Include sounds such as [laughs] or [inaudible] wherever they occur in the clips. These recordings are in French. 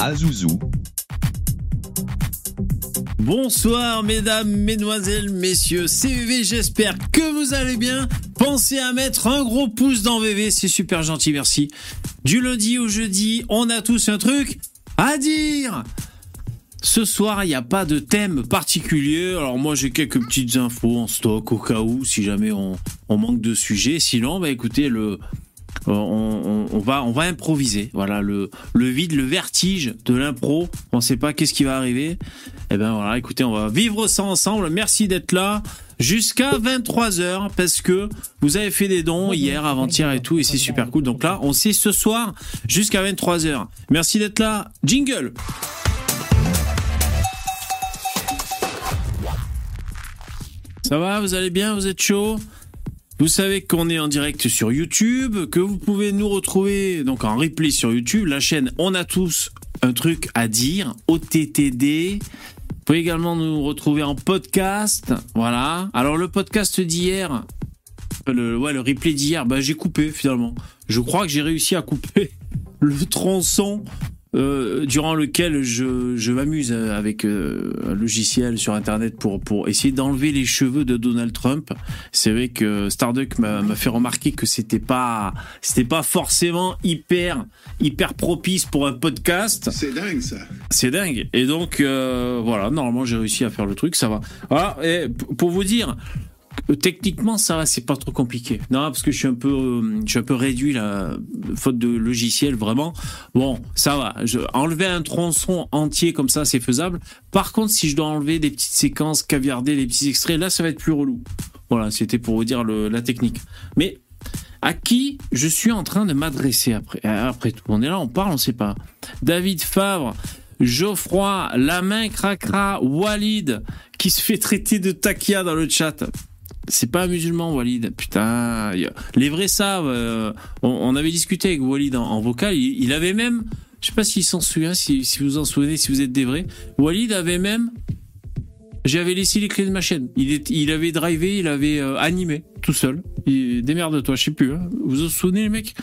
Azouzou. Bonsoir mesdames, mesdemoiselles, messieurs, c'est VV, j'espère que vous allez bien. Pensez à mettre un gros pouce dans VV, c'est super gentil, merci. Du lundi au jeudi, on a tous un truc à dire. Ce soir, il n'y a pas de thème particulier. Alors moi, j'ai quelques petites infos en stock au cas où, si jamais on, on manque de sujets. Sinon, bah écoutez, le, on, on- va, on va improviser. Voilà, le, le vide, le vertige de l'impro. On ne sait pas qu'est-ce qui va arriver. Eh ben voilà, écoutez, on va vivre ça ensemble. Merci d'être là jusqu'à 23h parce que vous avez fait des dons hier, avant-hier et tout et c'est super cool. Donc là, on sait ce soir jusqu'à 23h. Merci d'être là. Jingle. Ça va, vous allez bien, vous êtes chaud? Vous savez qu'on est en direct sur YouTube, que vous pouvez nous retrouver donc en replay sur YouTube, la chaîne On a tous un truc à dire, OTTD. Vous pouvez également nous retrouver en podcast, voilà. Alors le podcast d'hier, le, ouais, le replay d'hier, bah, j'ai coupé finalement. Je crois que j'ai réussi à couper [laughs] le tronçon euh, durant lequel je, je m'amuse avec euh, un logiciel sur internet pour, pour essayer d'enlever les cheveux de Donald Trump. C'est vrai que Starduck m'a fait remarquer que c'était pas c'était pas forcément hyper hyper propice pour un podcast. C'est dingue ça. C'est dingue. Et donc, euh, voilà, normalement, j'ai réussi à faire le truc, ça va. Voilà, et pour vous dire, techniquement, ça va, c'est pas trop compliqué. Non, parce que je suis un peu, euh, je un peu réduit, là, faute de logiciel, vraiment. Bon, ça va. Enlever un tronçon entier comme ça, c'est faisable. Par contre, si je dois enlever des petites séquences, caviarder des petits extraits, là, ça va être plus relou. Voilà, c'était pour vous dire la technique. Mais à qui je suis en train de m'adresser après, après tout? On est là, on parle, on sait pas. David Favre, Geoffroy, La Main Cracra, Walid, qui se fait traiter de takia dans le chat. C'est pas un musulman, Walid. Putain, les vrais savent. euh, on, avait discuté avec Walid en, vocal. Il, avait même, je sais pas s'il s'en souvient, si, si vous en souvenez, si vous êtes des vrais. Walid avait même, j'avais laissé les clés de ma chaîne. Il, avait drivé, il avait euh, animé tout seul. Démerde-toi, je sais plus. hein. Vous vous en souvenez, les mecs?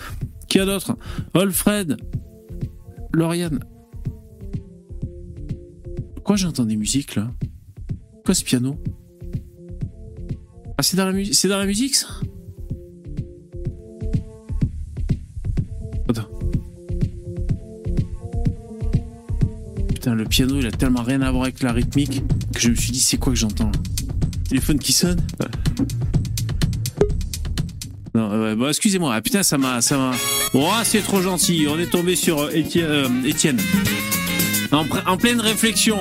Qui a d'autre? Alfred, Lauriane. Pourquoi j'entends des musiques là? Quoi ce piano? Ah, c'est dans la musique, c'est dans la musique ça? Attends. Putain, le piano, il a tellement rien à voir avec la rythmique que je me suis dit, c'est quoi que j'entends Téléphone qui sonne? Non, bon, excusez-moi. Ah, putain, ça m'a, ça m'a. Oh, c'est trop gentil. On est tombé sur euh, Étienne. euh, Étienne. En pleine réflexion.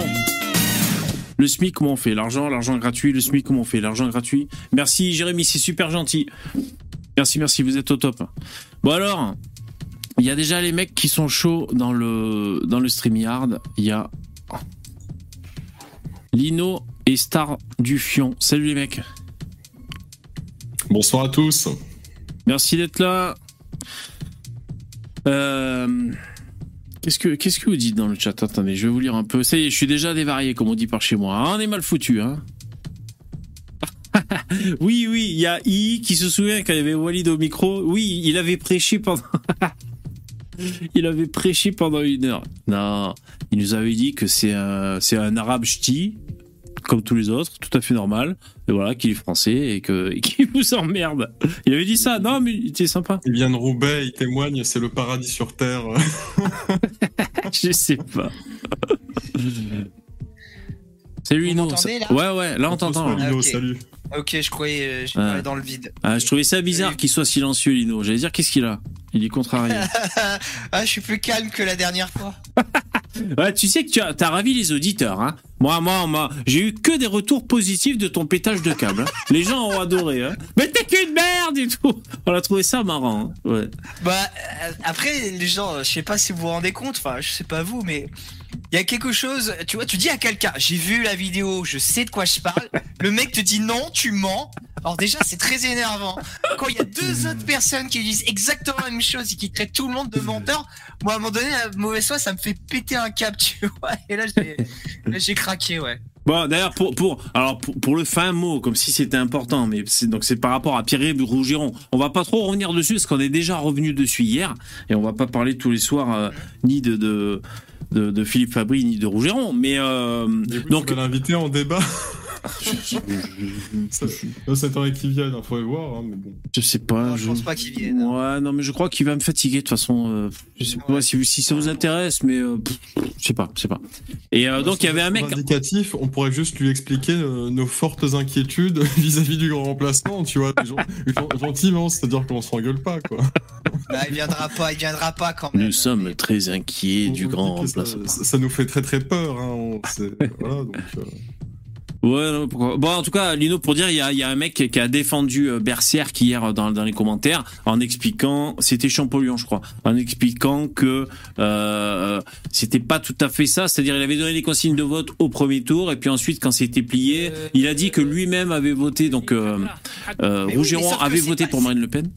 Le SMIC, comment on fait L'argent, l'argent gratuit. Le SMIC, comment on fait L'argent gratuit. Merci, Jérémy, c'est super gentil. Merci, merci, vous êtes au top. Bon alors, il y a déjà les mecs qui sont chauds dans le dans le StreamYard. Il y a Lino et Star du Fion. Salut les mecs. Bonsoir à tous. Merci d'être là. Euh, Qu'est-ce que qu'est-ce que vous dites dans le chat? Attendez, je vais vous lire un peu. Ça y est, je suis déjà dévarié, comme on dit par chez moi. Ah, on est mal foutu, hein. [laughs] oui, oui, il y a I qui se souvient quand il y avait Walid au micro. Oui, il avait prêché pendant. [laughs] il avait prêché pendant une heure. Non, il nous avait dit que c'est un, c'est un arabe ch'ti, comme tous les autres, tout à fait normal. Et voilà, qu'il est français et [laughs] qu'il vous emmerde. Il avait dit ça. Non, mais il était sympa. Il vient de Roubaix, il témoigne, c'est le paradis sur Terre. [laughs] Je sais pas. Lino. m'entendez, là Ouais, ouais, là on t'entend. là. Lino, ok. salut. Ok, je croyais, euh, je Ah. dans le vide. Ah, je trouvais ça bizarre qu'il soit silencieux, Lino. J'allais dire, qu'est-ce qu'il a? Il est contrarié. [laughs] ah, je suis plus calme que la dernière fois. Ouais, tu sais que tu as, ravi les auditeurs. Hein moi, moi, moi, j'ai eu que des retours positifs de ton pétage de câble. hein. Les gens ont adoré. Hein. Mais t'es qu'une merde et tout. On a trouvé ça marrant. hein. Ouais. Bah, euh, après, les gens, je sais pas si vous vous rendez compte, enfin, je sais pas vous, mais il y a quelque chose, tu vois, tu dis à quelqu'un, j'ai vu la vidéo, je sais de quoi je parle, le mec te dit non, tu mens. Alors déjà, c'est très énervant. Quand il y a deux [laughs] autres personnes qui disent exactement la même chose et qui traitent tout le monde de menteur, moi, à un moment donné, la mauvaise foi, ça me fait péter un cap, [laughs] tu vois. Et là, j'ai, craqué, ouais. Bon, d'ailleurs, pour, pour, alors pour, pour le fin mot, comme si c'était important, mais c'est, donc c'est par rapport à Pierre Rougeron. On va pas trop revenir dessus parce qu'on est déjà revenu dessus hier et on va pas parler tous les soirs euh, ni de, de de, de Philippe Fabry ni de Rougeron. Mais euh, Du coup, donc vas l'inviter en débat. [laughs] ça, ça t'aurait qui vienne, il faudrait voir, hein, mais bon. je sais pas. je pense pas qu'il vienne. hein. Ouais, non, mais je crois qu'il va me fatiguer de toute façon. euh, je sais pas si, si ça vous intéresse, mais euh, pff, je sais pas, je sais pas. Et euh, donc il y avait un mec. Indicatif, on pourrait juste lui expliquer euh, nos fortes inquiétudes [laughs] vis-à-vis du grand remplacement, tu vois, gen- gen- gentiment, c'est-à-dire qu'on s'engueule pas, quoi. Bah, il viendra pas, il viendra pas quand même. Nous sommes très inquiets du grand remplacement. Ça, ça nous fait très très peur, hein. on- c'est- [laughs] voilà, donc, euh, Ouais, non, pourquoi Bon, en tout cas, Lino, pour dire, il y a, y a un mec qui a défendu euh, Berserk hier dans, dans les commentaires en expliquant, c'était Champollion, je crois, en expliquant que euh, c'était pas tout à fait ça, c'est-à-dire il avait donné les consignes de vote au premier tour et puis ensuite, quand c'était plié, il a dit que lui-même avait voté, donc euh, euh, oui, Rougeron avait voté pas- pour Marine Le Pen.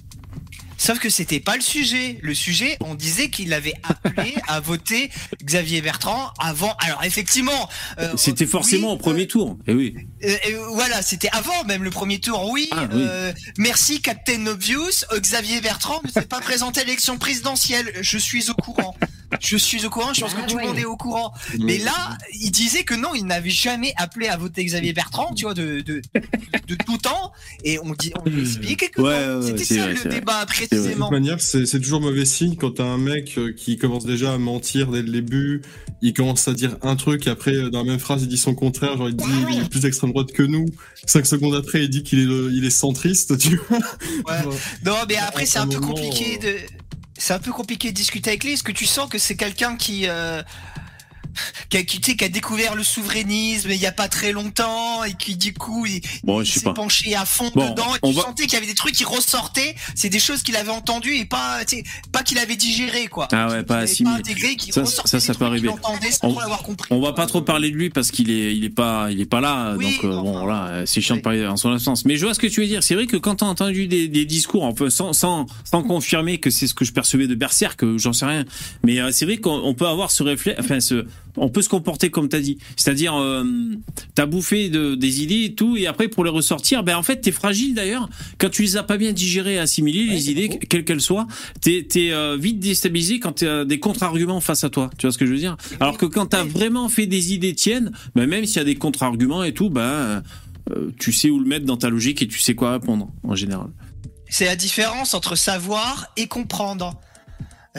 Sauf que c'était pas le sujet. Le sujet, on disait qu'il avait appelé à [laughs] voter Xavier Bertrand avant. Alors effectivement, euh, C'était oui, forcément au premier tour. Et oui. Euh, euh, voilà, c'était avant même le premier tour. Oui. Ah, oui. euh, merci Captain Obvious. Euh, Xavier Bertrand ne s'est pas présenté à l'élection présidentielle. Je suis au courant. Je suis au courant. Je pense que tout le monde est au courant. Mais là, il disait que non, il n'avait jamais appelé à voter Xavier Bertrand, tu vois, de de, de tout temps. Et on dit, on lui explique que Ouais, ouais, c'était ça vrai, le vrai. débat De toute manière, c'est toujours mauvais signe quand t'as un mec euh, qui commence déjà à mentir dès le début, il commence à dire un truc, et après, euh, dans la même phrase, il dit son contraire, genre il dit il est plus extrême droite que nous, cinq secondes après, il dit qu'il est, le- il est centriste, tu vois. Ouais. Genre, Non, mais après, c'est un un peu moment, compliqué euh, de. C'est un peu compliqué de discuter avec lui. Est-ce que tu sens que c'est quelqu'un qui. euh, Qui a, qui, tu sais, qui a découvert le souverainisme il y a pas très longtemps et qui du coup il, Bon, s'est penché à fond Bon, dedans et on tu va- sentais qu'il y avait des trucs qui ressortaient c'est des choses qu'il avait entendues et pas tu sais, pas qu'il avait digéré quoi Ah ouais, pas assimilé. intégré Ça, ça, peut arriver. On- On va pas trop parler de lui parce qu'il est, il est pas, il est pas là. Oui, donc euh, bon, voilà, euh, c'est chiant de parler en son absence. Mais je vois ce que tu veux dire. C'est vrai que quand t'as entendu des, des discours, sans, sans, sans confirmer que c'est ce que je percevais de Berserk, euh, j'en sais rien. Mais euh, c'est vrai qu'on on peut avoir ce réflexe, enfin, ce, on peut se comporter comme t'as dit. C'est-à-dire, euh, t'as bouffé de, des idées et tout, et après pour les ressortir, ben en fait t'es fragile d'ailleurs. Quand tu les as pas bien digérées, et assimilées, les idées, quelles qu'elles soient, t'es t'es euh, vite déstabilisé quand t'as des contre-arguments face à toi. Tu vois ce que je veux dire? Alors que quand t'as vraiment fait des idées tiennes, ben même s'il y a des contre-arguments et tout, ben euh, tu sais où le mettre dans ta logique et tu sais quoi répondre en général. C'est la différence entre savoir et comprendre.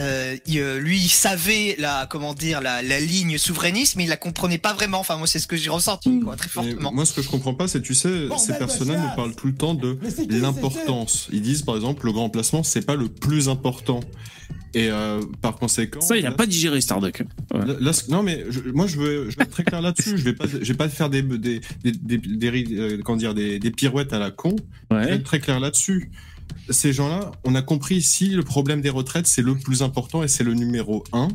Euh, il, euh, lui, il savait la, comment dire, la, la ligne souverainiste, mais il la comprenait pas vraiment. Enfin, moi, c'est ce que j'ai ressenti, quoi, très Mais fortement. moi, ce que je comprends pas, c'est, tu sais, ces personnes-là chiasse. nous parlent tout le temps de l'importance. Ils disent, par exemple, le grand placement, c'est pas le plus important. Et euh, par conséquent, Ça, il a là, pas digéré Starduck. Ouais. Non mais je- moi je veux, je veux être très clair là-dessus. Je vais pas, je vais pas faire des des des des, des, ri- euh, comment dire des, des pirouettes à la con. Je vais être très clair là-dessus. Ces gens-là, on a compris ici le problème des retraites, c'est le plus important et c'est le numéro un.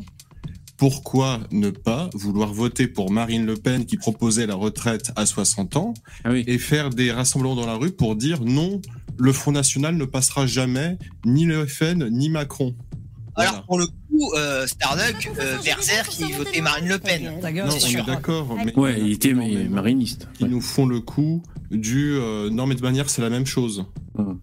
Pourquoi ne pas vouloir voter pour Marine Le Pen qui proposait la retraite à 60 ans Ah oui. et faire des rassemblements dans la rue pour dire non, le Front National ne passera jamais ni le FN ni Macron. Voilà. Alors, pour le coup, euh, Starduck, euh, Berserk, il votait Marine Le Pen. Non, on sûr. est d'accord. mais- Ouais, il était mariniste. qui nous font le coup du euh, non mais de manière c'est la même chose.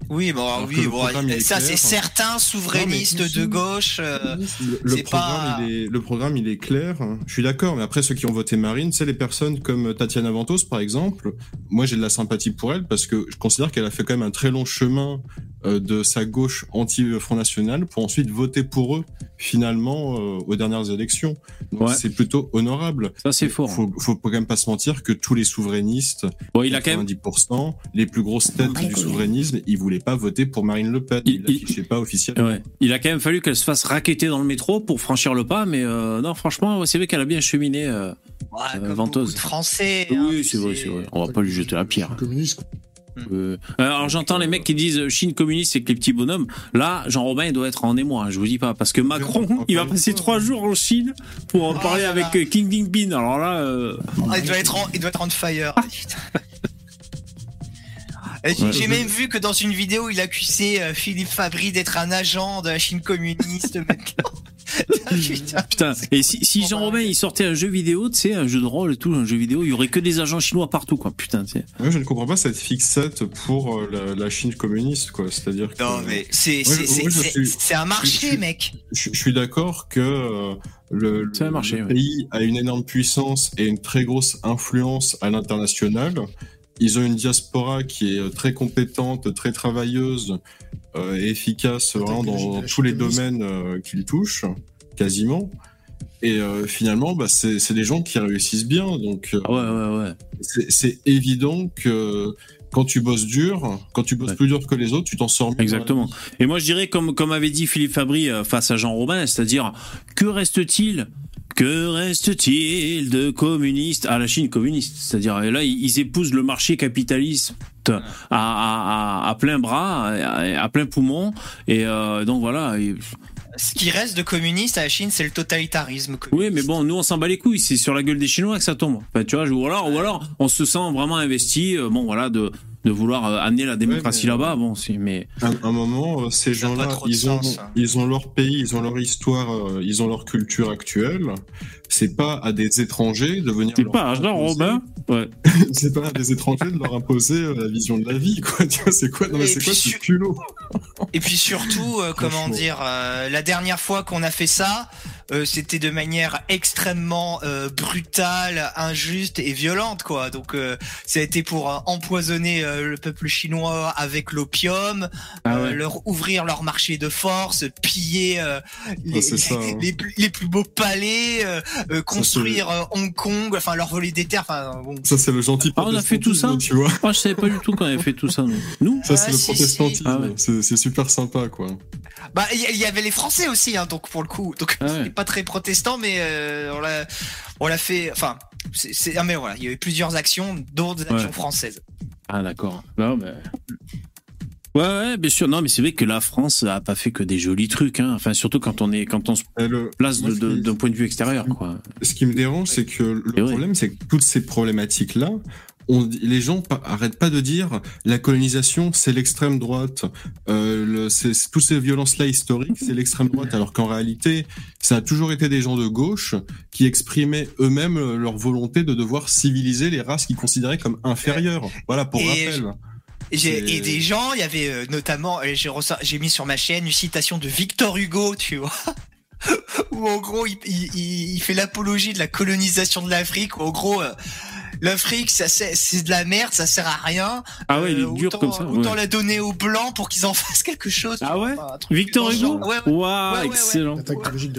Oui, bon, Alors oui, bon, ça, c'est certains souverainistes Non, de gauche. euh, Le, programme pas- il est le programme il est clair. Je suis d'accord mais après ceux qui ont voté Marine c'est les personnes comme Tatiana Ventos par exemple. Moi j'ai de la sympathie pour elle parce que je considère qu'elle a fait quand même un très long chemin euh, de sa gauche anti-Front National pour ensuite voter pour eux finalement euh, aux dernières élections. Donc Ouais. c'est plutôt honorable. Ça, c'est fort. hein. Faut, faut quand même pas se mentir que tous les souverainistes, Bon, il a quand même 90%, les plus grosses têtes du souverainisme, ils voulaient pas voter pour Marine Le Pen. Il- Ils l'affichaient pas officiellement. Ouais. Il a quand même fallu qu'elle se fasse raqueter dans le métro pour franchir le pas, mais euh, non, franchement, c'est vrai qu'elle a bien cheminé. euh. ouais, Euh, comme venteuse. Français. hein, oui, c'est vrai, c'est vrai. On va pas lui jeter la pierre. Communiste. Euh, alors j'entends les mecs qui disent euh, Chine communiste c'est que les petits bonhommes. Là, Jean-Robin il doit être en émoi, hein, je vous dis pas, parce que Macron [laughs] il va passer trois jours en Chine pour en Oh parler là avec là. King Ding Bin. Alors là, euh, Ah, il doit être en, il doit être on fire. J'ai même vu que dans une vidéo, il accusait euh, Philippe Fabry d'être un agent de la Chine communiste [laughs] maintenant. [laughs] Putain. Putain, et si, si Jean Robin il sortait un jeu vidéo, tu sais, un jeu de rôle et tout, un jeu vidéo, il y aurait que des agents chinois partout, quoi. Putain, tu sais. Moi, je ne comprends pas cette fixette pour euh, la, la Chine communiste, quoi. C'est-à-dire que. Non, mais c'est un marché, je- mec. Je, je suis d'accord que euh, le, C'est un marché, le ouais. pays a une énorme puissance et une très grosse influence à l'international. Ils ont une diaspora qui est euh, très compétente, très travailleuse euh, et efficace vraiment dans tous les domaines euh, qu'ils touchent, quasiment. Et euh, finalement, bah, c'est des gens qui réussissent bien. Donc, ouais, ouais, ouais. c'est évident que quand tu bosses dur, quand tu bosses Ouais. plus dur que les autres, tu t'en sors mieux. Exactement. Et moi, je dirais, comme, comme avait dit Philippe Fabry face à Jean Robin, c'est-à-dire, que reste-t-il que reste-t-il de communistes à la Chine communiste C'est-à-dire, là, ils, épousent le marché capitaliste à, à, à, à plein bras, à, à plein poumon, et euh, donc voilà. et- Ce qui reste de communiste à la Chine, c'est le totalitarisme. oui, mais bon, nous, on s'en bat les couilles. C'est sur la gueule des Chinois que ça tombe. Enfin, tu vois, ou alors, ou alors, on se sent vraiment investi, euh, bon, voilà, de, de vouloir euh, amener la démocratie là-bas. Bon, c'est, mais À un moment, euh, ces gens-là, ils ont, hein. ils ont leur pays, ils ont leur histoire, euh, ils ont leur culture actuelle. C'est pas à des étrangers de venir. c'est pas Jean imposer- Robin. [laughs] Ouais. C'est pas à des étrangers de leur imposer euh, la vision de la vie, quoi. Tu vois, c'est quoi Non mais c'est quoi ce culot Et puis surtout, euh, comment dire, euh, la dernière fois qu'on a fait ça, euh, c'était de manière extrêmement euh, brutale, injuste et violente, quoi. Donc, euh, ça a été pour euh, empoisonner euh, le peuple chinois avec l'opium, Ah euh, ouais. leur ouvrir leur marché de force, piller euh, les, Ah, hein. les, plus- les plus beaux palais, euh, construire euh, Hong Kong, enfin leur voler des terres. Enfin, bon. Ça c'est le gentil. Ah, on a fait tout ça Tu vois Ah, je savais pas du tout qu'on avait fait tout ça, nous. Nous Ça Ah, c'est le si, protestantisme. si. Ah ouais. C'est super sympa, quoi. Bah, il y, avait les Français aussi, hein, donc pour le coup, donc Ah ouais. pas très protestant, mais euh, on l'a, on l'a fait. Enfin, c'est- ah, mais voilà, il y avait plusieurs actions, dont des actions Ouais. françaises. Ah, d'accord. Non, mais... Ouais, ouais, bien sûr. Non, mais c'est vrai que la France a pas fait que des jolis trucs, hein. Enfin, surtout quand on est, quand on se le- place de- de- d'un point de vue extérieur, quoi. Ce qui me dérange, c'est que le Et ouais. problème, c'est que toutes ces problématiques-là, on, les gens pa- arrêtent pas de dire la colonisation, c'est l'extrême droite, euh, le, c'est, toutes ces violences-là historiques, c'est l'extrême droite, alors qu'en réalité, ça a toujours été des gens de gauche qui exprimaient eux-mêmes leur volonté de devoir civiliser les races qu'ils considéraient comme inférieures. Voilà, pour Et rappel. Et des gens, il y avait euh, notamment, euh, j'ai, mis sur ma chaîne une citation de Victor Hugo, tu vois. [laughs] où en gros il, il, il- il fait l'apologie de la colonisation de l'Afrique où en gros euh, l'Afrique ça c'est c'est de la merde ça sert à rien Ah ouais, il Euh, est dur autant, comme ça. autant ouais. la donner aux blancs pour qu'ils en [laughs] fassent quelque chose Ah ouais Victor Hugo ouais, ouais. Waouh, Ouais, ouais, ouais. excellent.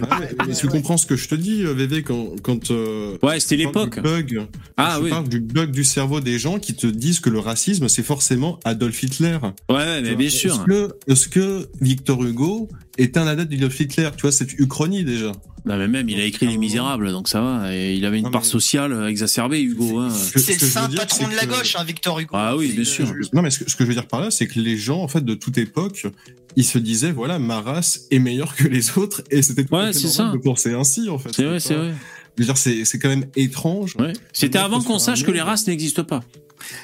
Ah, mais- tu comprends ce que je te dis, euh, VV, quand, quand euh, Ouais, c'était l'époque. du Bug, Ah oui. parle du bug du cerveau des gens qui te disent que le racisme, c'est forcément Adolf Hitler. Ouais, ouais, mais bien Est-ce sûr. que, est-ce que Victor Hugo est un adepte d'Adolf Hitler Tu vois, c'est Uchronie déjà. Non, mais même, il a écrit Les Misérables, donc ça va. Et il avait une Non, part mais- sociale exacerbée, Hugo. hein. C'est ce le saint dire, patron de la que- gauche hein, Victor Hugo Ah oui, bien sûr. le- Non, mais ce que, ce que je veux dire par là, c'est que les gens, en fait, de toute époque, ils se disaient, voilà, ma race est meilleure que les autres, et c'était tout Ouais, ça. de penser ainsi, en fait. C'est vrai, c'est vrai. Je veux dire, c'est, c'est quand même étrange. Ouais. C'était avant qu'on sache que les races n'existent pas.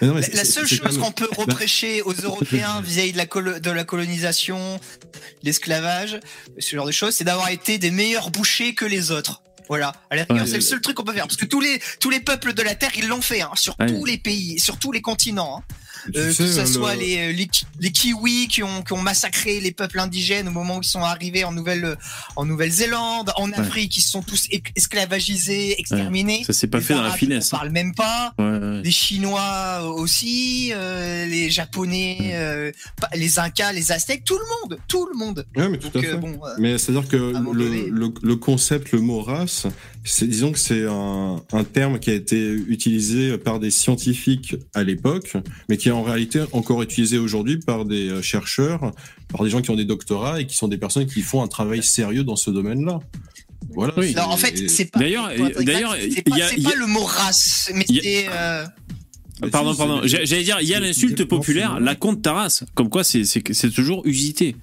Non, La, seule chose qu'on peut reprocher aux Européens vis-à-vis de la, colo- de la colonisation, l'esclavage, ce genre de choses, c'est d'avoir été des meilleurs bouchers que les autres. Voilà, à la rigueur, Ouais, c'est le seul truc qu'on peut faire. Parce que tous les, tous les peuples de la Terre, ils l'ont fait, hein, sur Ouais. tous les pays, sur tous les continents. hein. Euh, sais, que ce le- soit les, euh, les, les Kiwis qui ont, qui ont massacré les peuples indigènes au moment où ils sont arrivés en Nouvelle, en Nouvelle-Zélande, en Afrique, ils se sont tous esclavagisés, exterminés. Ça s'est pas Les fait dans la finesse. On parle même pas Ouais, ouais. les Chinois aussi, euh, les Japonais, euh, les Incas, les Aztèques, tout le monde, tout le monde. Ouais, mais tout Donc à fait. euh, bon, euh, Mais c'est-à-dire que le, donné. le, le concept, le mot race, c'est, disons que c'est un, un terme qui a été utilisé par des scientifiques à l'époque, mais qui est en réalité encore utilisé aujourd'hui par des euh, chercheurs, par des gens qui ont des doctorats et qui sont des personnes qui font un travail sérieux dans ce domaine-là. Voilà. Oui. c'est- non, en fait, c'est pas. D'ailleurs, d'ailleurs, c'est pas, y a- c'est il y a- pas le mot race, mais a- c'est. euh, Pardon, si, pardon. J'ai- J'allais dire, il y a l'insulte populaire, la compte ta race. Comme quoi, c'est c'est c'est toujours usité.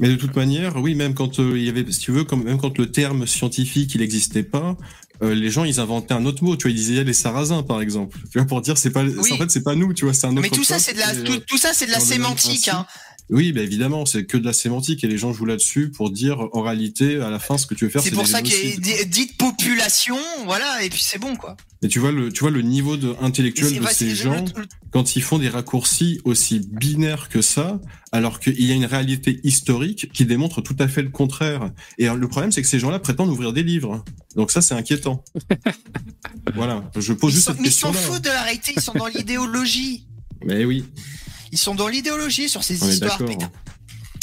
Mais de toute manière, oui, même quand euh, il y avait, si tu veux, quand, même quand le terme scientifique il n'existait pas, euh, les gens ils inventaient un autre mot. Tu vois, ils disaient les sarrasins par exemple. Tu vois, pour dire c'est pas, Oui. en fait c'est pas nous. Tu vois, c'est un autre. mais tout ça, c'est de la, tout, tout ça, c'est de la sémantique. Hein. Oui, bah évidemment, c'est que de la sémantique et les gens jouent là-dessus pour dire en réalité, à la fin, ce que tu veux faire, c'est C'est pour ça qu'il y a dit- dite population, voilà, et puis c'est bon, quoi. Et tu vois le, tu vois le niveau de intellectuel de ces gens le- le- quand ils font des raccourcis aussi binaires que ça, alors qu'il y a une réalité historique qui démontre tout à fait le contraire. Et alors, le problème, c'est que ces gens-là prétendent ouvrir des livres. Donc ça, c'est inquiétant. [laughs] voilà, je pose Ils juste s'en- cette mais ils s'en foutent de la réalité, ils sont dans l'idéologie. Mais oui, Ils sont dans l'idéologie sur ces on histoires. putain.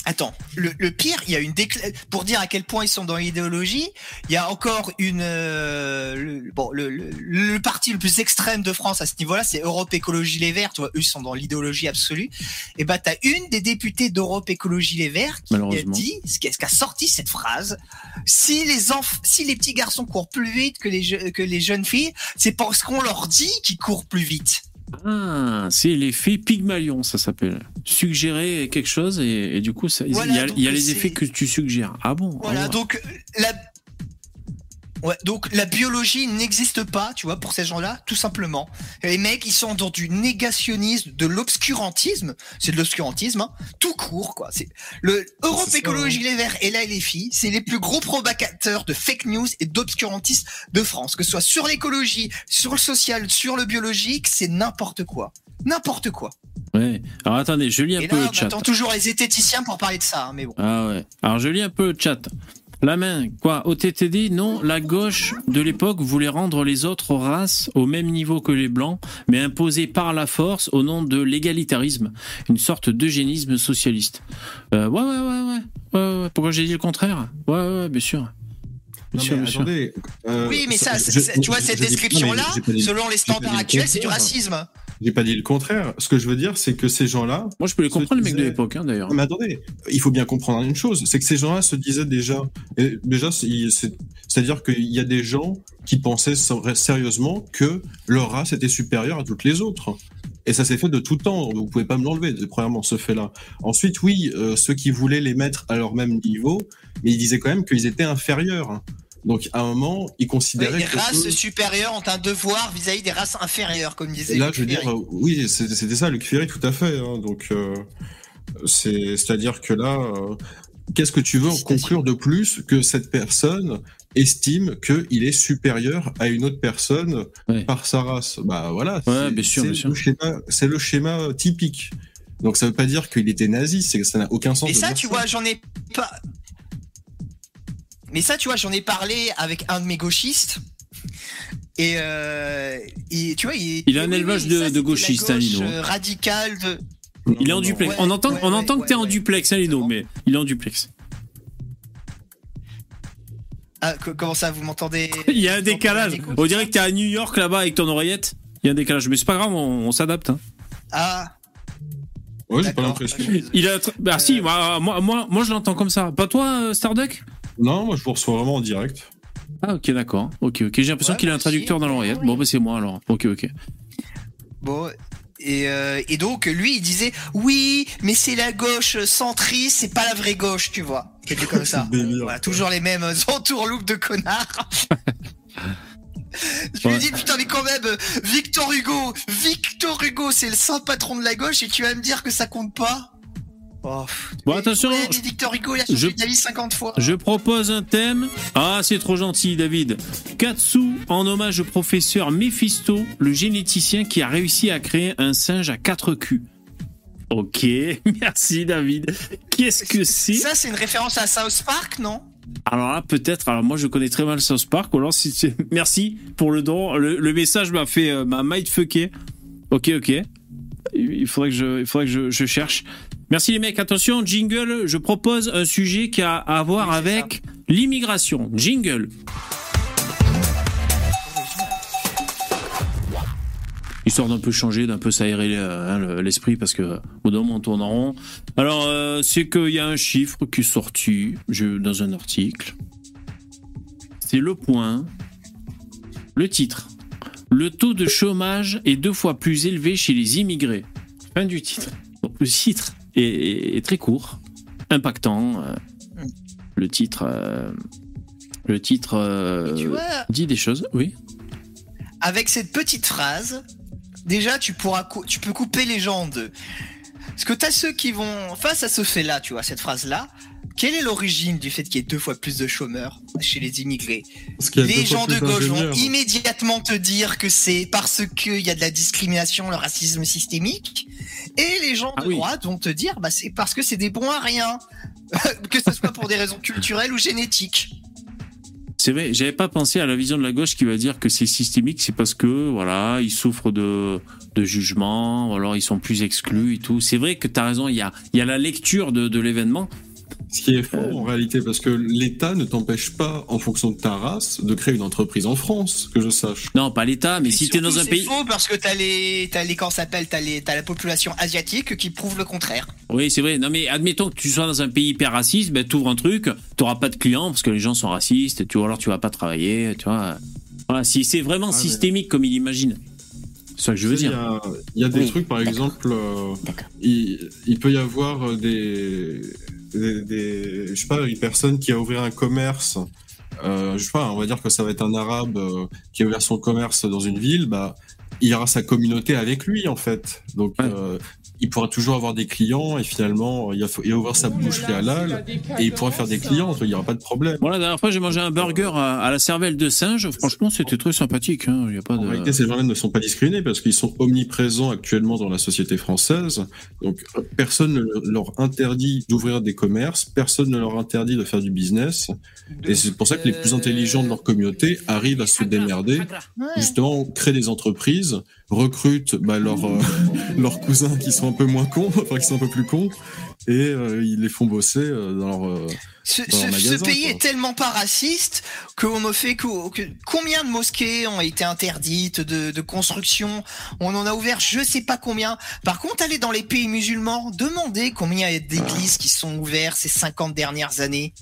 Attends, le, le pire, il y a une décla- pour dire à quel point ils sont dans l'idéologie. Il y a encore une euh, le, bon le, parti le plus extrême de France à ce niveau-là, c'est Europe Écologie Les Verts. Tu vois, eux ils sont dans l'idéologie absolue. Et bah t'as une des députées d'Europe Écologie Les Verts qui a dit, ce qui, a sorti cette phrase. Si les enf si les petits garçons courent plus vite que les je- que les jeunes filles, c'est parce qu'on leur dit qu'ils courent plus vite. Ah, c'est l'effet Pygmalion, ça s'appelle. Suggérer quelque chose et, et du coup, il Voilà, y a, y les effets que tu suggères. Ah bon Voilà, ah bon. donc la Ouais, donc la biologie n'existe pas, tu vois, pour ces gens-là, tout simplement. Les mecs, ils sont dans du négationnisme, de l'obscurantisme, c'est de l'obscurantisme, hein, tout court, quoi. C'est le Europe ça, Écologie Les Verts et les filles, c'est les plus gros propagateurs de fake news et d'obscurantisme de France, que ce soit sur l'écologie, sur le social, sur le biologique, c'est n'importe quoi, n'importe quoi. Ouais. Alors attendez, je lis un Et peu là, le on chat. attend toujours les zététiciens pour parler de ça, hein, mais bon. Ah ouais. Alors je lis un peu le chat. La main, quoi OTTD Non, la gauche de l'époque voulait rendre les autres races au même niveau que les blancs, mais imposer par la force au nom de l'égalitarisme, une sorte d'eugénisme socialiste. Euh, ouais, ouais, ouais, ouais, ouais, ouais. Pourquoi j'ai dit le contraire? Ouais, ouais, ouais, bien sûr. Sûr, mais attendez, euh, Oui, mais ça, je- tu vois, cette description-là, selon les standards actuels, c'est du racisme. J'ai pas dit le contraire. Ce que je veux dire, c'est que ces gens-là, Moi, je peux les comprendre, les mecs de l'époque, hein, d'ailleurs. Mais attendez, il faut bien comprendre une chose, c'est que ces gens-là se disaient déjà, et déjà, c'est- c'est- c'est-à-dire qu'il y a des gens qui pensaient sérieusement que leur race était supérieure à toutes les autres. Et ça s'est fait de tout temps. Vous pouvez pas me l'enlever, premièrement, ce fait-là. Ensuite, oui, euh, ceux qui voulaient les mettre à leur même niveau, mais ils disaient quand même qu'ils étaient inférieurs. Donc, à un moment, ils Oui, considéraient les que races eux- supérieures ont un devoir vis-à-vis des races inférieures, comme disait. Et là, Luc je veux dire, Ferry. euh, oui, c'était ça, Luc Ferry, tout à fait. hein. donc, euh, c'est, c'est-à-dire que là, euh, qu'est-ce que tu veux en conclure de plus que cette personne estime qu'il est supérieur à une autre personne Ouais. par sa race? Bah voilà. Ouais, c'est- bien sûr, c'est bien sûr. le schéma- C'est le schéma typique. Donc ça veut pas dire qu'il était nazi, c'est que ça n'a aucun sens. Et de ça, dire tu vois, j'en ai pas. Mais ça, tu vois, j'en ai parlé avec un de mes gauchistes. Et, euh, et tu vois, il, Il a un élevage de- ça, de gauchistes, hein, Lino. euh, radicale de. Non, Il est en non. duplex. Ouais, on entend, ouais, on entend ouais, que t'es en ouais, duplex, hein, Lino, mais il est en duplex. Ah, co- comment ça, vous m'entendez? [laughs] Il y a un décalage. On dirait que t'es à New York là-bas avec ton oreillette. Il y a un décalage, mais c'est pas grave, on, on s'adapte. hein. Ah, Ouais, j'ai pas l'impression. Il a, bah si, Euh. moi, moi, moi, moi, je l'entends comme ça. Pas toi, euh, Starduck? Non, moi je vous reçois vraiment en direct. Ah ok, d'accord. Ok, ok. J'ai l'impression Ouais, qu'il a un traducteur dans l'oreillette. Bon, bah c'est moi alors. Ok, ok. Bon. Et, euh, et donc lui il disait oui mais c'est la gauche centriste c'est pas la vraie gauche tu vois quelque comme ça [laughs] Délire. voilà, toujours les mêmes [laughs] entourloupes de connards [laughs] je lui Ouais. dis putain mais quand même Victor Hugo Victor Hugo c'est le saint patron de la gauche et tu vas me dire que ça compte pas? Oh. Bon, attention, il a je- changé d'avis 50 fois Je propose un thème. Ah, c'est trop gentil, David. Katsu, en hommage au professeur Mephisto, le généticien qui a réussi à créer un singe à quatre culs. Ok, [laughs] merci, David. Qu'est-ce que c'est ça c'est une référence à South Park non? Alors là, peut-être. Alors moi, je connais très mal South Park. ou Alors, si merci pour le don. Le, le message m'a fait euh, m'a mindfucké. Ok, ok. Il faudrait que je, il faudrait que je, je cherche. Merci les mecs. Attention, jingle. Je propose un sujet qui a à voir Oui, avec l'immigration. Jingle. Histoire d'un peu changer, d'un peu s'aérer hein, le- l'esprit parce que au bout d'un moment on tourne en rond. Alors euh, c'est qu'il y a un chiffre qui est sorti dans un article. C'est le point. Le titre. Le taux de chômage est deux fois plus élevé chez les immigrés. Fin du titre. Donc, le titre est, est- est très court, impactant. euh, le titre, euh, le titre euh, Et tu vois dit des choses. Oui. avec cette petite phrase, déjà tu pourras tu peux couper les gens en deux. Parce que t'as ceux qui vont face à ce fait-là, tu vois, cette phrase-là. Quelle est l'origine du fait qu'il y ait deux fois plus de chômeurs chez les immigrés Les gens de gauche vont immédiatement te dire que c'est parce qu'il y a de la discrimination, le racisme systémique. Et les gens Ah de oui. droite vont te dire, bah, c'est parce que c'est des bons à rien. [laughs] que ce soit pour des raisons culturelles ou génétiques. C'est vrai, j'avais pas pensé à la vision de la gauche qui va dire que c'est systémique, c'est parce que voilà, ils souffrent de de jugement, ou alors ils sont plus exclus et tout. C'est vrai que tu as raison, il y a il y a la lecture de, de l'événement. Ce qui est faux en réalité, parce que l'État ne t'empêche pas, en fonction de ta race, de créer une entreprise en France, que je sache. Non, pas l'État, mais Et si tu es dans un c'est pays faux parce que t'as les, t'as les, s'appelle, t'as les, t'as la population asiatique qui prouve le contraire. Oui, c'est vrai. Non, mais admettons que tu sois dans un pays hyper raciste, ben, t'ouvres un truc, t'auras pas de clients parce que les gens sont racistes, tu vois, alors tu vas pas travailler, tu vois. Voilà, si c'est vraiment Ah, mais- systémique comme il imagine. C'est ça que je veux dire. Il y a, il y a des Oui, trucs, par exemple, euh, il, il peut y avoir des, des, des- je sais pas, une personne qui a ouvert un commerce. Euh, je sais pas, on va dire que ça va être un arabe euh, qui a ouvert son commerce dans une ville, bah, il aura sa communauté avec lui en fait. Donc, Ouais. euh, il pourra toujours avoir des clients et finalement, il va, ouvrir sa boucherie halal et il pourra faire des clients. Il y aura pas de problème. Voilà, la dernière fois, j'ai mangé un burger à, à la cervelle de singe. Franchement, c'était très sympathique. Hein. Il y a pas En de. réalité, ces gens-là ne sont pas discriminés parce qu'ils sont omniprésents actuellement dans la société française. Donc, personne ne leur interdit d'ouvrir des commerces, personne ne leur interdit de faire du business. Et c'est pour ça que les plus intelligents de leur communauté arrivent à se démerder, justement, créent des entreprises, recrutent bah, leurs euh, [laughs] leurs cousins qui sont un peu moins cons, enfin qui sont un peu plus cons, et euh, ils les font bosser euh, dans leur. Ce, dans ce- magasin, pays quoi. est tellement pas raciste qu'on me fait que, que- combien de mosquées ont été interdites de, de construction? On en a ouvert je sais pas combien. Par contre, allez dans les pays musulmans, demandez combien il y a d'églises qui sont ouvertes ces 50 dernières années.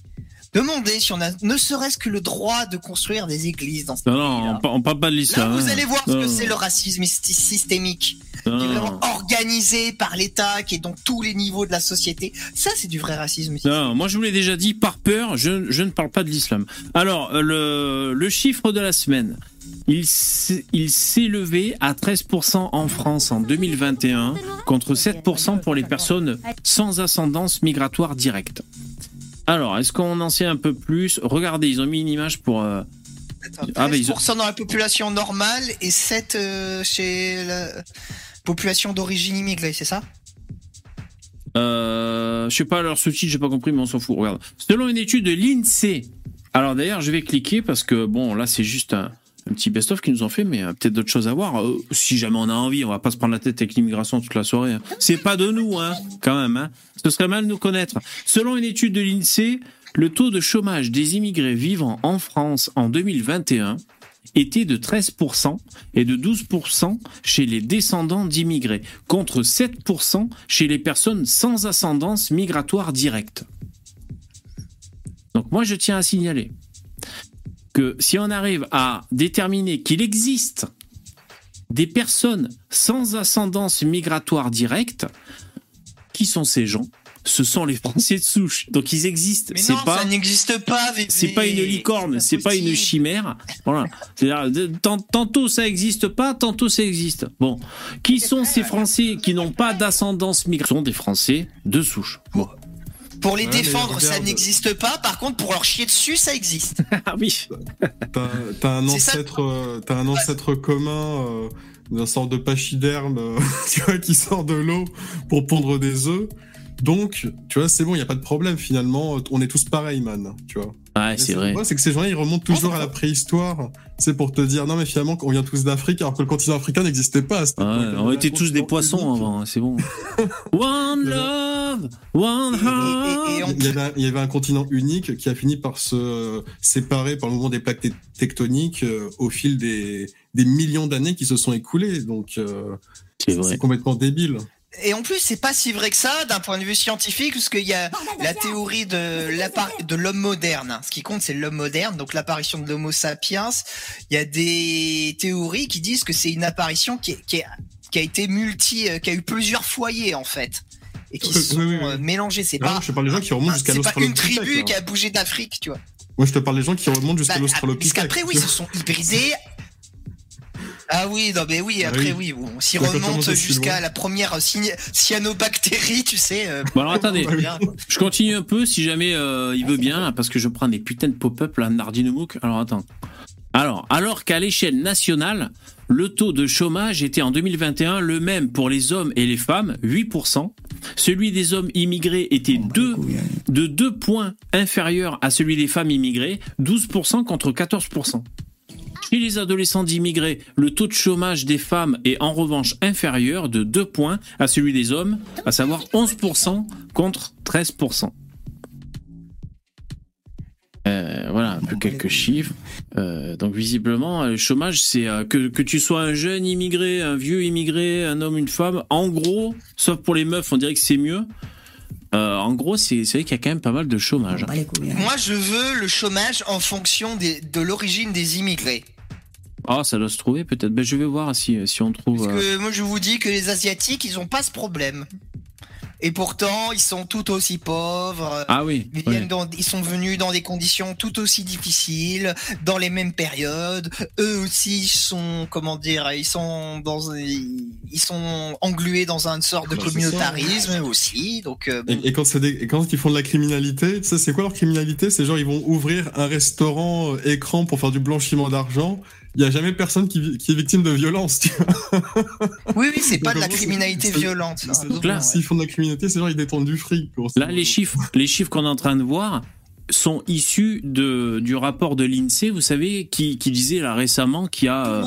Demandez si on a ne serait-ce que le droit de construire des églises dans ce Non, non, on, on parle pas de Là, l'islam. vous hein. allez voir ce que c'est le racisme syst- systémique, non, qui est non, vraiment organisé par l'État, qui est dans tous les niveaux de la société. Ça, c'est du vrai racisme. Non, moi je vous l'ai déjà dit, par peur, je, je ne parle pas de l'islam. Alors, euh, le, le chiffre de la semaine, il s'est levé à 13% en France en 2021, contre 7% pour les personnes sans ascendance migratoire directe. Alors, est-ce qu'on en sait un peu plus? Regardez, ils ont mis une image pour... euh, Ah, ils ont- 13% dans la population normale et 7 euh, chez la population d'origine immigrée, c'est ça? Euh, je sais pas leur sous-titre, j'ai pas compris, mais on s'en fout. Regarde. Selon une étude de l'INSEE. Alors d'ailleurs, je vais cliquer parce que bon, là c'est juste un, un petit best-of qu'ils nous ont fait, mais euh, peut-être d'autres choses à voir. Euh, si jamais on a envie, on va pas se prendre la tête avec l'immigration toute la soirée. hein. C'est pas de nous, hein, quand même. Hein. Ce serait mal de nous connaître. Selon une étude de l'INSEE, le taux de chômage des immigrés vivant en France en 2021 était de 13% et de 12% chez les descendants d'immigrés, contre 7% chez les personnes sans ascendance migratoire directe. Donc moi je tiens à signaler que si on arrive à déterminer qu'il existe des personnes sans ascendance migratoire directe, qui sont ces gens? Ce sont les Français de souche. Donc ils existent. Mais non, pas ça n'existe pas. C'est pas une licorne, c'est pas une chimère. Voilà. Tant- tantôt ça existe pas, tantôt ça existe. Bon, qui sont ces Français qui n'ont pas d'ascendance migratoire? Ce sont des Français de souche. Bon. Pour les Ouais, défendre, ça n'existe pas. Par contre, pour leur chier dessus, ça existe. [laughs] Ah oui. T'as un ancêtre, euh, t'as un ancêtre commun euh, d'un sort de pachyderme, euh, [laughs] tu vois, qui sort de l'eau pour pondre des œufs. Donc, tu vois, c'est bon, il y a pas de problème. Finalement, on est tous pareils, man. Tu vois. Ouais, c'est vrai. C'est que ces gens-là, ils remontent toujours à la préhistoire. C'est pour te dire, non, mais finalement, on vient tous d'Afrique, alors que le continent africain n'existait pas. à cette Ouais, on était tous des poissons avant, hein, c'est bon. [laughs] One love, one heart. Il y, avait, il y avait un continent unique qui a fini par se séparer par le mouvement des plaques te- tectoniques euh, au fil des, des millions d'années qui se sont écoulées. Donc, euh, C'est vrai. c'est complètement débile. Et en plus, c'est pas si vrai que ça d'un point de vue scientifique, parce qu'il y a la théorie de de l'homme moderne. Ce qui compte, c'est l'homme moderne, donc l'apparition de l'Homo sapiens. Il y a des théories qui disent que c'est une apparition qui, est- qui, est- qui a été multi, euh, qui a eu plusieurs foyers en fait, et qui se [laughs] sont oui, oui, oui. euh, mélangés. C'est Là, pas, je te parle des gens qui remontent jusqu'à c'est pas une tribu là. qui a bougé d'Afrique, tu vois. Moi, je te parle des gens qui remontent jusqu'à Bah, l'Australopithèque. Parce qu'après, oui, ils se sont hybridés. Ah oui, non mais oui, Ah après oui. oui, bon, s'y on remonte jusqu'à loin. la première cyanobactérie, tu sais. euh, Bon alors attendez, je continue un peu si jamais euh, il veut bien, parce que je prends des putains de pop-up là, Nardinomook. Alors attends. Alors, alors qu'à l'échelle nationale, le taux de chômage était en 2021 le même pour les hommes et les femmes, 8%. Celui des hommes immigrés était deux, de 2 points inférieur à celui des femmes immigrées, 12% contre 14%. Chez les adolescents d'immigrés, le taux de chômage des femmes est en revanche inférieur de 2 points à celui des hommes, à savoir 11% contre 13%. Euh, voilà, quelques chiffres. Euh, donc visiblement, euh, le chômage, c'est que, que tu sois un jeune immigré, un vieux immigré, un homme, une femme. En gros, sauf pour les meufs, on dirait que c'est mieux. Euh, en gros, c'est c'est vrai qu'il y a quand même pas mal de chômage. hein. Moi, je veux le chômage en fonction des, de l'origine des immigrés. Ah, ça doit se trouver peut-être. Ben, je vais voir si, si on trouve. Parce euh, que moi, je vous dis que les Asiatiques, ils ont pas ce problème. Et pourtant, ils sont tout aussi pauvres. Ah oui. Ils, oui. viennent dans- ils sont venus dans des conditions tout aussi difficiles, dans les mêmes périodes. Eux aussi sont, comment dire, ils sont dans, ils sont englués dans une sorte de communautarisme aussi. Donc, euh. Et, et quand, c'est des- et quand ils font de la criminalité, tu sais, c'est quoi leur criminalité? C'est genre, ils vont ouvrir un restaurant euh, écran pour faire du blanchiment d'argent. Il y a jamais personne qui, qui est victime de violence, tu vois. [laughs] oui, oui, c'est pas de la criminalité violente. là- S'ils font de la criminalité, c'est genre, ils détournent du fric. pour- Là, les chiffres, les chiffres qu'on est en train de voir sont issus de, du rapport de l'INSEE, vous savez, qui, qui disait là récemment qu'il y a euh,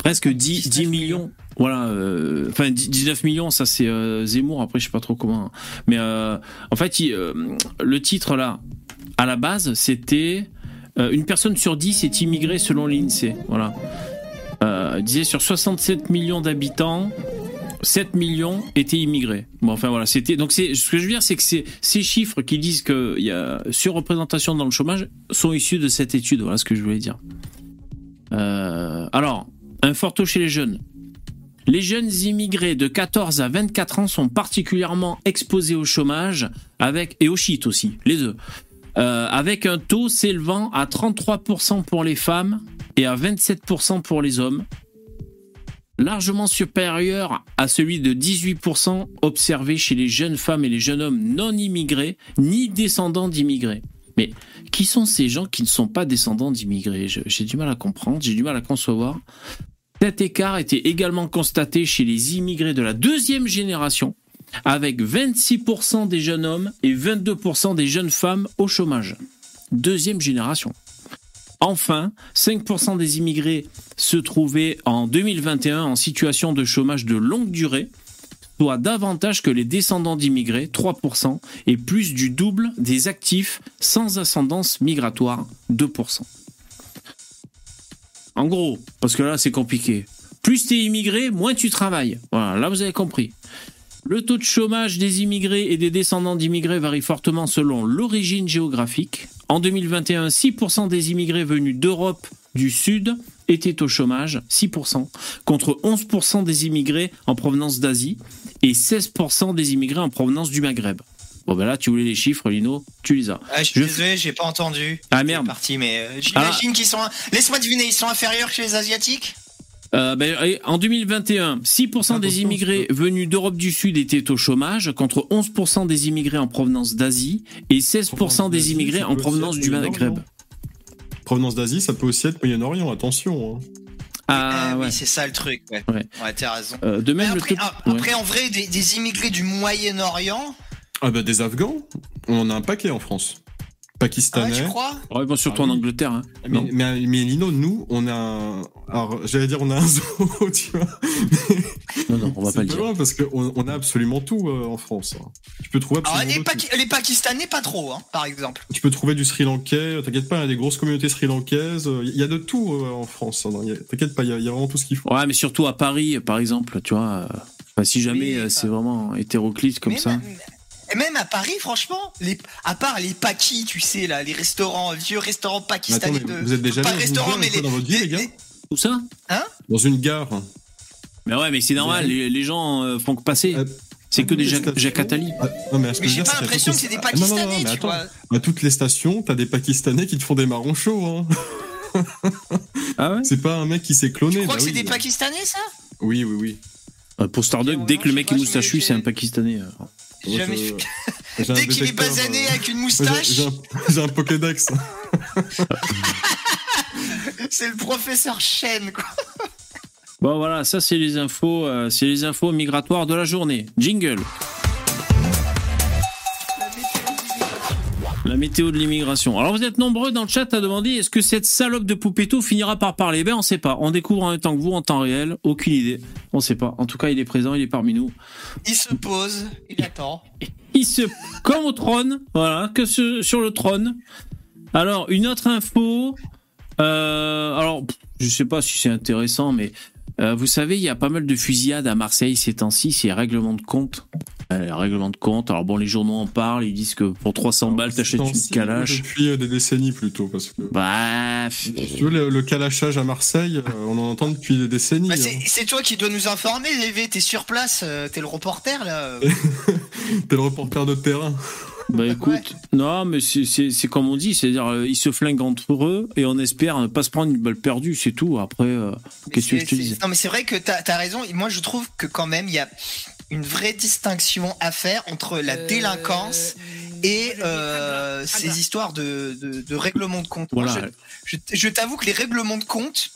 presque 10, 10 millions. Voilà, euh, enfin 10 19 millions, ça c'est euh, Zemmour. Après, je sais pas trop comment. Mais euh, en fait, il, euh, le titre là, à la base, c'était euh, une personne sur 10 est immigrée selon l'INSEE. Voilà. Euh, disait sur 67 millions d'habitants, 7 millions étaient immigrés. Bon, enfin voilà, c'était. Donc, ce que je veux dire, c'est que ces chiffres qui disent qu'il y a surreprésentation dans le chômage sont issus de cette étude. Voilà ce que je voulais dire. Euh, alors, un fort taux chez les jeunes. Les jeunes immigrés de 14 à 24 ans sont particulièrement exposés au chômage avec et au shit aussi, les deux. Euh, avec un taux s'élevant à 33% pour les femmes et à 27% pour les hommes, largement supérieur à celui de 18% observé chez les jeunes femmes et les jeunes hommes non immigrés ni descendants d'immigrés. Mais qui sont ces gens qui ne sont pas descendants d'immigrés? J'ai du mal à comprendre, j'ai du mal à concevoir. Cet écart était également constaté chez les immigrés de la deuxième génération, avec 26% des jeunes hommes et 22% des jeunes femmes au chômage. Deuxième génération. Enfin, 5% des immigrés se trouvaient en 2021 en situation de chômage de longue durée, soit davantage que les descendants d'immigrés, 3%, et plus du double des actifs sans ascendance migratoire, 2%. En gros, parce que là c'est compliqué. Plus tu es immigré, moins tu travailles. Voilà, là vous avez compris. Le taux de chômage des immigrés et des descendants d'immigrés varie fortement selon l'origine géographique. En 2021, 6% des immigrés venus d'Europe du Sud étaient au chômage, 6%, contre 11% des immigrés en provenance d'Asie et 16% des immigrés en provenance du Maghreb. Bon ben là, tu voulais les chiffres, Lino, tu les as. Ah, je suis Je- désolé, j'ai pas entendu. Ah merde. Parti, mais euh, j'imagine qu'ils sont. Laisse-moi deviner, ils sont inférieurs que les Asiatiques? Euh, ben, en 2021, 6% des immigrés venus d'Europe du Sud étaient au chômage, contre 11% des immigrés en provenance d'Asie et 16% des immigrés en provenance du Maghreb. Moyen-Orient. Provenance d'Asie, ça peut aussi être Moyen-Orient, attention. hein. Ah Euh, ouais. Oui, c'est ça le truc. Ouais, Ouais. ouais t'as raison. Euh, de même, après, ah, après, en vrai, des, des immigrés du Moyen-Orient, Ah bah des Afghans, on en a un paquet en France. Ah ouais, Pakistanais. tu crois? Ouais, bon, surtout Ah en. Angleterre. hein. mais, Non. mais, mais Lino, nous, on a un... Alors, j'allais dire on a un [laughs] zoo, tu vois. non, non, on va C'est pas le pas dire. loin parce qu'on on a absolument tout euh, en France. hein. Tu peux trouver Alors, absolument les. Paki- Pakistanais, pas trop, hein, par exemple. Tu peux trouver du Sri Lankais, t'inquiète pas, il y a des grosses communautés sri lankaises, il y a de tout euh, en France. hein, T'inquiète pas, il y, a- il y a vraiment tout ce qu'il faut. Ouais, mais surtout à Paris, par exemple, tu vois. euh, si jamais euh, c'est vraiment hétéroclite comme Mais ça. même- Et même à Paris, franchement, les, à part les pakis, tu sais, là, les restaurants, vieux restaurants attends, pakistanais de. vous êtes déjà pas gare mais les. dans votre vie, les gars Tout ça? Dans une gare. Mais ouais, mais c'est normal, les, les gens euh, font que passer. Euh, c'est que des Jacques Attali. Ah, non, mais, j'ai pas l'impression que c'est des les- Ah, non, non, non, Pakistanais, mais tu attends. vois. À toutes les stations, t'as des Pakistanais qui te font des marrons chauds. Hein. [laughs] Ah ouais? C'est pas un mec qui s'est cloné. Tu crois bah que c'est oui. des Pakistanais, ça? Oui, oui, oui. Euh, Pour Starduck, dès que le mec est moustachu, c'est un Pakistanais. [laughs] J'ai jamais je- Dès qu'il est basané euh, avec une moustache, J'ai un, j'ai un Pokédex. [laughs] c'est le professeur Chen, quoi. Bon voilà, ça c'est les infos, euh, c'est les infos migratoires de la journée. Jingle. La météo de l'immigration. Alors vous êtes nombreux dans le chat à demander est-ce que cette salope de Poupetto finira par parler? Ben on sait pas. On découvre en même temps que vous en temps réel. Aucune idée. On sait pas. En tout cas il est présent, il est parmi nous. Il se pose, il attend. Il se comme au trône, voilà, que ce- sur le trône. Alors une autre info. Euh, alors je sais pas si c'est intéressant, mais euh, vous savez il y a pas mal de fusillades à Marseille ces temps-ci. C'est règlement de compte. Euh, règlement de compte. Alors bon les journaux en parlent. Ils disent que pour 300 balles t'achètes une calache. Depuis des décennies plutôt, parce que. Bah, Si tu veux, le, le calachage à Marseille, euh, on en entend depuis des décennies. Bah, hein. c'est toi qui dois nous informer, Lévé. T'es sur place, euh, t'es le reporter, là. [laughs] T'es le reporter de terrain. bah écoute, non mais c'est- comme on dit, c'est-à-dire euh, ils se flinguent entre eux et on espère ne pas se prendre une balle perdue, c'est tout. Après, euh, qu'est-ce que je te dis? Non, mais c'est vrai que t'as as raison. Moi, je trouve que quand même, il y a une vraie distinction à faire entre la délinquance et euh, ces histoires de, de, de règlement de compte. Moi, Voilà. je je, je t'avoue que les règlements de compte,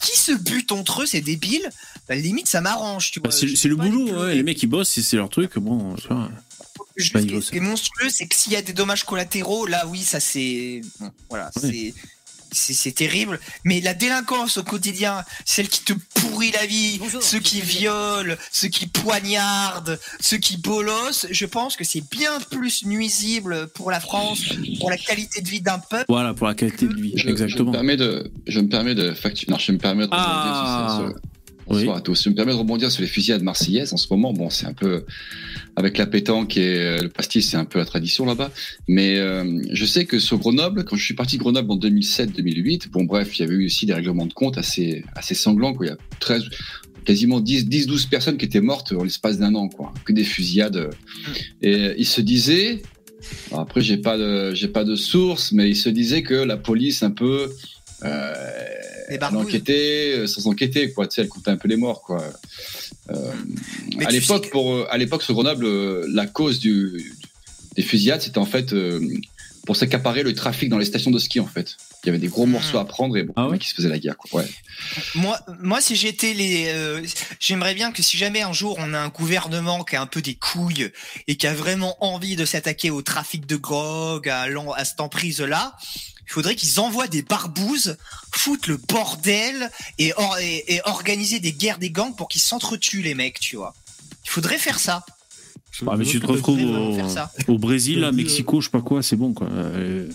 qui se butent entre eux, c'est débile. Bah, limite, ça m'arrange, tu Bah, vois. c'est le boulot, ouais, les mecs ils bossent, c'est c'est leur truc. Bon, tu vois. Ce qui est monstrueux, c'est que s'il y a des dommages collatéraux, là, oui, ça c'est, bon, voilà, Oui. c'est, c'est, c'est terrible. Mais la délinquance au quotidien, celle qui te pourrit la vie, Bonjour, ceux qui violent, ceux qui poignardent, ceux qui bolossent, je pense que c'est bien plus nuisible pour la France, pour la qualité de vie d'un peuple. Voilà pour la qualité de vie, Je, Je me exactement. permets de, je me permets de factu- non, je me permets de rebondir Ah. sur, sur- Oui. bonsoir à tous. Je me permets de rebondir sur les fusillades marseillaises en ce moment. Bon, c'est un peu avec la pétanque et euh, le pastis, c'est un peu la tradition là-bas. Mais euh, je sais que sur Grenoble, quand je suis parti de Grenoble en 2007-2008, bon bref, il y avait eu aussi des règlements de compte assez assez sanglants. Quoi. Il y a 13, quasiment 10, 10, 12 personnes qui étaient mortes en l'espace d'un an, quoi. Que des fusillades. Et euh, ils se disaient. alors après, j'ai pas de, j'ai pas de source, mais ils se disaient que la police un peu euh, Enquêtait euh, sans enquêter, quoi. Tu sais, elle comptait un peu les morts, quoi. Euh, à sais l'époque, que- pour, euh, à l'époque, sur Grenoble, la cause du, des fusillades, c'était en fait euh, pour s'accaparer le trafic dans les stations de ski, en fait. Il y avait des gros Hmm. morceaux à prendre et bon, Ah ouais qui se faisaient la guerre, quoi. Ouais. Moi, moi, si j'étais les, euh, j'aimerais bien que si jamais un jour on a un gouvernement qui a un peu des couilles et qui a vraiment envie de s'attaquer au trafic de drogue, à, à cette emprise-là, il faudrait qu'ils envoient des barbouzes, foutent le bordel et, or- et, et organiser des guerres des gangs pour qu'ils s'entretuent les mecs, tu vois. Il faudrait faire ça. Je- Ah, mais tu te retrouves au, au Brésil, Je à Mexico, je sais pas quoi, c'est bon quoi. Euh,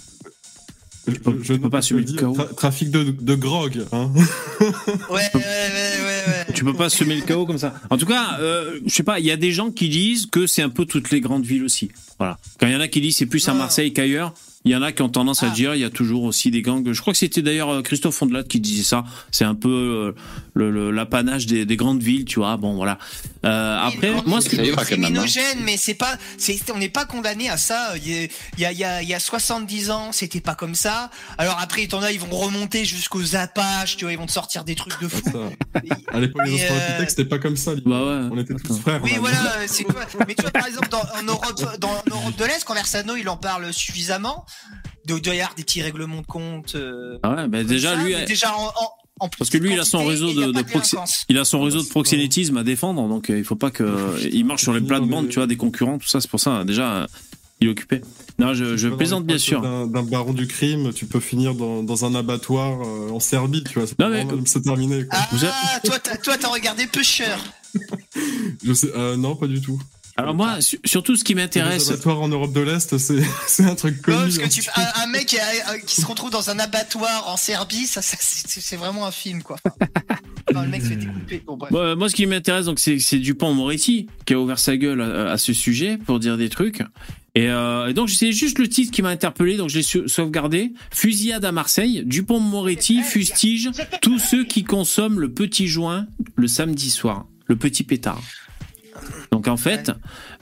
Je, peux- je tu peux pas dis, le chaos. tra- trafic de, de grog, hein. [laughs] Ouais, ouais, ouais, ouais, ouais. tu peux pas semer le chaos comme ça. En tout cas, euh, je sais pas, il y a des gens qui disent que c'est un peu toutes les grandes villes aussi. Voilà. Quand il y en a qui disent c'est plus à. Marseille qu'ailleurs, il y en a qui ont tendance à Ah. dire il y a toujours aussi des gangs. Je crois que c'était d'ailleurs euh, Christophe Fondelat qui disait ça. C'est un peu euh, le- le- l'apanage des, des grandes villes, tu vois. Bon, voilà. Euh, après, les moi, ce que- quand même, hein. criminogène, mais c'est pas, c'est, on n'est pas condamné à ça. Il y a, il y a, il y a, il y a 70 ans, c'était pas comme ça. Alors après, t'en as, ils vont remonter jusqu'aux Apaches, tu vois, ils vont te sortir des trucs de fou. À l'époque Australopithèques, euh, c'était pas comme ça. les- Bah ouais. On était Attends. tous frères. Oui, là. voilà, c'est. Mais tu vois, par exemple, dans, en Europe, dans en Europe de l'Est, quand Versano, il en parle suffisamment. Doit y avoir des petits règlements de compte. euh, Ah ouais, bah déjà ça, lui, mais déjà en, en, en Parce que lui, il a son réseau de- il a son réseau de proxénétisme à défendre, donc euh, il faut pas que il marche sur les plates-bandes, tu vois, des concurrents, tout ça. C'est pour ça, déjà, euh, il est occupé. Non, je, plaisante bien sûr. D'un baron du crime, tu peux finir dans, dans un abattoir euh, en Serbie, tu vois. Ça Non, mais- terminer. quoi. Ah, toi, t'as, toi, t'as regardé Pusher. [laughs] Je sais, euh, non, pas du tout. Alors moi, su- surtout ce qui Les m'intéresse, abattoirs en Europe de l'Est, c'est [laughs] un truc Ouais, connu. parce que hein. tu, un, un mec qui, a- qui se retrouve dans un abattoir en Serbie, ça, ça, c'est, vraiment un film, quoi. Enfin, le mec se fait découper. Bon, bref. Bon, moi, ce qui m'intéresse, donc, c'est c'est Dupont Moretti qui a ouvert sa gueule à, à ce sujet pour dire des trucs. Et, euh, et donc, c'est juste le titre qui m'a interpellé, donc je l'ai sau- sauvegardé. Fusillade à Marseille. Dupont Moretti fustige tous ceux qui consomment le petit joint le samedi soir, le petit pétard. Donc, en fait,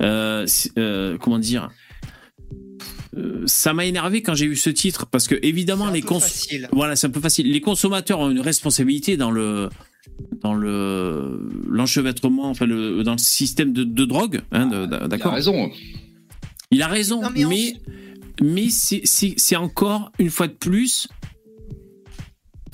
euh, euh, comment dire euh, ça m'a énervé quand j'ai vu ce titre parce que évidemment les cons voilà c'est un peu facile les consommateurs ont une responsabilité dans le dans le l'enchevêtrement enfin le dans le système de, de drogue hein, de- Il a raison. il a raison Non, mais mais mais, c'est encore une fois de plus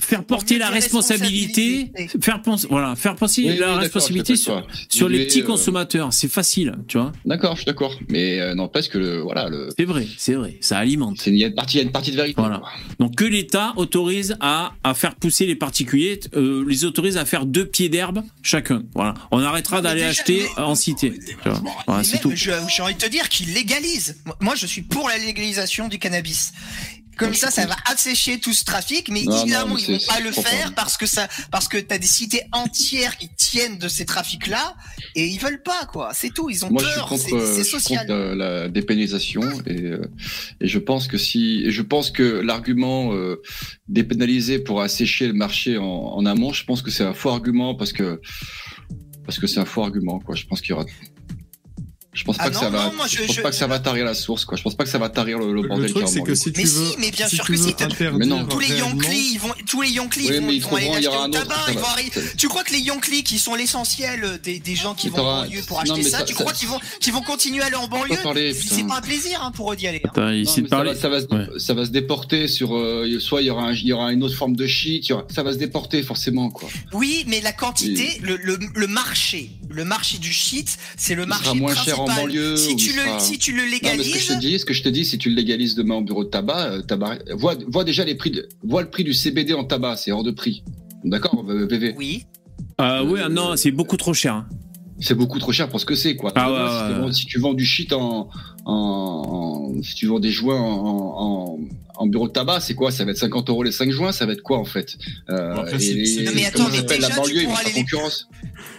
faire porter la responsabilité responsabilité. faire penser voilà faire penser Oui, oui, la responsabilité sur sur les petits euh, consommateurs c'est facile tu vois D'accord, je suis d'accord. Mais euh, n'empêche que le, voilà, le, c'est vrai c'est vrai ça alimente il y a une partie, il y a une partie de vérité. Voilà. Donc que l'État autorise à, à faire pousser les particuliers, euh, les autorise à faire deux pieds d'herbe chacun. Voilà. On arrêtera Non, d'aller acheter mais- en cité. Voilà, c'est tout. J'ai envie de te dire qu'il légalise. Moi, je suis pour la légalisation du cannabis. Comme ça, ça va assécher tout ce trafic, mais Non, non, évidemment, mais ils vont pas le faire parce que ça, parce que t'as des cités entières qui tiennent de ces trafics-là et ils veulent pas, quoi. C'est tout. Ils ont Moi, peur. C'est euh, c'est je suis social. contre la, la dépénalisation et, euh, et je pense que si, et je pense que l'argument euh, dépénaliser pour assécher le marché en, en amont, je pense que c'est un faux argument parce que parce que c'est un faux argument, quoi. Je pense qu'il y aura. Je pense pas Ah que non, ça va. non, moi, je- je pense je- pas que ça va tarir la source, quoi. Je pense pas que ça va tarir le, le Le bordel truc, c'est que si tu Mais veux, si, mais bien si sûr tu que si, Mais non. tous les Yonklis, ils vont, tous les Yonklis, Oui, ils vont, ils vont aller trouveront, il y l'acheter aura au tabac, ils vont Tu crois que les Yonklis, qui sont l'essentiel des, des gens qui Mais vont en banlieue pour acheter ça, ça- tu crois qu'ils vont, qu'ils vont continuer à aller en banlieue? Pas C'est pas un plaisir hein, pour eux d'y aller. ça, va, ça, va se, Ouais. ça va se déporter sur euh, soit il y aura un- il y aura une autre forme de aura- ça va se déporter forcément quoi. Oui, mais la quantité, le, le, le marché, le marché du shit, c'est le marché moins principal. cher en banlieue. si tu le, sera- si tu le Non, ce que je légalises, te dis, ce que je te dis, si tu le légalises demain au bureau de tabac, euh, tabac vois, vois déjà les prix, de, vois le prix du CBD en tabac, c'est hors de prix. D'accord, euh, VV. oui. Ah oui, ah non, c'est beaucoup trop cher. Hein. C'est beaucoup trop cher pour ce que c'est quoi. Ah ouais, si, ouais, tu ouais. vends, si tu vends du shit en, en, en- si tu vends des joints en, en, en bureau de tabac, c'est quoi? Ça va être 50 euros les 5 joints, ça va être quoi en fait? Euh, Bon, après, et Non, mais attends, mais la déjà, tu banlieue, ils aller les- concurrence.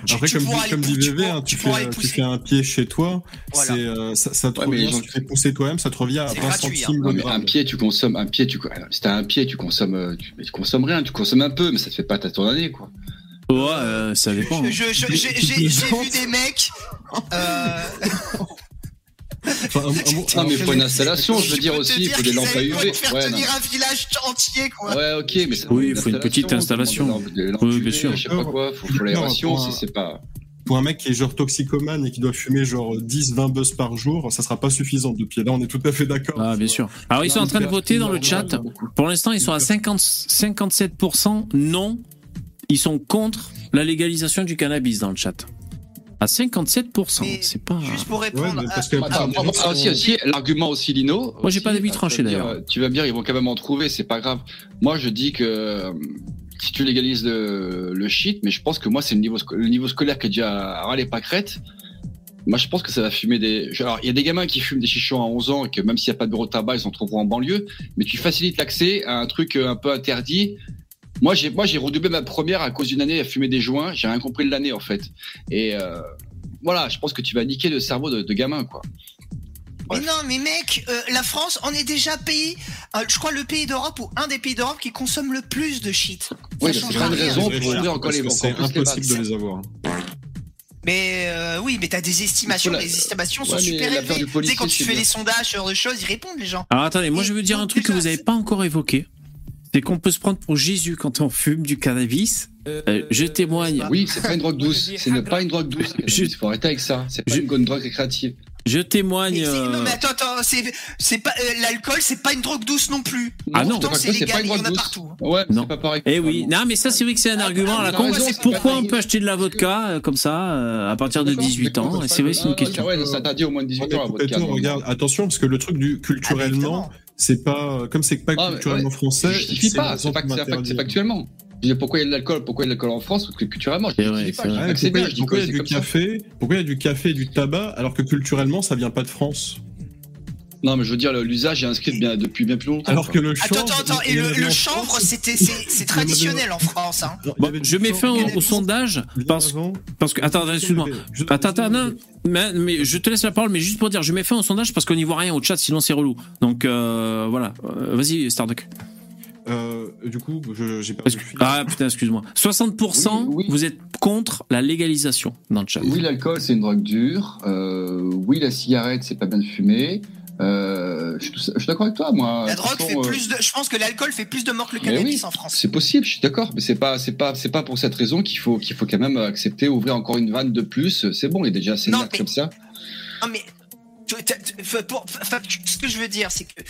Tu- Après, tu comme, dit, comme dit tu VV, hein, tu, tu fais, tu pousser. fais un pied chez toi, Voilà. c'est, euh, ça, ça te Ouais, revient, tu fais pousser toi-même, ça te revient à C'est 20 gratuit, centimes mais un pied, tu consommes un pied, tu si t'as un pied, tu consommes, euh, tu, consommes rien, tu consommes un peu, mais ça te fait pas ta ton année quoi. Ouais, euh, ça dépend. Je- J'ai vu des mecs. euh, Enfin, un- un- Non, mais faut une installation, je veux dire aussi, il faut des lampes à UV. faire Ouais, non. tenir un village entier, quoi. Ouais, ok, mais ça Oui, il faut une petite installation. Oui, bien sûr. Je sais pas quoi, faut, faut l'aération aussi, c'est pas. pour un mec qui est genre toxicomane et qui doit fumer genre 10-20 buzz par jour, ça sera pas suffisant de pied. Là, on est tout à fait d'accord. Ah, bien sûr. Alors, ils sont en train de voter dans le chat. Pour l'instant, ils sont à 50, 57% non. Ils sont contre la légalisation du cannabis dans le chat. À 57%, Mais c'est pas. Juste pour Ouais, répondre à- parce que Attends, par- moi, aussi, aussi, l'argument aussi, Lino. Moi, j'ai aussi, pas d'avis tranché, tu vas me dire, d'ailleurs. euh, Tu vas me dire, ils vont quand même en trouver, c'est pas grave. Moi, je dis que euh, si tu légalises le, le shit, mais je pense que moi, c'est le niveau, le niveau scolaire qui est déjà à râler pas crête. Moi, je pense que ça va fumer des. Alors, il y a des gamins qui fument des chichons à 11 ans et que même s'il n'y a pas de bureau de tabac, ils s'en trouveront en banlieue. Mais tu facilites l'accès à un truc euh, un peu interdit. Moi, j'ai, moi, j'ai redoublé ma première à cause d'une année à fumer des joints. J'ai rien compris de l'année, en fait. Et euh, voilà, je pense que tu vas niquer le cerveau de, de gamin, quoi. Mais non, mais mec, euh, la France, on est déjà pays, euh, je crois le pays d'Europe ou un des pays d'Europe qui consomme le plus de shit. Ça Oui, c'est une raison C'est pour ouvrir encore les c'est les impossible de les avoir. Mais euh, oui, mais t'as des estimations, la- les estimations sont Ouais, super élevées. Tu sais, quand tu fais bien. les sondages, ce genre de choses, ils répondent les gens. Alors, attendez, moi, je veux dire un truc que vous n'avez pas encore évoqué. C'est qu'on peut se prendre pour Jésus quand on fume du cannabis. Euh, je témoigne. Oui, c'est pas une drogue douce. C'est pas une drogue douce. Je- Il faut arrêter avec ça. C'est pas Je- une bonne drogue récréative. Je témoigne. c'est- euh, Non mais attends, attends, c'est c'est pas euh, l'alcool, c'est pas une drogue douce non plus. Ah non. Pourtant, c'est c'est c'est légal, une il y en a partout. Ouais, Non. c'est pas pareil. Eh oui, non, mais ça, c'est vrai que c'est un argument à la ah, con. c'est Pourquoi on peut acheter de la vodka euh, comme ça euh, à partir de 18 ans? C'est vrai, c'est une question. Ouais, ça t'a dit au moins de 18 ans. regarde, attention, parce que le truc du Ah, culturellement. C'est pas, comme c'est pas Ah, culturellement ouais, français. C'est pas. C'est pas factuellement. Je dis pourquoi il y a de l'alcool, pourquoi il y a de l'alcool en France, parce que culturellement, je dis pas. Je dis que c'est pourquoi bien, je il y a du café Pourquoi il y a du café et du tabac alors que culturellement ça vient pas de France? Non, mais je veux dire, l'usage est inscrit bien, depuis bien plus longtemps. Alors quoi. que le chanvre. Attends, attends, attends, et le, chanvre, c'est traditionnel en France. Hein. Bon, je mets fin au, sondage parce, que attends, attends, excuse-moi. Je- Attends, attends, non, mais, mais je te laisse la parole, mais juste pour dire, je mets fin au sondage parce qu'on n'y voit rien au chat, sinon c'est relou. Donc euh, voilà, Euh, vas-y, Starduck. Euh, du coup, je- j'ai perdu. que- Ah putain, excuse-moi. 60%, Oui, oui. vous êtes contre la légalisation dans le chat. Oui, l'alcool, c'est une drogue dure. Euh, oui, la cigarette, c'est pas bien de fumer. Euh, je suis, d'accord avec toi, moi. La drogue façon, fait euh, plus de. Je pense que l'alcool fait plus de morts que le cannabis oui, en France. C'est possible, je suis d'accord, mais c'est pas, c'est pas, c'est pas pour cette raison qu'il faut, qu'il faut quand même accepter, ouvrir encore une vanne de plus. C'est bon, il est déjà assez mais- comme ça. Non mais pour- enfin, ce que je veux dire, c'est que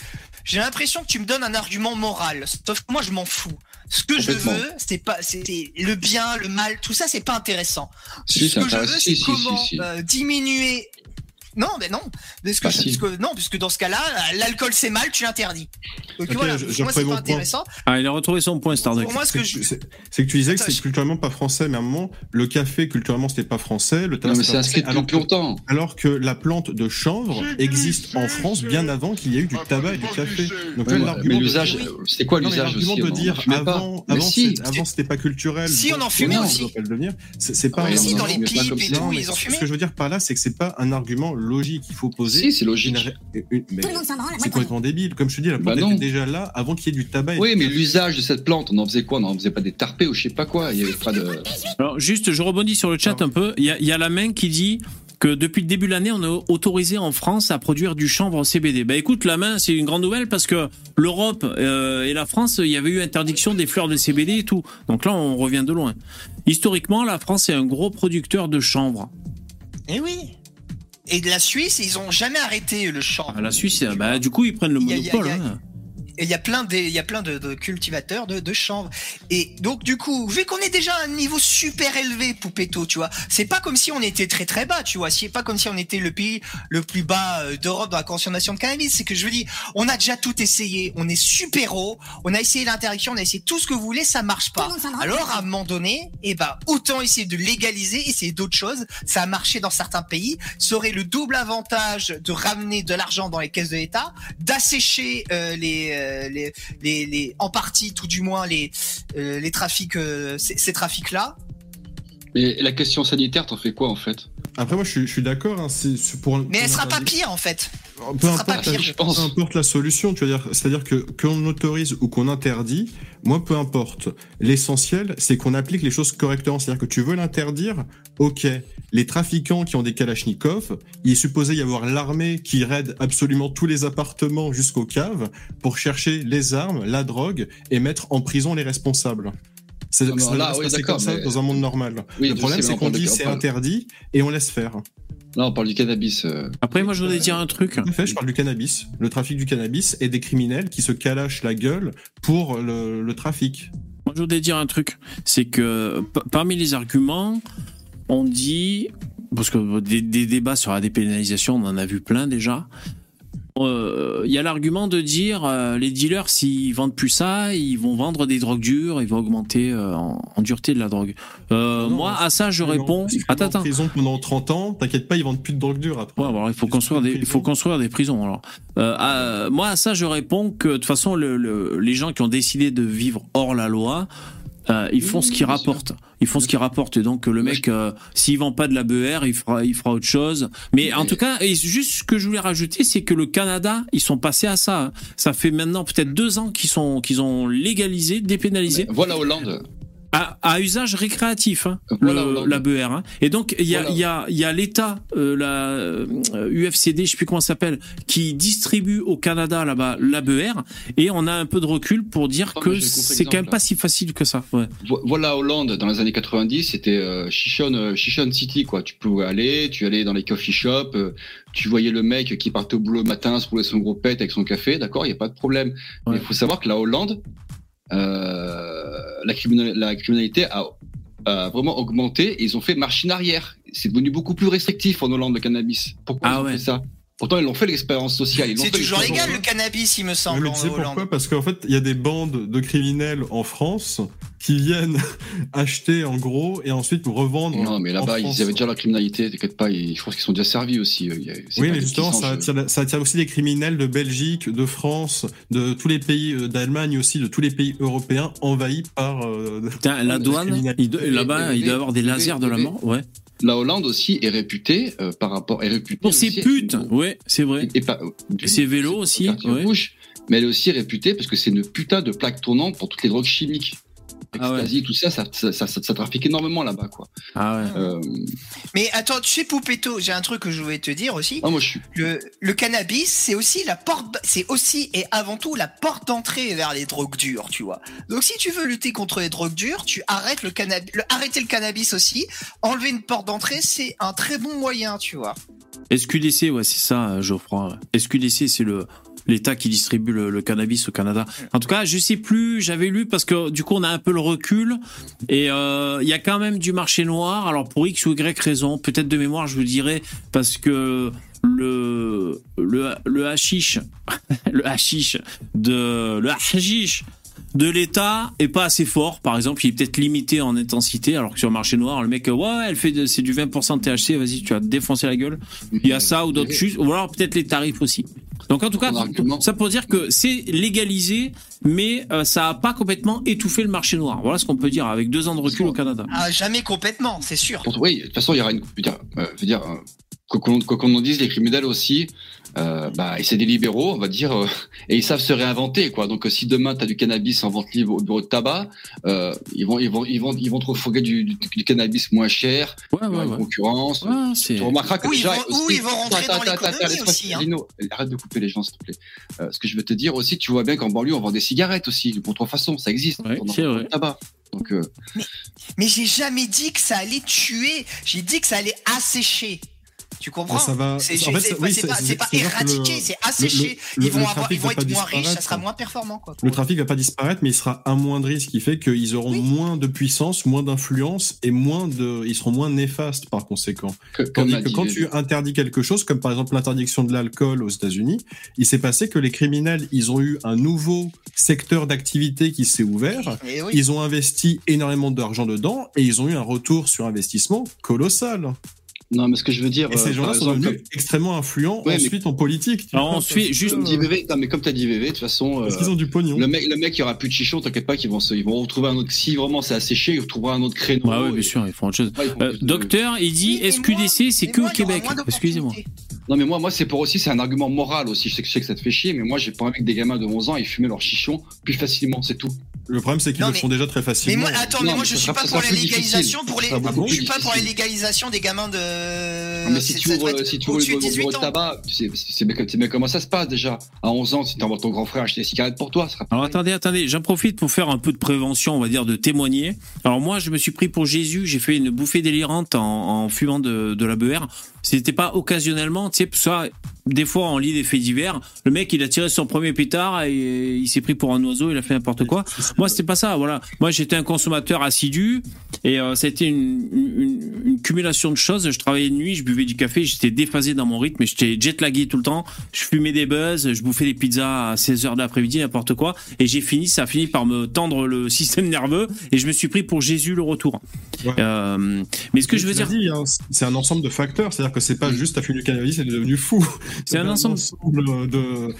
j'ai l'impression que tu me donnes un argument moral. Sauf que moi, je m'en fous. Ce que je veux, c'est pas, c'est le bien, le mal, tout ça, c'est pas intéressant. Si, ce que je veux, intéressant. c'est Si, si, comment si, si. euh, diminuer. Non, mais non. Parce que, si. parce que- non, puisque dans ce cas-là, l'alcool c'est mal, tu l'interdis. Donc voilà, je- pour je moi c'est pas intéressant. Ah, il a retrouvé son point, Starduck. Pour moi, ce que je. C'est c'est que tu disais que c'est je- culturellement pas français, mais à un moment, le café, culturellement, c'était pas français, le Non, tabac, mais c'est pas inscrit français, depuis alors que, longtemps. alors que la plante de chanvre existe en France bien avant qu'il y ait eu du tabac et du café. Donc Ouais, là, mais- l'argument mais de- l'usage, euh, c'était quoi l'usage aussi de en dire avant, c'est- c'était pas culturel. Si, on en fumait aussi. ça doit pas le devenir. C'est c'est pas. Si, on dans en les pipes et tout, ils ont ce fumé. que je veux dire par là, c'est que c'est pas un argument logique. Il faut poser. Si, c'est logique. une- C'est complètement débile. Comme je te dis, la Bah plante non. était déjà là avant qu'il y ait du tabac. Oui, mais l'usage de cette plante, on en faisait quoi? On en faisait pas des tarpés ou je sais pas quoi? Il y avait pas de. Alors, juste, je rebondis sur le chat un peu. Il y a, il y a la main qui dit que depuis le début de l'année, on est autorisé en France à produire du chanvre CBD. Bah écoute, la main, c'est une grande nouvelle parce que l'Europe euh, et la France, il y avait eu interdiction des fleurs de CBD et tout. Donc là, on revient de loin. Historiquement, la France est un gros producteur de chanvre. Eh oui. Et de la Suisse, ils ont jamais arrêté le champ. Ah, La Suisse, bah, du coup, ils prennent le Il y a- il y a- monopole. il y a- hein. Et il y a plein de, il y a plein de, de cultivateurs de, de chanvre. Et donc du coup, vu qu'on est déjà à un niveau super élevé, Poupetto, tu vois, c'est pas comme si on était très très bas, tu vois. C'est pas comme si on était le pays le plus bas euh, d'Europe dans la consommation de cannabis. C'est que je veux dire, on a déjà tout essayé. On est super haut. On a essayé l'interaction, on a essayé tout ce que vous voulez, ça marche pas. Alors à un moment donné, eh ben autant essayer de légaliser, essayer d'autres choses. Ça a marché dans certains pays. Ça aurait le double avantage de ramener de l'argent dans les caisses de l'État, d'assécher euh, les, euh, les, les, les, en partie tout du moins les, euh, les trafics, euh, ces, ces trafics-là. Mais la question sanitaire, t'en fais quoi en fait? Après, moi, je suis, je suis d'accord. hein, c'est c'est pour. Mais elle sera pas pire en fait. Peu pas importe, la, pire, je pense. peu importe la solution, tu veux dire, c'est-à-dire que qu'on autorise ou qu'on interdit, moi peu importe. L'essentiel, c'est qu'on applique les choses correctement. C'est-à-dire que tu veux l'interdire, ok. Les trafiquants qui ont des kalachnikovs, il est supposé y avoir l'armée qui raide absolument tous les appartements jusqu'aux caves pour chercher les armes, la drogue et mettre en prison les responsables. Ça là, se comme ça mais- dans un monde normal. Oui, le problème, c'est qu'on dit c'est parle- interdit et on laisse faire. Là, on parle du cannabis. euh. Après, moi, je voudrais dire un truc. En fait, je parle du cannabis, le trafic du cannabis et des criminels qui se calachent la gueule pour le, le trafic. Moi, je voudrais dire un truc. C'est que parmi les arguments, on dit, parce que des, des débats sur la dépénalisation, on en a vu plein déjà. Euh, Il y a l'argument de dire euh, les dealers s'ils vendent plus ça, ils vont vendre des drogues dures, ils vont augmenter euh, en, en dureté de la drogue. Euh, Non, moi à ça je réponds. Attends en attends. prison pendant 30 ans, t'inquiète pas, ils vendent plus de drogue dure après. Ouais, alors il faut construire des, il faut construire des prisons. Alors, euh, à- moi à ça je réponds que de toute façon le, le- les gens qui ont décidé de vivre hors la loi, euh, ils font Oui, ce qu'ils rapportent. Ils font ce qu'ils rapportent. Et donc le Moi, mec, euh, s'il vend pas de la BR, il fera, il fera autre chose. Mais en tout cas, et juste ce que je voulais rajouter, c'est que le Canada, ils sont passés à ça. Ça fait maintenant peut-être deux ans qu'ils sont, qu'ils ont légalisé, dépénalisé Voilà Hollande. À, à usage récréatif, hein, Voilà, le- Hollande. la BR. hein. Et donc il y a, Voilà. il y a, il y a l'État, euh, la euh, UFCD, je sais plus comment ça s'appelle, qui distribue au Canada là-bas la BR, et on a un peu de recul pour dire Oh, que c'est quand même pas si facile que ça. Ouais. Vo- Voilà Hollande dans les années 90, c'était euh, Chichon, euh, Chichon City quoi. Tu pouvais aller, tu allais dans les coffee shops, euh, tu voyais le mec qui partait au boulot le matin, se roulait son gros pet avec son café, d'accord, il y a pas de problème. Mais il faut savoir que la Hollande, la, criminal- la criminalité a, a vraiment augmenté. Et ils ont fait machine arrière. C'est devenu beaucoup plus restrictif en Hollande le cannabis. Pourquoi Ah ils ont ouais. fait ça? Pourtant ils l'ont fait l'expérience sociale. C'est toujours légal le cannabis, il me semble, mais en tu sais Hollande. pourquoi Parce qu'en fait, il y a des bandes de criminels en France qui viennent [laughs] acheter en gros et ensuite revendre. Non, mais là-bas, ils avaient déjà la criminalité, t'inquiète pas, ils- je pense qu'ils sont déjà servis aussi. euh, Oui, mais justement, ça attire, ça attire aussi des criminels de Belgique, de France, de tous les pays, euh, d'Allemagne aussi, de tous les pays européens envahis par. euh, [laughs] Putain, la [laughs] douane, criminalité. il doit- là-bas, il doit y avoir des lasers de la mort. Ouais. La Hollande aussi est réputée euh, par rapport est réputée Pour aussi- putes, ouais, c'est vrai. et, pas- ses vélos aussi, ouais. rouge, mais elle est aussi réputée parce que c'est une putain de plaque tournante pour toutes les drogues chimiques. Ah ouais. tout ça ça, ça, ça, ça trafique énormément là-bas, quoi. Ah ouais. Euh, Mais attends, tu sais, Poupetto, j'ai un truc que je voulais te dire aussi. ah, moi, je suis. Le, le cannabis, c'est aussi la porte, c'est aussi et avant tout la porte d'entrée vers les drogues dures, tu vois. Donc si tu veux lutter contre les drogues dures, tu arrêtes le cannabis, arrêter le cannabis aussi, enlever une porte d'entrée, c'est un très bon moyen, tu vois. SQDC, ouais, c'est ça, euh, Geoffroy. SQDC, c'est le l'État qui distribue le, le cannabis au Canada. En tout cas, je sais plus, j'avais lu parce que du coup, on a un peu le recul et euh, il y a quand même du marché noir. Alors pour X ou Y raison, peut-être de mémoire, je vous dirais parce que le le le hashish, [laughs] le hashish de le hashish de l'État est pas assez fort, par exemple, il est peut-être limité en intensité, alors que sur le marché noir, le mec, ouais, elle fait, c'est du 20% de THC, vas-y, tu vas te défoncer la gueule. Il y a ça ou d'autres choses, ou alors peut-être les tarifs aussi. Donc en tout cas, ça pour dire que c'est légalisé, mais euh, ça a pas complètement étouffé le marché noir. Voilà ce qu'on peut dire avec deux ans de recul au Canada. Ah, jamais complètement, c'est sûr. Oui, de toute façon, il y aura une. Je veux dire, euh, je veux dire euh, quoi qu'on quoi qu'on en dise, les criminels aussi, euh, bah, et c'est des libéraux, on va dire, euh, et ils savent se réinventer, quoi. Donc, euh, si demain tu as du cannabis en vente libre au bureau de tabac, euh, ils vont, ils vont, ils vont, ils vont te refourguer du, du, du cannabis moins cher, Ouais, ouais, ouais. concurrence. Ouais, c'est. Tu remarqueras que Ou ils déjà, vont- ou aussi- ils vont rentrer dans attends, attends, l'économie aussi, hein. Lino, arrête de couper les gens, s'il te plaît. Euh, ce que je veux te dire aussi, tu vois bien qu'en banlieue, on vend des cigarettes aussi, de contrefaçon, ça existe. C'est vrai. du tabac. Donc, euh, Mais j'ai jamais dit que ça allait tuer. J'ai dit que ça allait assécher. Tu comprends Ça va- C'est en fait, c'est c'est- pas, oui, c'est le- ils vont, avoir, ils être moins riches, ça disparaître. sera moins performant. Quoi, Le trafic va pas disparaître, mais il sera amoindri, ce qui fait qu'ils auront Oui. moins de puissance, moins d'influence et moins de, ils seront moins néfastes par conséquent. que- comme Tandis a que dit- quand tu interdis quelque chose, comme par exemple l'interdiction de l'alcool aux États-Unis, il s'est passé que les criminels, ils ont eu un nouveau secteur d'activité qui s'est ouvert. Eh oui. Ils ont investi énormément d'argent dedans et ils ont eu un retour sur investissement colossal. Non, mais ce que je veux dire. Et ces euh, gens-là sont exemple, devenus extrêmement influents Ouais, mais- ensuite en politique. tu vois, ensuite, parce juste- que- Comme dit VV, non, mais comme t'as dit VV, de toute façon, Parce euh, qu'ils ont du pognon. le mec, le mec, il y aura plus de chichon, t'inquiète pas qu'ils vont se, ils vont retrouver un autre. Si vraiment c'est asséché, ils retrouveront un autre créneau. Ouais, ouais, et- bien sûr, ils font autre chose. Ouais, Euh, plus de- docteur, il dit Oui, mais SQDC, c'est mais que moi, au Québec. Excusez-moi. Non, mais moi, moi, c'est pour aussi, c'est un argument moral aussi. Je sais, que- je sais que ça te fait chier, mais moi, j'ai pas envie que des gamins de 11 ans, ils fument leur chichon plus facilement, c'est tout. Le problème, c'est qu'ils le mais- font déjà très Mais facilement. moi, attends, Non, mais moi mais je suis pas pour la légalisation pour les. Je suis pas pour la légalisation des gamins de. Mais si tu ouvres, si tu ouvres le de bureau 18 de ans. tabac, tu sais, c'est bien, tu comment ça se passe déjà? À 11 ans, si t'envoies ton grand frère acheter des cigarettes pour toi, ça sera Alors attendez, attendez, j'en profite pour faire un peu de prévention, on va dire, de témoigner. Alors moi, je me suis pris pour Jésus, j'ai fait une bouffée délirante en, en fumant de, de la beurre. C'était pas occasionnellement, tu sais, ça, des fois on lit des faits divers. Le mec, il a tiré son premier pétard et il s'est pris pour un oiseau, il a fait n'importe quoi. Moi, c'était pas ça, voilà. Moi, j'étais un consommateur assidu et euh, ça a été une, une, une cumulation de choses. Je travaillais de nuit, je buvais du café, j'étais déphasé dans mon rythme, j'étais jet-lagué tout le temps. Je fumais des buzz, je bouffais des pizzas à 16 heures de l'après-midi, n'importe quoi. Et j'ai fini, ça a fini par me tendre le [laughs] système nerveux et je me suis pris pour Jésus le retour. Ouais. Euh, mais ce que je veux dire, hein, c'est un ensemble de facteurs. C'est-à-dire que c'est pas juste t'as fumé du cannabis t'es devenu fou. [laughs] C'est un ensemble- de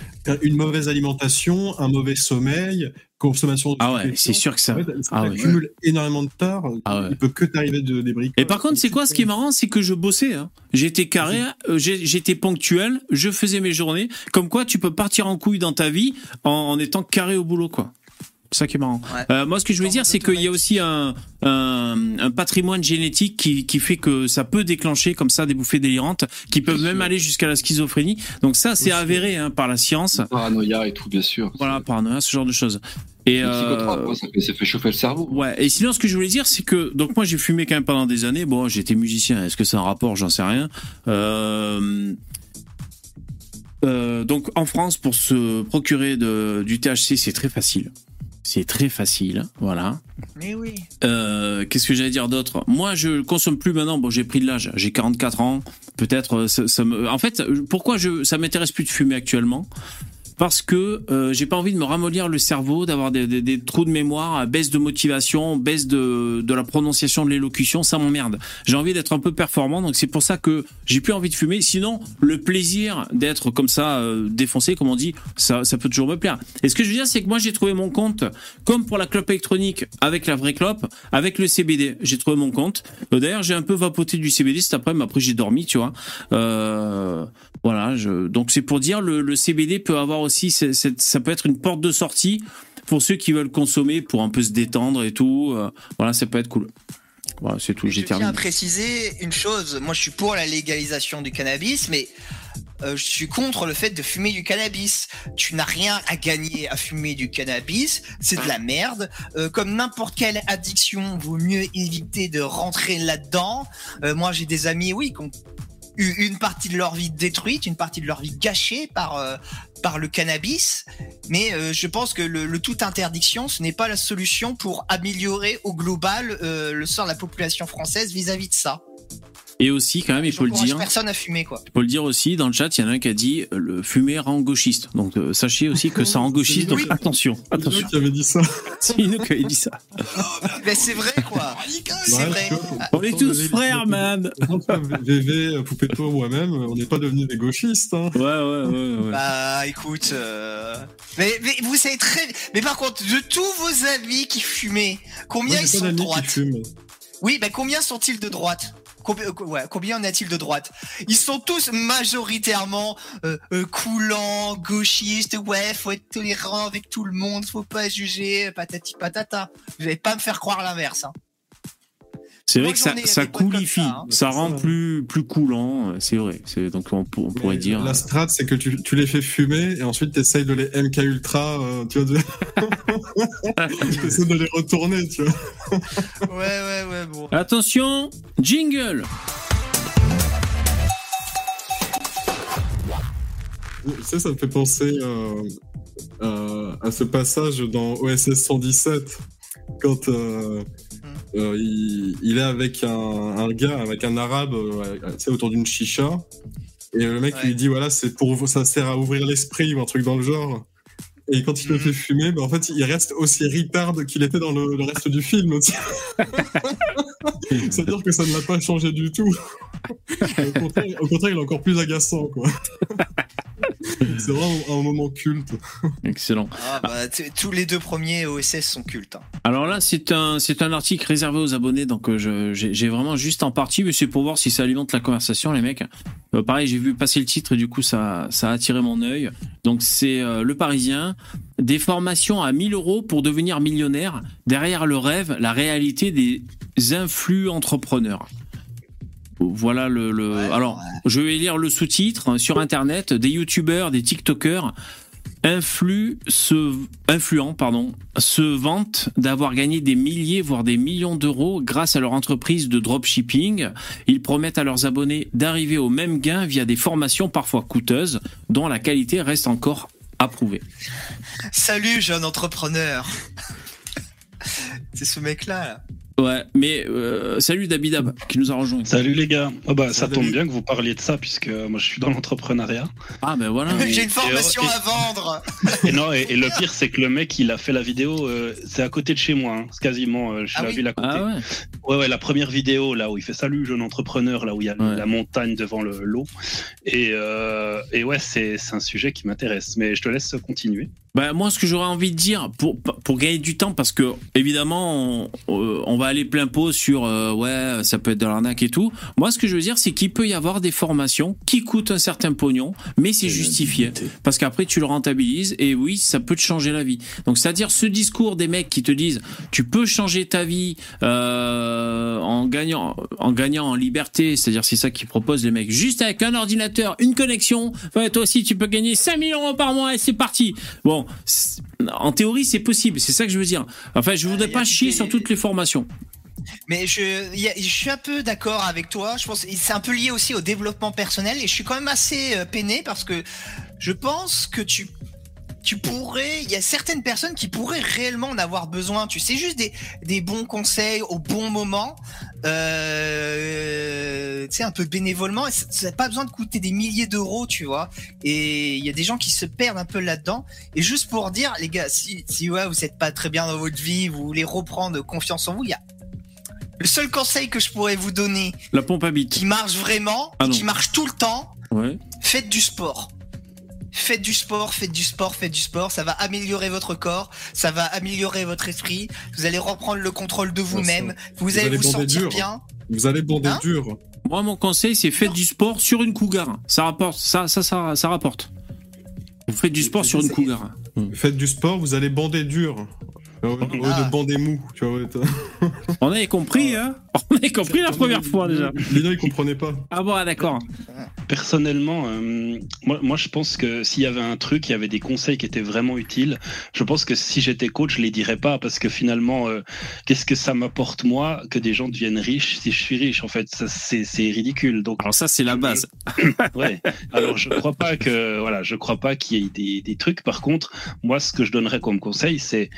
une mauvaise alimentation, un mauvais sommeil, consommation. de ah ouais, c'est sûr que ça. En fait, ça Ah ouais. accumule énormément de tard. Ah ouais. Il peut que t'arriver de, des briques. Et par contre, c'est quoi ce qui est marrant, c'est que je bossais. Hein. J'étais carré, euh, j'étais ponctuel, je faisais mes journées. Comme quoi, tu peux partir en couille dans ta vie en, en étant carré au boulot, quoi. C'est ça qui est marrant. Ouais. Euh, moi, ce que je veux Dans dire, c'est qu'il y a aussi un, un, un patrimoine génétique qui, qui fait que ça peut déclencher comme ça des bouffées délirantes, qui peuvent Bien même sûr. aller jusqu'à la schizophrénie. Donc ça, c'est avéré hein, par la science. Paranoïa et tout, bien sûr. Voilà, paranoïa, ce genre de choses. Et euh, quoi, ça, fait, ça fait chauffer le cerveau. Ouais, et sinon, ce que je voulais dire, c'est que, donc moi j'ai fumé quand même pendant des années. Bon, j'étais musicien, est-ce que c'est un rapport? J'en sais rien. Euh, euh, donc en France, pour se procurer de, du THC, c'est très facile. C'est très facile, voilà. Mais oui. Euh, Qu'est-ce que j'allais dire d'autre? Moi, je consomme plus maintenant. Bon, j'ai pris de l'âge. J'ai 44 ans. Peut-être. euh, Ça, ça me... En fait, pourquoi je ça m'intéresse plus de fumer actuellement? Parce que euh, j'ai pas envie de me ramollir le cerveau, d'avoir des, trous de mémoire, baisse de motivation, baisse de, la prononciation de l'élocution, ça m'emmerde. J'ai envie d'être un peu performant, donc c'est pour ça que j'ai plus envie de fumer. Sinon, le plaisir d'être comme ça euh, défoncé, comme on dit, ça, peut toujours me plaire. Et ce que je veux dire, c'est que moi j'ai trouvé mon compte, comme pour la clope électronique avec la vraie clope, avec le CBD. J'ai trouvé mon compte. Euh, D'ailleurs, j'ai un peu vapoté du CBD cet après, mais après j'ai dormi, tu vois. Euh, voilà, donc c'est pour dire le, le CBD peut avoir aussi, ça peut être une porte de sortie pour ceux qui veulent consommer, pour un peu se détendre et tout, euh, voilà, ça peut être cool. Voilà, c'est tout, j'ai je tiens terminé. à préciser une chose. Moi, je suis pour la légalisation du cannabis, mais euh, je suis contre le fait de fumer du cannabis. Tu n'as rien à gagner à fumer du cannabis. C'est de la merde. Euh, comme n'importe quelle addiction, vaut mieux éviter de rentrer là-dedans. Euh, moi, j'ai des amis, oui, qui ont une partie de leur vie détruite, une partie de leur vie gâchée par euh, par le cannabis. Mais euh, je pense que le, le tout interdiction, ce n'est pas la solution pour améliorer au global euh, le sort de la population française vis-à-vis de ça. Et aussi, quand même, il faut le dire, personne à fumer, quoi. il faut le dire aussi, dans le chat, il y en a un qui a dit euh, le fumer rend gauchiste. Donc, euh, sachez aussi que ça rend gauchiste, donc Oui. attention, C'est attention. lui qui avait dit ça. C'est nous qui avait dit ça. Mais c'est vrai, quoi. C'est vrai. [laughs] On est tous frères, man. VV, Poupetto, moi-même, on n'est pas devenus des gauchistes. Hein. Ouais, ouais, ouais, ouais. Bah, écoute, euh... mais, mais vous savez très. Mais par contre, de tous vos amis qui fumaient, combien Moi, ils sont de droite? Oui, bah combien sont-ils de droite? Combien, euh, ouais, en a-t-il de droite? Ils sont tous majoritairement euh, euh, coulants, gauchistes. Ouais, faut être tolérant avec tout le monde, faut pas juger, patati patata. Vous allez pas me faire croire l'inverse. Hein. C'est vrai que ça, ça coolifie, ça, hein. ça rend plus, plus coulant, c'est vrai. C'est, donc on, pour- on pourrait Mais dire. La strat, c'est que tu, tu les fais fumer et ensuite tu essayes de les MK Ultra, euh, tu vois, [laughs] tu essaies de les retourner, tu vois. Ouais, ouais, ouais, bon. Attention, jingle Tu sais, ça me fait penser euh, euh, à ce passage dans OSS 117 quand euh, il, il est avec un, un gars, avec un arabe, euh, autour d'une chicha. Et le mec Ouais. lui dit voilà, c'est pour ça sert à ouvrir l'esprit ou un truc dans le genre. Et quand il le Mhm. fait fumer, bah, en fait, il reste aussi retard qu'il était dans le, le reste du film. [laughs] C'est-à-dire que ça ne l'a pas changé du tout. au, contraire, au contraire, il est encore plus agaçant, quoi. C'est vraiment un moment culte. Excellent. Ah, bah, tous les deux premiers OSS sont cultes. hein. Alors là, c'est un, c'est un article réservé aux abonnés, donc euh, je- j'ai j'ai vraiment juste en partie, mais c'est pour voir si ça alimente la conversation, les mecs. Euh, pareil, j'ai vu passer le titre et du coup, ça, ça a attiré mon œil. Donc c'est euh, Le Parisien, des formations à 1000 euros pour devenir millionnaire. Derrière le rêve, la réalité des influx entrepreneurs. Voilà le. le- Ouais, Alors, je vais lire le sous-titre hein, sur Internet. Des youtubeurs, des tiktokers se, influents pardon, se vantent d'avoir gagné des milliers, voire des millions d'euros grâce à leur entreprise de dropshipping. Ils promettent à leurs abonnés d'arriver au même gain via des formations parfois coûteuses, dont la qualité reste encore approuvée. Salut, jeune entrepreneur. C'est ce mec-là. Là. Ouais, mais euh, salut Dabidab qui nous a rejoint. Salut les gars. Oh bah, ça tombe bien que vous parliez de ça puisque euh, moi je suis dans l'entrepreneuriat. Ah ben voilà. [laughs] J'ai une formation et- à vendre. Et non, et, et le pire c'est que le mec il a fait la vidéo, euh, c'est à côté de chez moi, hein. c'est quasiment, euh, je Ah la oui ville à côté. Ah ouais. Ouais, ouais, la première vidéo là où il fait salut jeune entrepreneur, là où il y a Ouais. la montagne devant le lot. Et, euh, et ouais, c'est c'est un sujet qui m'intéresse. Mais je te laisse continuer. Bah, moi, ce que j'aurais envie de dire pour, pour gagner du temps, parce que évidemment, on, on va aller plein pot sur euh, ouais, ça peut être de l'arnaque et tout. Moi, ce que je veux dire, c'est qu'il peut y avoir des formations qui coûtent un certain pognon, mais c'est justifié. Parce qu'après, tu le rentabilises et oui, ça peut te changer la vie. Donc, c'est-à-dire ce discours des mecs qui te disent tu peux changer ta vie euh, en gagnant en gagnant en liberté, c'est-à-dire c'est ça qu'ils proposent les mecs, juste avec un ordinateur, une connexion. Ouais, toi aussi, tu peux gagner 5000 euros par mois et c'est parti. Bon, en théorie, c'est possible. C'est ça que je veux dire. Enfin, je voudrais Euh, pas chier sur toutes les formations. Mais je, y a- je suis un peu d'accord avec toi. Je pense que c'est un peu lié aussi au développement personnel et je suis quand même assez euh, peiné parce que je pense que tu tu pourrais, il y a certaines personnes qui pourraient réellement en avoir besoin. Tu sais, juste des, des bons conseils au bon moment, euh, tu sais, un peu bénévolement. Et ça n'a pas besoin de coûter des milliers d'euros, tu vois. Et il y a des gens qui se perdent un peu là-dedans. Et juste pour dire, les gars, si, si ouais, vous êtes pas très bien dans votre vie, vous voulez reprendre confiance en vous, il y a le seul conseil que je pourrais vous donner, La pompe à bite. qui marche vraiment, Ah qui marche tout le temps, Ouais. faites du sport. Faites du sport, faites du sport, faites du sport. Ça va améliorer votre corps, ça va améliorer votre esprit. Vous allez reprendre le contrôle de vous-même. Vous, Vous allez vous sentir dur. bien. Vous allez bander Hein dur. Moi, mon conseil, c'est faites du sport sur une cougar. Ça rapporte. Ça, ça, ça, ça rapporte. Vous faites du sport sur une cougar. Faites du sport, vous allez bander dur. Au lieu Ah. de bander mou, tu vois. ouais, t'as- [laughs] On avait compris, hein On avait compris la première fois déjà. Les gars, ils comprenaient pas. Ah bon, ah, d'accord. Personnellement, euh, moi, moi, je pense que s'il y avait un truc, il y avait des conseils qui étaient vraiment utiles. Je pense que si j'étais coach, je les dirais pas parce que finalement, euh, qu'est-ce que ça m'apporte moi que des gens deviennent riches si je suis riche En fait, ça, c'est c'est ridicule. Donc, Alors ça, c'est la base. [laughs] ouais. Alors, je crois pas que, voilà, je crois pas qu'il y ait des, des trucs. Par contre, moi, ce que je donnerais comme conseil, c'est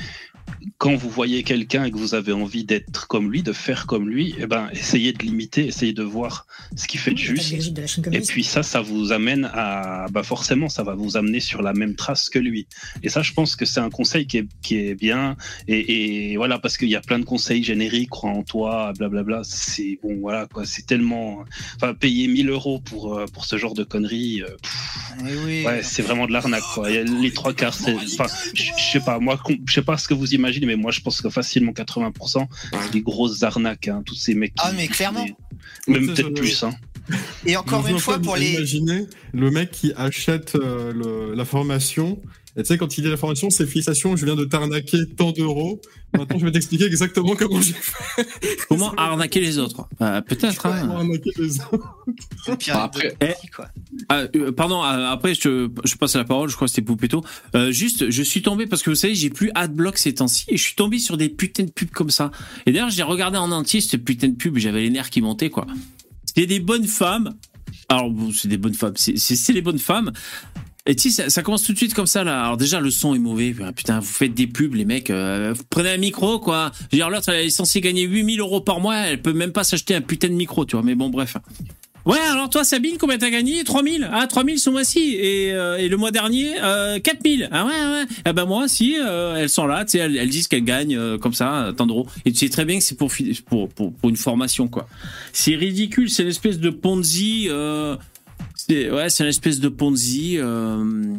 quand vous voyez quelqu'un et que vous avez envie d'être comme lui, de faire comme lui, eh ben, essayez de l'imiter, essayez de voir ce qu'il fait de juste. De Et puis ça, ça vous amène à, bah forcément, ça va vous amener sur la même trace que lui. Et ça, je pense que c'est un conseil qui est, qui est bien. Et, et voilà, parce qu'il y a plein de conseils génériques, crois en toi, blablabla. C'est bon, voilà, quoi. C'est tellement, enfin, payer 1000 euros pour, euh, pour ce genre de conneries, euh, pff, oui. ouais, c'est vraiment de l'arnaque, quoi. Les trois quarts, c'est, enfin, je sais pas, moi, je sais pas ce que vous imaginez, mais moi, je pense que facilement 80%, c'est des grosses arnaques, hein, tous ces mecs. qui- Ah, mais clairement. Même peut-être ça, plus, hein. Et encore une fois, pour les. Imaginez le mec qui achète euh, le- la formation. Et tu sais, quand il dit la formation, c'est félicitations, je viens de t'arnaquer tant d'euros. Maintenant, je vais t'expliquer exactement comment j'ai fait [laughs] Comment arnaquer les autres Euh, Peut-être. pour Hein. arnaquer les autres? pire Après- quoi. Ah, euh, pardon, euh, après je, je passe la parole, je crois que c'était Poupetto. Euh, juste, je suis tombé parce que vous savez, j'ai plus Adblock ces temps-ci et je suis tombé sur des putains de pubs comme ça. Et d'ailleurs, j'ai regardé en entier cette putain de pub, j'avais les nerfs qui montaient quoi. C'était des bonnes femmes. Alors bon, c'est des bonnes femmes, c'est les bonnes femmes. Et tu sais, ça, ça commence tout de suite comme ça là. Alors déjà, le son est mauvais. Ah, Putain, vous faites des pubs, les mecs. euh, vous prenez un micro, quoi. Je veux dire, l'autre, elle est censée gagner 8000 euros par mois. Elle peut même pas s'acheter un putain de micro, tu vois. Mais bon, bref. Ouais, alors toi, Sabine, combien t'as gagné? 3000 Ah, 3000 ce mois-ci. Et, euh, et le mois dernier, euh, 4000. Ah ouais, ouais. Eh ben moi, si, euh, elles sont là, tu sais, elles, disent qu'elles gagnent euh, comme ça, tant d'euros. Et tu sais très bien que c'est pour, pour, pour, pour une formation, quoi. C'est ridicule, c'est l'espèce de Ponzi. C'est ouais, c'est une espèce de Ponzi. Euh,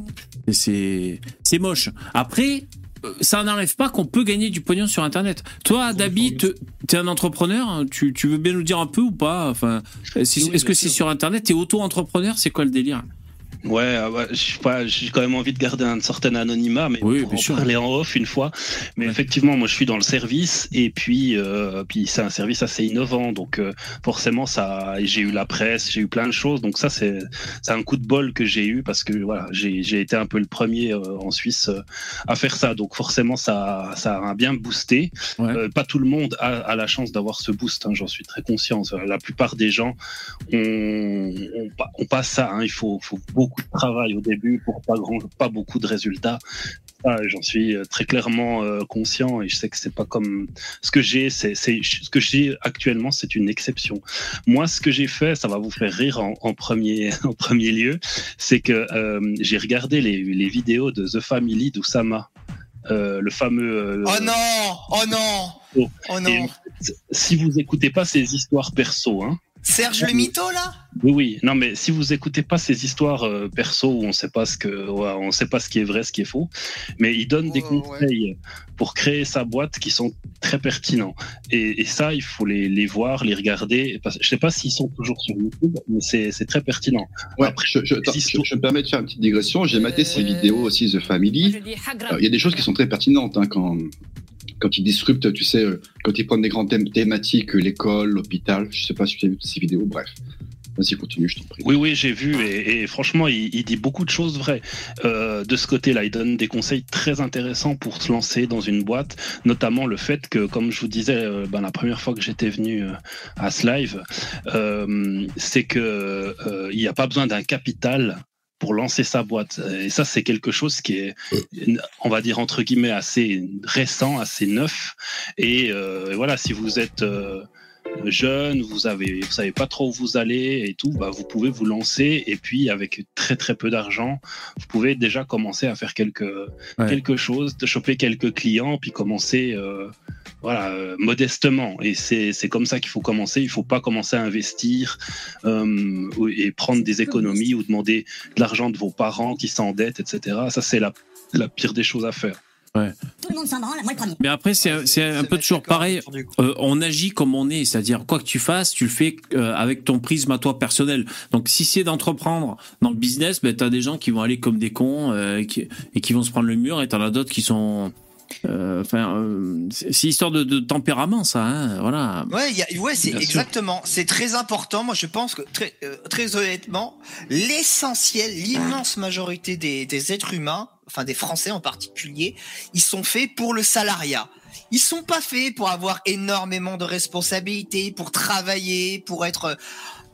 c'est c'est moche. Après, euh, ça n'enlève pas qu'on peut gagner du pognon sur Internet. Toi, Dabi, te- t'es un entrepreneur. hein, Tu, tu veux bien nous dire un peu ou pas? Enfin, est-ce Oui, que c'est sur Internet? T'es auto-entrepreneur C'est quoi le délire? Ouais, ah ouais, je sais pas, j'ai quand même envie de garder un certain anonymat, mais Oui, pour en sûr. parler en off une fois. Mais effectivement, moi, je suis dans le service et puis, euh, puis c'est un service assez innovant, donc euh, forcément, ça, j'ai eu la presse, j'ai eu plein de choses, donc ça, c'est, c'est un coup de bol que j'ai eu parce que voilà, j'ai, j'ai été un peu le premier euh, en Suisse euh, à faire ça, donc forcément, ça, ça a bien boosté. Ouais. Euh, pas tout le monde a, a la chance d'avoir ce boost, hein, j'en suis très conscient. La plupart des gens on, on, pa- on passe ça. hein. Il faut, faut beaucoup de travail au début pour pas grand, pas beaucoup de résultats. Ça, J'en suis euh, très clairement euh, conscient et je sais que c'est pas comme ce que j'ai. C'est, ce que j'ai actuellement, c'est une exception. Moi, ce que j'ai fait, ça va vous faire rire en, en premier, [laughs] en premier lieu, c'est que euh, j'ai regardé les, les vidéos de The Family d'Oussama. Euh, le fameux. Oh non Oh non Oh. Oh et non si vous écoutez pas ces histoires perso, hein, Serge le mytho, là? Oui, oui. Non, mais si vous écoutez pas ces histoires euh, perso où on sait pas ce que, ouais, on sait pas ce qui est vrai, ce qui est faux, mais il donne des ouais. conseils pour créer sa boîte qui sont très pertinents. Et, et ça, il faut les, les voir, les regarder. Je sais pas s'ils sont toujours sur YouTube, mais c'est c'est très pertinent. Ouais, Après, je, je, attends, les je- histoires- je me permets de faire une petite digression. J'ai maté ces Euh, vidéos aussi, The Family. Alors, Il y a des choses qui sont très pertinentes hein, quand, quand ils disruptent, tu sais, euh, quand ils prennent des grandes thèmes thématiques, l'école, l'hôpital. Je sais pas si tu as vu ces vidéos, bref. Vas-y, continue, je t'en prie. Oui, oui, j'ai vu et, franchement, il, dit beaucoup de choses vraies. Euh, de ce côté-là, il donne des conseils très intéressants pour se lancer dans une boîte, notamment le fait que, comme je vous disais, euh, ben, la première fois que j'étais venu à ce live, c'est que euh, il n'y a pas besoin d'un capital pour lancer sa boîte. Et ça, c'est quelque chose qui est, on va dire entre guillemets, assez récent, assez neuf. Et euh, voilà, si vous êtes euh, jeune, vous avez, vous savez pas trop où vous allez et tout, bah, vous pouvez vous lancer et puis avec très très peu d'argent, vous pouvez déjà commencer à faire quelque quelque chose, de choper quelques clients, puis commencer euh, voilà euh, modestement. Et c'est c'est comme ça qu'il faut commencer. Il faut pas commencer à investir euh, et prendre des économies ou demander de l'argent de vos parents qui s'endettent, etc. Ça c'est la la pire des choses à faire. Tout le monde s'en branle, moi le premier. Mais après, c'est un peu toujours pareil. Euh, on agit comme on est, c'est-à-dire quoi que tu fasses, tu le fais euh, avec ton prisme à toi personnel. Donc si c'est d'entreprendre dans le business, ben, tu as des gens qui vont aller comme des cons euh, et, qui, et qui vont se prendre le mur, et tu en as d'autres qui sont enfin, euh, c'est histoire de, tempérament, ça. Hein, voilà. Ouais, ouais, c'est exactement. C'est très important. Moi, je pense que très, euh, très honnêtement, l'essentiel, l'immense majorité des, des êtres humains, enfin des Français en particulier, ils sont faits pour le salariat. Ils sont pas faits pour avoir énormément de responsabilités, pour travailler, pour être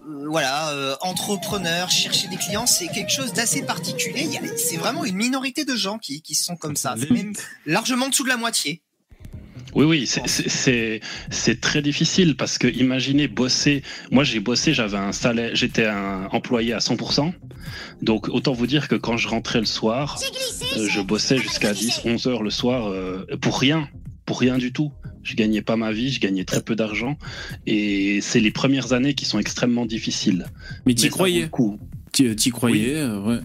euh, voilà, euh, entrepreneur, chercher des clients, c'est quelque chose d'assez particulier. C'est vraiment une minorité de gens qui, qui sont comme ça, même largement en dessous de la moitié. Oui, oui, c'est très difficile parce que imaginez bosser. Moi, j'ai bossé, j'avais un salaire, j'étais un employé à 100%. Donc, autant vous dire que quand je rentrais le soir, euh, je bossais jusqu'à 10, 11 heures le soir pour rien, pour rien du tout. Je gagnais pas ma vie, je gagnais très peu d'argent. Et c'est les premières années qui sont extrêmement difficiles. Mais tu croyais Tu y croyais, euh, ouais.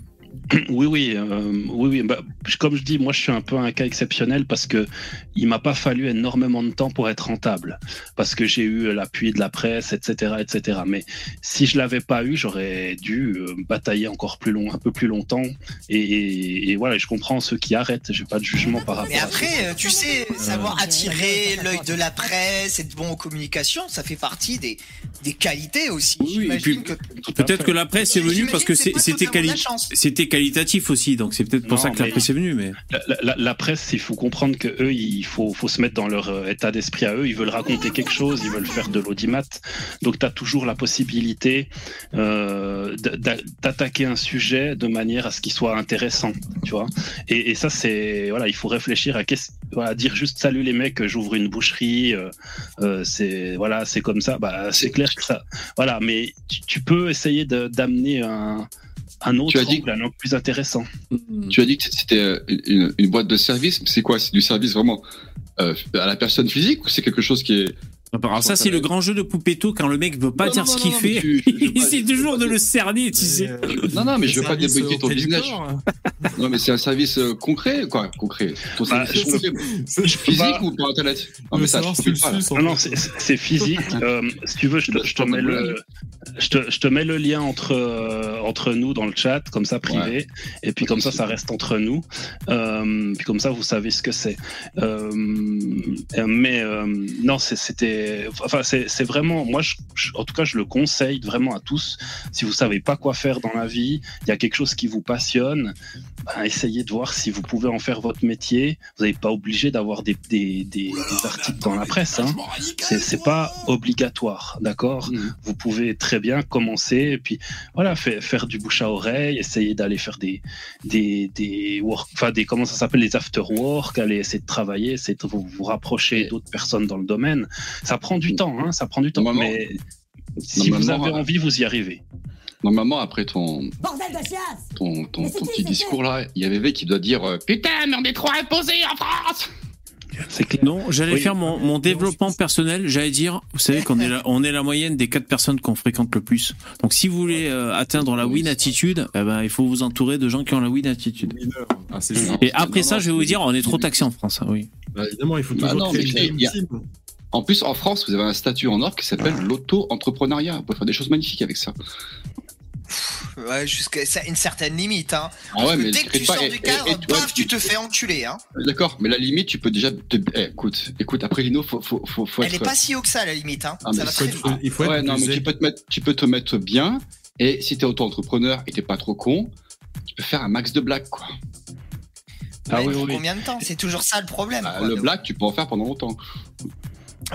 Oui, oui, euh, oui, oui. Bah, comme je dis, moi, je suis un peu un cas exceptionnel parce que il m'a pas fallu énormément de temps pour être rentable, parce que j'ai eu l'appui de la presse, etc., etc. Mais si je l'avais pas eu, j'aurais dû euh, batailler encore plus long, un peu plus longtemps. Et, voilà, je comprends ceux qui arrêtent. J'ai pas de jugement par rapport. Mais après, tu sais, savoir attirer l'œil de la presse, être bon en communication, ça fait partie des, des qualités aussi. Oui, peut-être que la presse est venue parce que c'était c'était qualitatif aussi, donc c'est peut-être pour ça que la presse est venue. Mais la, presse, il faut comprendre que eux, il faut, faut se mettre dans leur euh, état d'esprit à eux. Ils veulent raconter quelque chose, ils veulent faire de l'audimat. Donc, tu as toujours la possibilité euh, d'attaquer un sujet de manière à ce qu'il soit intéressant, tu vois. Et, ça, c'est voilà, il faut réfléchir à, voilà, dire juste salut les mecs, j'ouvre une boucherie, euh, c'est voilà, c'est comme ça. Bah, c'est clair que ça, voilà. Mais tu, tu peux essayer d'amener un un autre tu as dit angle, plus intéressant. Mm. Tu as dit que c'était euh, une, boîte de service. C'est quoi? C'est du service vraiment euh, à la personne physique ou c'est quelque chose qui est alors ça c'est le grand jeu de Poupetto quand le mec veut pas [laughs] dire ce qu'il fait, il essaie toujours de le cerner, tu sais. Euh, non non mais je veux pas débugger ton business. [laughs] non mais c'est un service euh, concret quoi, concret. Ton bah, service physique ou par internet Non mais ça Non non c'est physique. [laughs] Euh, si tu veux je te, mets le je te, je te mets le lien entre entre nous dans le chat comme ça privé et puis comme ça ça reste entre nous. puis comme ça vous savez ce que c'est. mais non c'était enfin, c'est vraiment, moi, en tout cas, je le conseille vraiment à tous. Si vous savez pas quoi faire dans la vie, il y a quelque chose qui vous passionne, ben, essayez de voir si vous pouvez en faire votre métier. Vous n'êtes pas obligé d'avoir des, des, articles dans la presse. Hein. C'est pas obligatoire, d'accord? Mm. Vous pouvez très bien commencer et puis voilà, faire, du bouche à oreille, essayer d'aller faire des des des work, enfin des comment ça s'appelle? Les after work, aller essayer de travailler, essayer de vous, vous rapprocher d'autres personnes dans le domaine. Ça prend du temps, hein, ça prend du temps. Mais si vous avez envie, vous y arrivez. Normalement, après ton, ton, ton, petit discours là, il y avait V qui doit dire euh, Putain, mais on est trop imposé en France Non, j'allais faire mon, mon développement personnel. J'allais dire, vous savez qu'on est la, on est la moyenne des quatre personnes qu'on fréquente le plus. Donc, si vous voulez euh, atteindre la win attitude, eh ben, il faut vous entourer de gens qui ont la win attitude. Ah, Et après ça, je vais vous dire, on est trop taxé en France. Hein, oui. Bah, évidemment, il faut bah toujours créer en plus, en France, vous avez un statut en or qui s'appelle l'auto-entrepreneuriat. Vous pouvez faire des choses magnifiques avec ça. Ouais, jusqu'à une certaine limite. Hein. Ah ouais, mais dès que tu sors du cadre, paf, tu te fais enculer. Hein. D'accord, mais la limite, tu peux déjà. Eh, écoute, écoute, après Lino, faut, faut, faut, faut Elle est pas si haut que ça, la limite. Hein. Ah, ça va très vite. Il faut ouais, non, mais tu peux, te mettre, tu peux te mettre bien. Et si t'es auto-entrepreneur et t'es pas trop con, tu peux faire un max de blagues, quoi. Ah oui, oui, combien de temps? C'est toujours ça le problème. Bah, le blague, tu peux en faire pendant longtemps.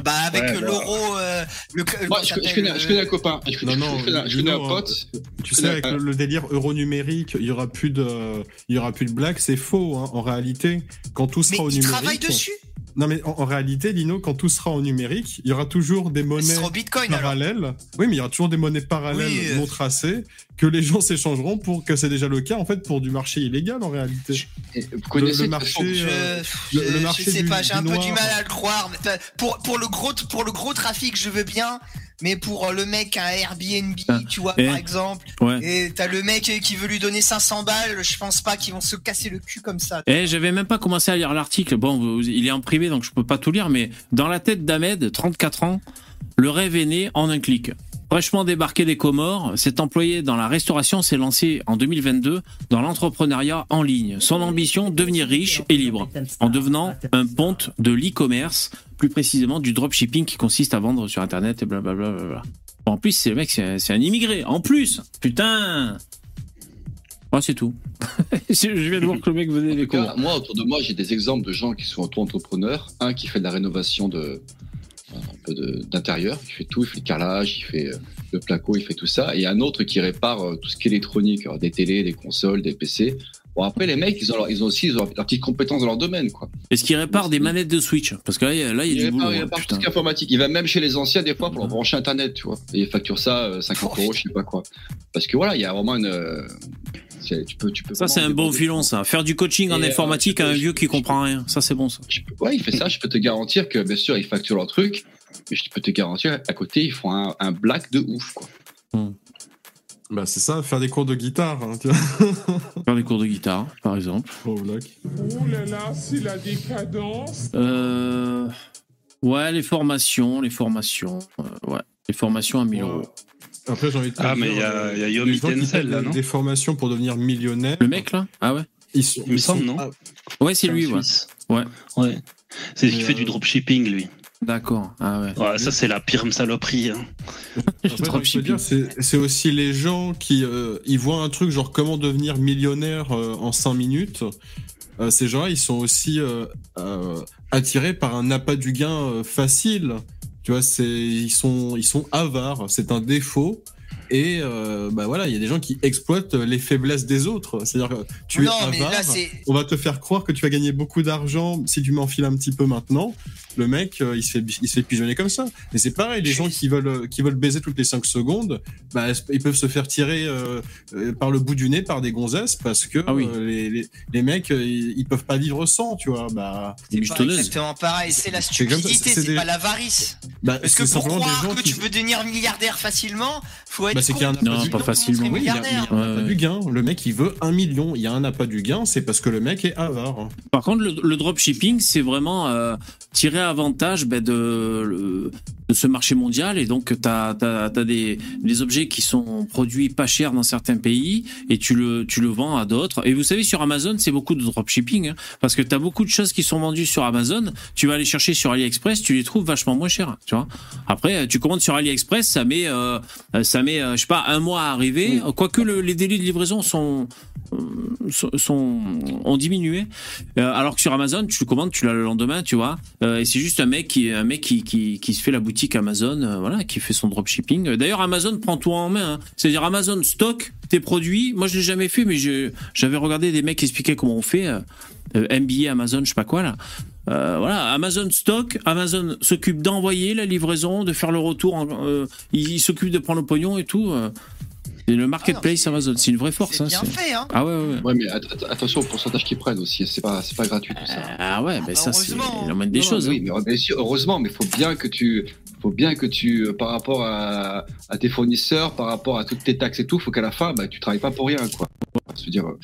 Bah avec l'euro, euh, le, Moi, je, connais, je, connais, un copain, je, non, non, je connais, un pote. Tu sais, avec le, délire euro numérique, il y aura plus de, il y aura plus de blagues, c'est faux. Hein, en réalité, quand tout sera au numérique. travaille dessus? Non mais en, réalité, Lino, quand tout sera en numérique, il y aura toujours des monnaies parallèles. Oui, mais il y aura toujours des monnaies parallèles euh. non tracées que les gens s'échangeront pour que c'est déjà le cas en fait pour du marché illégal en réalité. Vous connaissez le, marché, euh, le, marché je sais pas, j'ai un peu du mal à le croire. Pour pour le gros pour le gros trafic, je veux bien. Mais pour euh, le mec à Airbnb, Ah. tu vois, Et- par exemple, Ouais. et t'as le mec qui veut lui donner 500 balles, je pense pas qu'ils vont se casser le cul comme ça. Eh, j'avais même pas commencé à lire l'article. Bon, il est en privé, donc je peux pas tout lire, mais dans la tête d'Ahmed, 34 ans, le rêve est né en un clic. Fraîchement débarqué des Comores, cet employé dans la restauration s'est lancé en 2022 dans l'entrepreneuriat en ligne. Son ambition, devenir riche et libre, en devenant un ponte de l'e-commerce, plus précisément du dropshipping qui consiste à vendre sur Internet et blablabla. Bla bla. En plus, c'est le mec, c'est un, immigré. En plus, putain. Ouais, c'est tout. [laughs] je viens de voir que le mec venait En des moi, autour de moi, j'ai des exemples de gens qui sont auto-entrepreneurs. Un qui fait de la rénovation de un peu d'intérieur, il fait tout, il fait le carrelage, il fait euh, le placo, il fait tout ça. Et un autre qui répare euh, tout ce qui est électronique, des télés, des consoles, des PC. Bon, après, les mecs, ils ont, leur- ils ont aussi ils ont petites compétences dans leur domaine, quoi. Est-ce qu'il répare des manettes de Switch? Parce que là, il y a, là, il y a Il du boulot. répare, il hein, répare tout ce informatique. Il va même chez les anciens, des fois, pour leur brancher Internet, tu vois. Et il facture ça euh, 50 Oh, euros, je sais pas quoi. Parce que voilà, il y a vraiment une. Tu peux, tu peux Ça, c'est un bon filon, ça. Faire du coaching en Et, euh, informatique à un vieux qui comprend rien. Ça, c'est bon, ça. Peux- ouais, il fait ça. Je peux te garantir que, bien sûr, ils facturent leur truc. Mais je peux te garantir, à côté, ils font un, un black de ouf, quoi. Bah, c'est ça, faire des cours de guitare. Hein, tu vois. [laughs] Faire des cours de guitare, par exemple. Oh là là, c'est la décadence. Euh... Ouais, les formations, les formations. euh, ouais, les formations à 1000 euros. Après, j'ai envie de te Ah, mais il y a- euh, y a Yomi Denzel, là, des- non Des formations pour devenir millionnaire. Le mec, là Ah ouais ils sont, Il me ils sont- semble, non ah, Ouais, c'est lui, ouais. Ouais. Ouais. C'est lui qui fait euh, du dropshipping, lui. D'accord. Ah ouais. Ouais, ça, c'est la pire saloperie. hein. C'est c'est aussi les gens qui euh, ils voient un truc genre comment devenir millionnaire euh, en 5 minutes. Euh, ces gens-là, ils sont aussi euh, euh, attirés par un appât du gain euh, facile. Tu vois, c'est ils sont ils sont avares. C'est un défaut. Et euh, bah voilà, il y a des gens qui exploitent les faiblesses des autres. C'est-à-dire que tu non, es mais avare. là, c'est. on va te faire croire que tu vas gagner beaucoup d'argent si tu m'enfiles un petit peu maintenant. Le mec, euh, il se fait, il se fait pigeonner comme ça. Et c'est pareil, les gens qui veulent, euh, qui veulent baiser toutes les 5 secondes, bah, ils peuvent se faire tirer euh, euh, par le bout du nez par des gonzesses parce que Ah oui. euh, les, les, les mecs, ils, ils peuvent pas vivre sans, tu vois. Bah, C'est exactement pareil, c'est la stupidité, c'est des- pas l'avarice. bah Parce que pour croire que qui. tu veux devenir milliardaire facilement, faut être Bah, c'est qu'il y a un pour Non, sinon pas on facilement. serait Oui, il y a, il y milliardaire. a un Ouais, appât du gain. Le mec, il veut un million. Il y a un appât du gain, c'est parce que le mec est avare. Par contre, le, le dropshipping, c'est vraiment euh, tirer avantage ben, de, le- de ce marché mondial. Et donc, tu as, des, des objets qui sont produits pas chers dans certains pays et tu le, tu le vends à d'autres. Et vous savez, sur Amazon, c'est beaucoup de dropshipping. hein, parce que tu as beaucoup de choses qui sont vendues sur Amazon. Tu vas aller chercher sur AliExpress, tu les trouves vachement moins chers. Tu vois Après, tu commandes sur AliExpress, ça met, euh, ça met euh, je sais pas, un mois à arriver. Quoique le- les délais de livraison sont, euh, sont, sont- ont diminué. Euh, alors que sur Amazon, tu le commandes, tu l'as le lendemain, tu vois. Euh, et c'est juste un mec qui, un mec qui, qui, qui se fait la boutique Amazon, euh, voilà, qui fait son dropshipping. D'ailleurs, Amazon prend tout en main. hein. C'est-à-dire Amazon stocke tes produits. Moi, je l'ai jamais fait, mais je- j'avais regardé des mecs expliquer comment on fait. euh, euh, MBA, Amazon, je sais pas quoi là. Euh, voilà, Amazon stock, Amazon s'occupe d'envoyer la livraison, de faire le retour. en- euh, il il s'occupe de prendre le pognon et tout. euh. Le marketplace Amazon, c'est une vraie force. C'est hein, bien c'est- fait, hein. ah ouais, ouais. ouais. Mais att- att- attention au pourcentage qu'ils prennent aussi. C'est pas, c'est pas gratuit tout ça. Ah ouais, Ah ben bah ça c'est la moindre des Non, choses. Oui, hein. mais bien sûr, heureusement, mais faut bien que tu, faut bien que tu, euh, par rapport à, tes fournisseurs, par rapport à toutes tes taxes et tout, faut qu'à la fin, bah, tu travailles pas pour rien, quoi. Dire euh,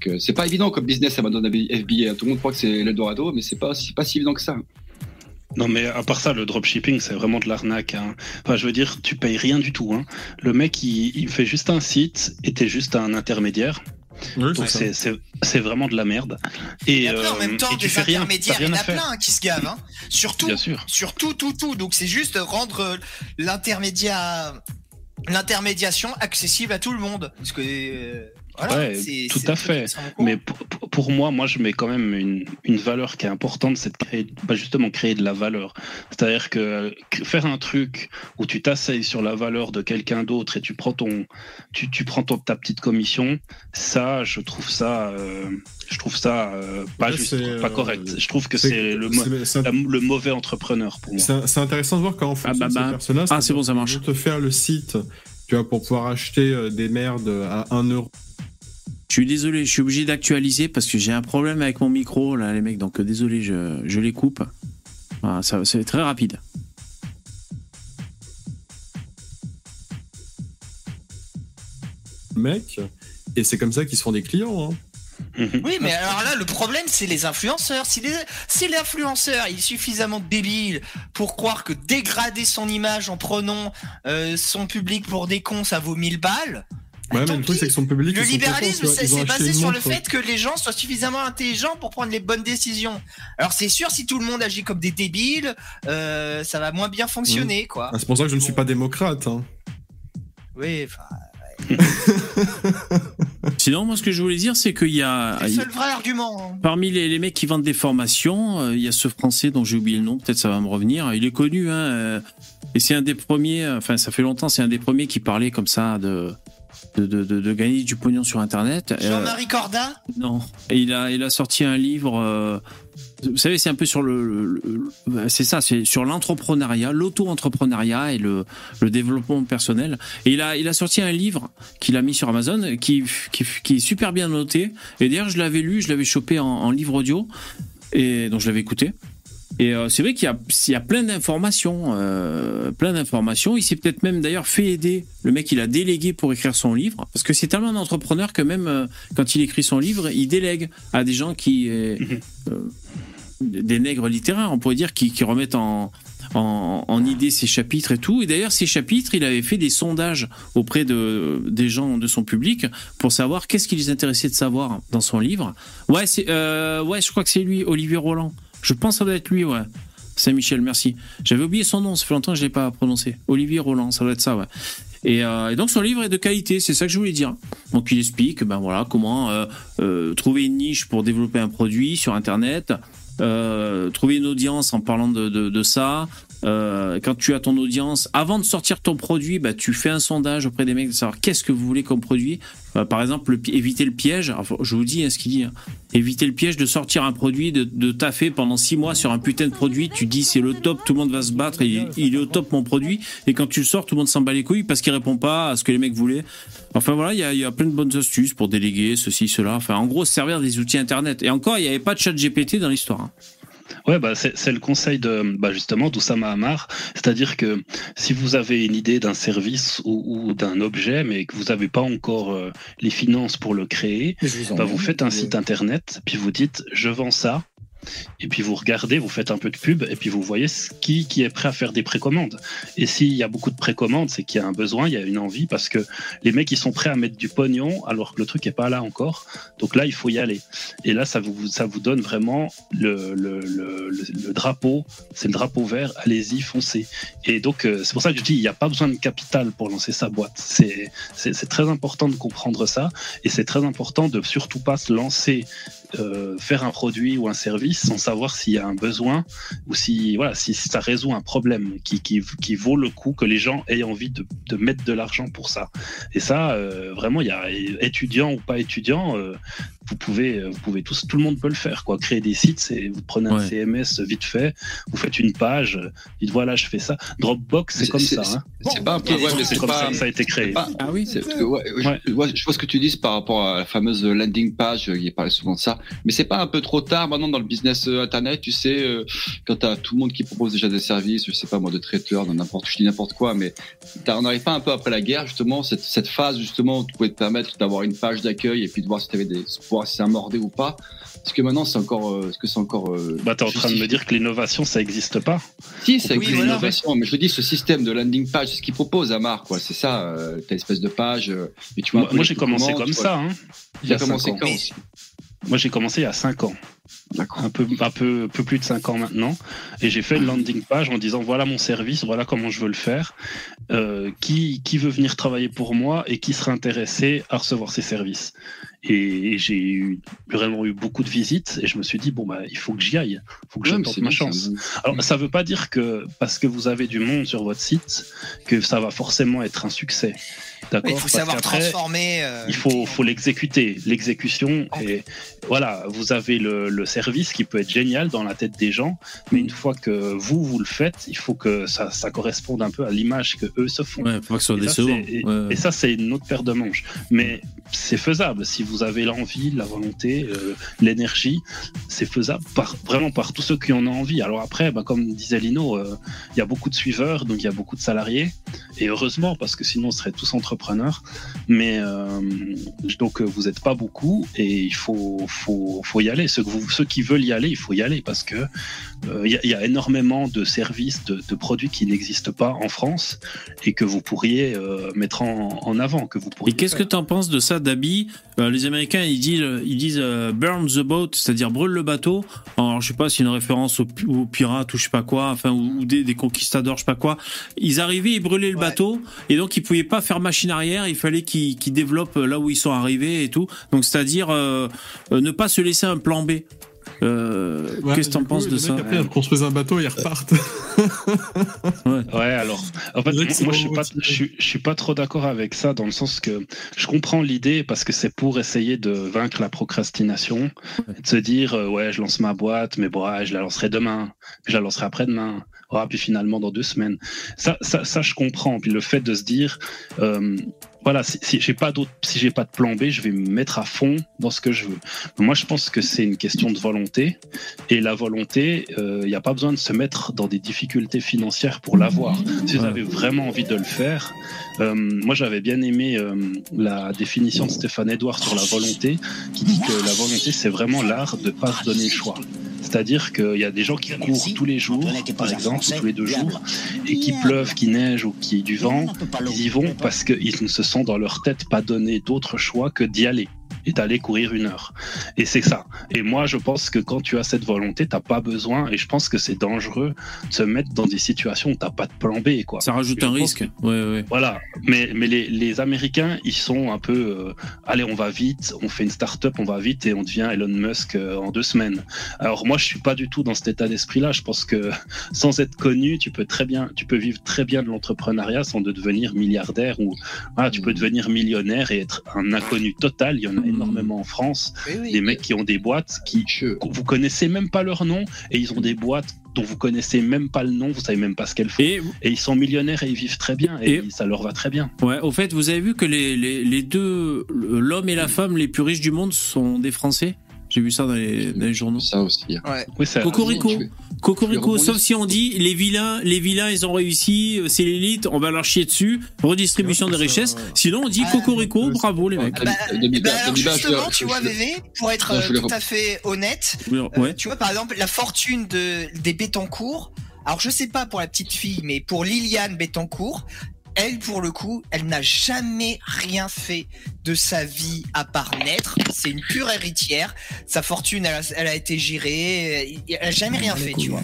que c'est pas évident comme business Amazon FBA. Tout le monde croit que c'est l'Eldorado, mais c'est pas, pas si évident que ça. Non, mais à part ça, le dropshipping, c'est vraiment de l'arnaque. hein. Enfin, je veux dire, tu payes rien du tout. Hein. Le mec, il, il fait juste un site et t'es juste un intermédiaire. Oui, Donc, c'est- vraiment de la merde. Et, Et après, en euh, même temps, et tu des fais rien. intermédiaires, il y en a faire. plein qui se gavent. Hein. Surtout, Bien sûr. sur tout, tout, tout. Donc c'est juste rendre euh, l'intermédiaire, l'intermédiation accessible à tout le monde. Parce que euh, voilà, Ouais, tout à fait. Mais pour, pour- pour moi, moi, je mets quand même une, une valeur qui est importante, c'est de créer, bah, justement créer de la valeur. C'est-à-dire que euh, faire un truc où tu t'asseyes sur la valeur de quelqu'un d'autre et tu prends ton, tu, tu prends ton, ta petite commission, ça, je trouve ça, euh, je trouve ça euh, pas juste, pas euh, correct. Je trouve que c'est le, mauvais entrepreneur pour moi. C'est intéressant de voir comment fonctionnent bah, bah. ces personnes-là. Ah, c'est bon, ça marche. Vont te faire le site, tu vois, pour pouvoir acheter euh, des merdes à 1 euro. Je suis désolé, je suis obligé d'actualiser parce que j'ai un problème avec mon micro, là, les mecs. Donc, euh, désolé, je, je les coupe. Voilà, ça, c'est très rapide. Mec, et c'est comme ça qu'ils se font des clients. Hein. Oui, mais alors là, le problème, c'est les influenceurs. Si, les, l'influenceur est suffisamment débile pour croire que dégrader son image en prenant euh, son public pour des cons, ça vaut 1000 balles, Ouais, tant mais le truc, pis. c'est que son public. Le ils sont libéralisme, c'est basé sur le fait que les gens soient suffisamment intelligents pour prendre les bonnes décisions. Alors c'est sûr, si tout le monde agit comme des débiles, euh, ça va moins bien fonctionner, quoi. Ah, c'est pour ça que je ne suis pas démocrate. Hein. Oui, enfin, [laughs] Sinon, moi, ce que je voulais dire, c'est qu'il y a. c'est le seul vrai argument. hein. Parmi les, les mecs qui vendent des formations, euh, il y a ce français dont j'ai oublié le nom, peut-être ça va me revenir. Il est connu, hein, euh, et c'est un des premiers, enfin ça fait longtemps, c'est un des premiers qui parlait comme ça de, de, de, de- de gagner du pognon sur Internet. Euh, Jean-Marie Corda non, et il a, il a sorti un livre. euh, vous savez, c'est un peu sur le, le- le- c'est ça, c'est sur l'entrepreneuriat, l'auto-entrepreneuriat et le, le développement personnel. Et il a, il a sorti un livre qu'il a mis sur Amazon, qui, qui, qui est super bien noté. Et d'ailleurs, je l'avais lu, je l'avais chopé en, en livre audio, et donc je l'avais écouté. Et euh, c'est vrai qu'il y a, plein d'informations, euh, plein d'informations. Il s'est peut-être même d'ailleurs fait aider. Le mec, il a délégué pour écrire son livre, parce que c'est tellement un entrepreneur que même euh, quand il écrit son livre, il délègue à des gens qui, des nègres littéraires, on pourrait dire, qui, remettent en, en, idée ses chapitres et tout. Et d'ailleurs, ces chapitres, il avait fait des sondages auprès de, des gens de son public pour savoir qu'est-ce qui les intéressait de savoir dans son livre. Ouais, c'est, ouais, je crois que c'est lui, Olivier Roland. Je pense que ça doit être lui, ouais. Saint-Michel, merci. J'avais oublié son nom, ça fait longtemps que je l'ai pas prononcé. Olivier Roland, ça doit être ça, ouais. Et, euh, et donc son livre est de qualité, c'est ça que je voulais dire. Donc il explique, ben voilà, comment euh, euh, trouver une niche pour développer un produit sur Internet, trouver une audience en parlant de ça. Euh, quand tu as ton audience, avant de sortir ton produit, bah, tu fais un sondage auprès des mecs de savoir qu'est-ce que vous voulez comme produit. Euh, par exemple, éviter le piège. Je vous dis hein, ce qu'il dit. hein. Éviter le piège de sortir un produit, de, de taffer pendant six mois sur un putain de produit. Tu dis c'est le top, tout le monde va se battre, il, est au top mon produit. Et quand tu le sors, tout le monde s'en bat les couilles parce qu'il répond pas à ce que les mecs voulaient. Enfin voilà, il y a, plein de bonnes astuces pour déléguer ceci, cela. Enfin, en gros, se servir des outils internet. Et encore, il n'y avait pas de chat GPT dans l'histoire. hein. Ouais, bah, c'est c'est le conseil de bah, justement d'Oussama Hamar. C'est-à-dire que si vous avez une idée d'un service ou, ou d'un objet, mais que vous n'avez pas encore euh, les finances pour le créer, bah, vous faites un site internet, puis vous dites je vends ça. Et puis vous regardez, vous faites un peu de pub, et puis vous voyez qui, qui est prêt à faire des précommandes. Et s'il y a beaucoup de précommandes, c'est qu'il y a un besoin, il y a une envie, parce que les mecs ils sont prêts à mettre du pognon alors que le truc est pas là encore. Donc là, il faut y aller. Et là, ça vous, ça vous donne vraiment le, le, le, le- drapeau, c'est le drapeau vert, allez-y, foncez. Et donc, euh, c'est pour ça que je dis, il n'y a pas besoin de capital pour lancer sa boîte. C'est très important de comprendre ça, et c'est très important de surtout pas se lancer, euh, faire un produit ou un service sans savoir s'il y a un besoin ou si, voilà, si ça résout un problème qui, qui, qui vaut le coup que les gens aient envie de, de mettre de l'argent pour ça. Et ça, euh, vraiment, il y a étudiant ou pas étudiant, euh, vous pouvez, vous pouvez tous, tout le monde peut le faire. Quoi. Créer des sites, c'est vous prenez un Ouais. CMS vite fait, vous faites une page, dites voilà, je fais ça. Dropbox, c'est comme ça. Hein. C'est pas un peu, ouais, mais C'est c'est comme pas. ça que ça a été créé. pas- Ah oui ouais, je- Ouais. ouais, je vois ce que tu dis par rapport à la fameuse landing page, il parlait souvent de ça. Mais c'est pas un peu trop tard maintenant dans le business euh, internet, tu sais, euh, quand t'as tout le monde qui propose déjà des services, je sais pas moi, de traiteurs, de n'importe, je dis n'importe quoi, mais on n'arrive pas un peu après la guerre justement cette, cette phase justement où tu pouvais te permettre d'avoir une page d'accueil et puis de voir si t'avais des, voir si ça mordait ou pas. Parce que maintenant c'est encore, euh, est-ce que c'est encore euh, Bah, t'es en train de me dire que l'innovation, ça n'existe pas. Si, c'est Oui, une voilà. innovation, mais je te dis, ce système de landing page, c'est ce qu'il propose Amar, quoi. C'est ça, euh, t'as espèce de page, euh, et tu vois. Moi, j'ai commencé comme tu ça. Hein, il a commencé quand Moi, j'ai commencé il y a 5 ans. Un peu, un peu, un peu plus de 5 ans maintenant. Et j'ai fait une landing page en disant voilà mon service, voilà comment je veux le faire. Euh, qui, qui veut venir travailler pour moi et qui serait intéressé à recevoir ces services? Et, et j'ai eu, vraiment eu beaucoup de visites et je me suis dit bon bah il faut que j'y aille, il faut que Ouais, c'est ma chance. Alors ça veut pas dire que parce que vous avez du monde sur votre site que ça va forcément être un succès. D'accord Il faut Parce savoir transformer. euh, il faut, faut l'exécuter. L'exécution, et voilà, vous avez le, le service qui peut être génial dans la tête des gens, mais une fois que vous, vous le faites, il faut que ça, ça corresponde un peu à l'image que eux se font. Ouais, faut pas que ce soit Et ça, Ouais, et ça, c'est une autre paire de manches. Mais c'est faisable. Si vous avez l'envie, la volonté, euh, l'énergie, c'est faisable par, vraiment par tous ceux qui en ont envie. Alors après, bah, comme disait Lino, euh, il y a beaucoup de suiveurs, donc il y a beaucoup de salariés. Et heureusement, parce que sinon on serait tous entrepreneurs. Mais euh, donc euh, vous n'êtes pas beaucoup et il faut, faut, faut y aller. Ceux, que vous- ceux qui veulent y aller, il faut y aller parce que euh, il y, a- il y a énormément de services, de, de produits qui n'existent pas en France et que vous pourriez euh, mettre en, en avant, que vous Et pourriez. qu'est-ce que tu en penses de ça, Dabi? Les Américains, ils disent, ils disent burn the boat, c'est-à-dire brûle le bateau. Alors, je sais pas, c'est une référence aux, aux pirates ou je sais pas quoi, enfin, ou, ou des, des conquistadors, je sais pas quoi. Ils arrivaient, ils brûlaient le Ouais. bateau, et donc ils pouvaient pas faire machine arrière. Il fallait qu'ils développent là où ils sont arrivés et tout. Donc, c'est-à-dire euh, euh, ne pas se laisser un plan B. Euh, Ouais, Qu'est-ce que t'en penses de ça Après, ils construisent un bateau et ils repartent. [laughs] Ouais, alors, en fait, moi, je suis pas, je suis, je suis pas trop d'accord avec ça dans le sens que je comprends l'idée parce que c'est pour essayer de vaincre la procrastination, et de se dire, euh, ouais, je lance ma boîte, mais bon, ouais, je la lancerai demain, je la lancerai après-demain, ouais, puis finalement dans deux semaines. Ça, ça, ça, je comprends. Puis le fait de se dire, euh, voilà, si, si j'ai pas d'autre, si j'ai pas de plan B, je vais me mettre à fond dans ce que je veux. Moi, je pense que c'est une question de volonté. Et la volonté, il n'y a pas besoin de se mettre dans des difficultés financières pour l'avoir. Si vous avez vraiment envie de le faire, euh, moi j'avais bien aimé euh, la définition de Stéphane Edouard sur la volonté, qui dit que la volonté c'est vraiment l'art de pas se donner le choix. C'est-à-dire qu'il y a des gens qui courent tous les jours, par exemple, ou tous les deux jours, et qui pleuve, qui neige ou qui du vent, ils y vont parce qu'ils ne se sont dans leur tête pas donné d'autre choix que d'y aller et d'aller courir une heure. Et c'est ça. Et moi, je pense que quand tu as cette volonté, t'as pas besoin, et je pense que c'est dangereux de se mettre dans des situations où t'as pas de plan B, quoi. Ça rajoute un risque. Ouais, ouais. Voilà, mais, mais les, les Américains, ils sont un peu, euh, allez, on va vite, on fait une start-up, on va vite et on devient Elon Musk euh, en deux semaines. Alors moi, je suis pas du tout dans cet état d'esprit-là. Je pense que [laughs] sans être connu, tu peux très bien, tu peux vivre très bien de l'entrepreneuriat sans de devenir milliardaire ou voilà, tu peux devenir millionnaire et être un inconnu total. Il y en a Mhm. Énormément en France. Oui. Des mecs qui ont des boîtes qui Je- vous connaissez même pas leur nom et ils ont des boîtes dont vous connaissez même pas le nom, vous savez même pas ce qu'elles font. Et Et ils sont millionnaires et ils vivent très bien et, Et- ça leur va très bien. Ouais, au fait, vous avez vu que les, les, les deux, l'homme et la femme les plus riches du monde sont des Français? J'ai vu ça dans les, dans les journaux. Ça aussi. Ouais. Oui, Cocorico, Cocorico, sauf si on dit les vilains, les vilains, ils ont réussi, euh, c'est l'élite, on va leur chier dessus, redistribution des Ouais, ça- richesses. Sinon, on dit Ah, Cocorico, ouais, bravo les mecs. Ah, Bah, bah, alors justement, je- tu vois, VV, pour être Non, euh, tout à fait honnête, Ouais. euh, tu vois, par exemple, la fortune de, des Bettencourt, alors je sais pas pour la petite fille, mais pour Liliane Bettencourt, elle, pour le coup, elle n'a jamais rien fait de sa vie à part naître. C'est une pure héritière. Sa fortune, elle a, elle a été gérée. Elle a jamais rien fait, tu vois.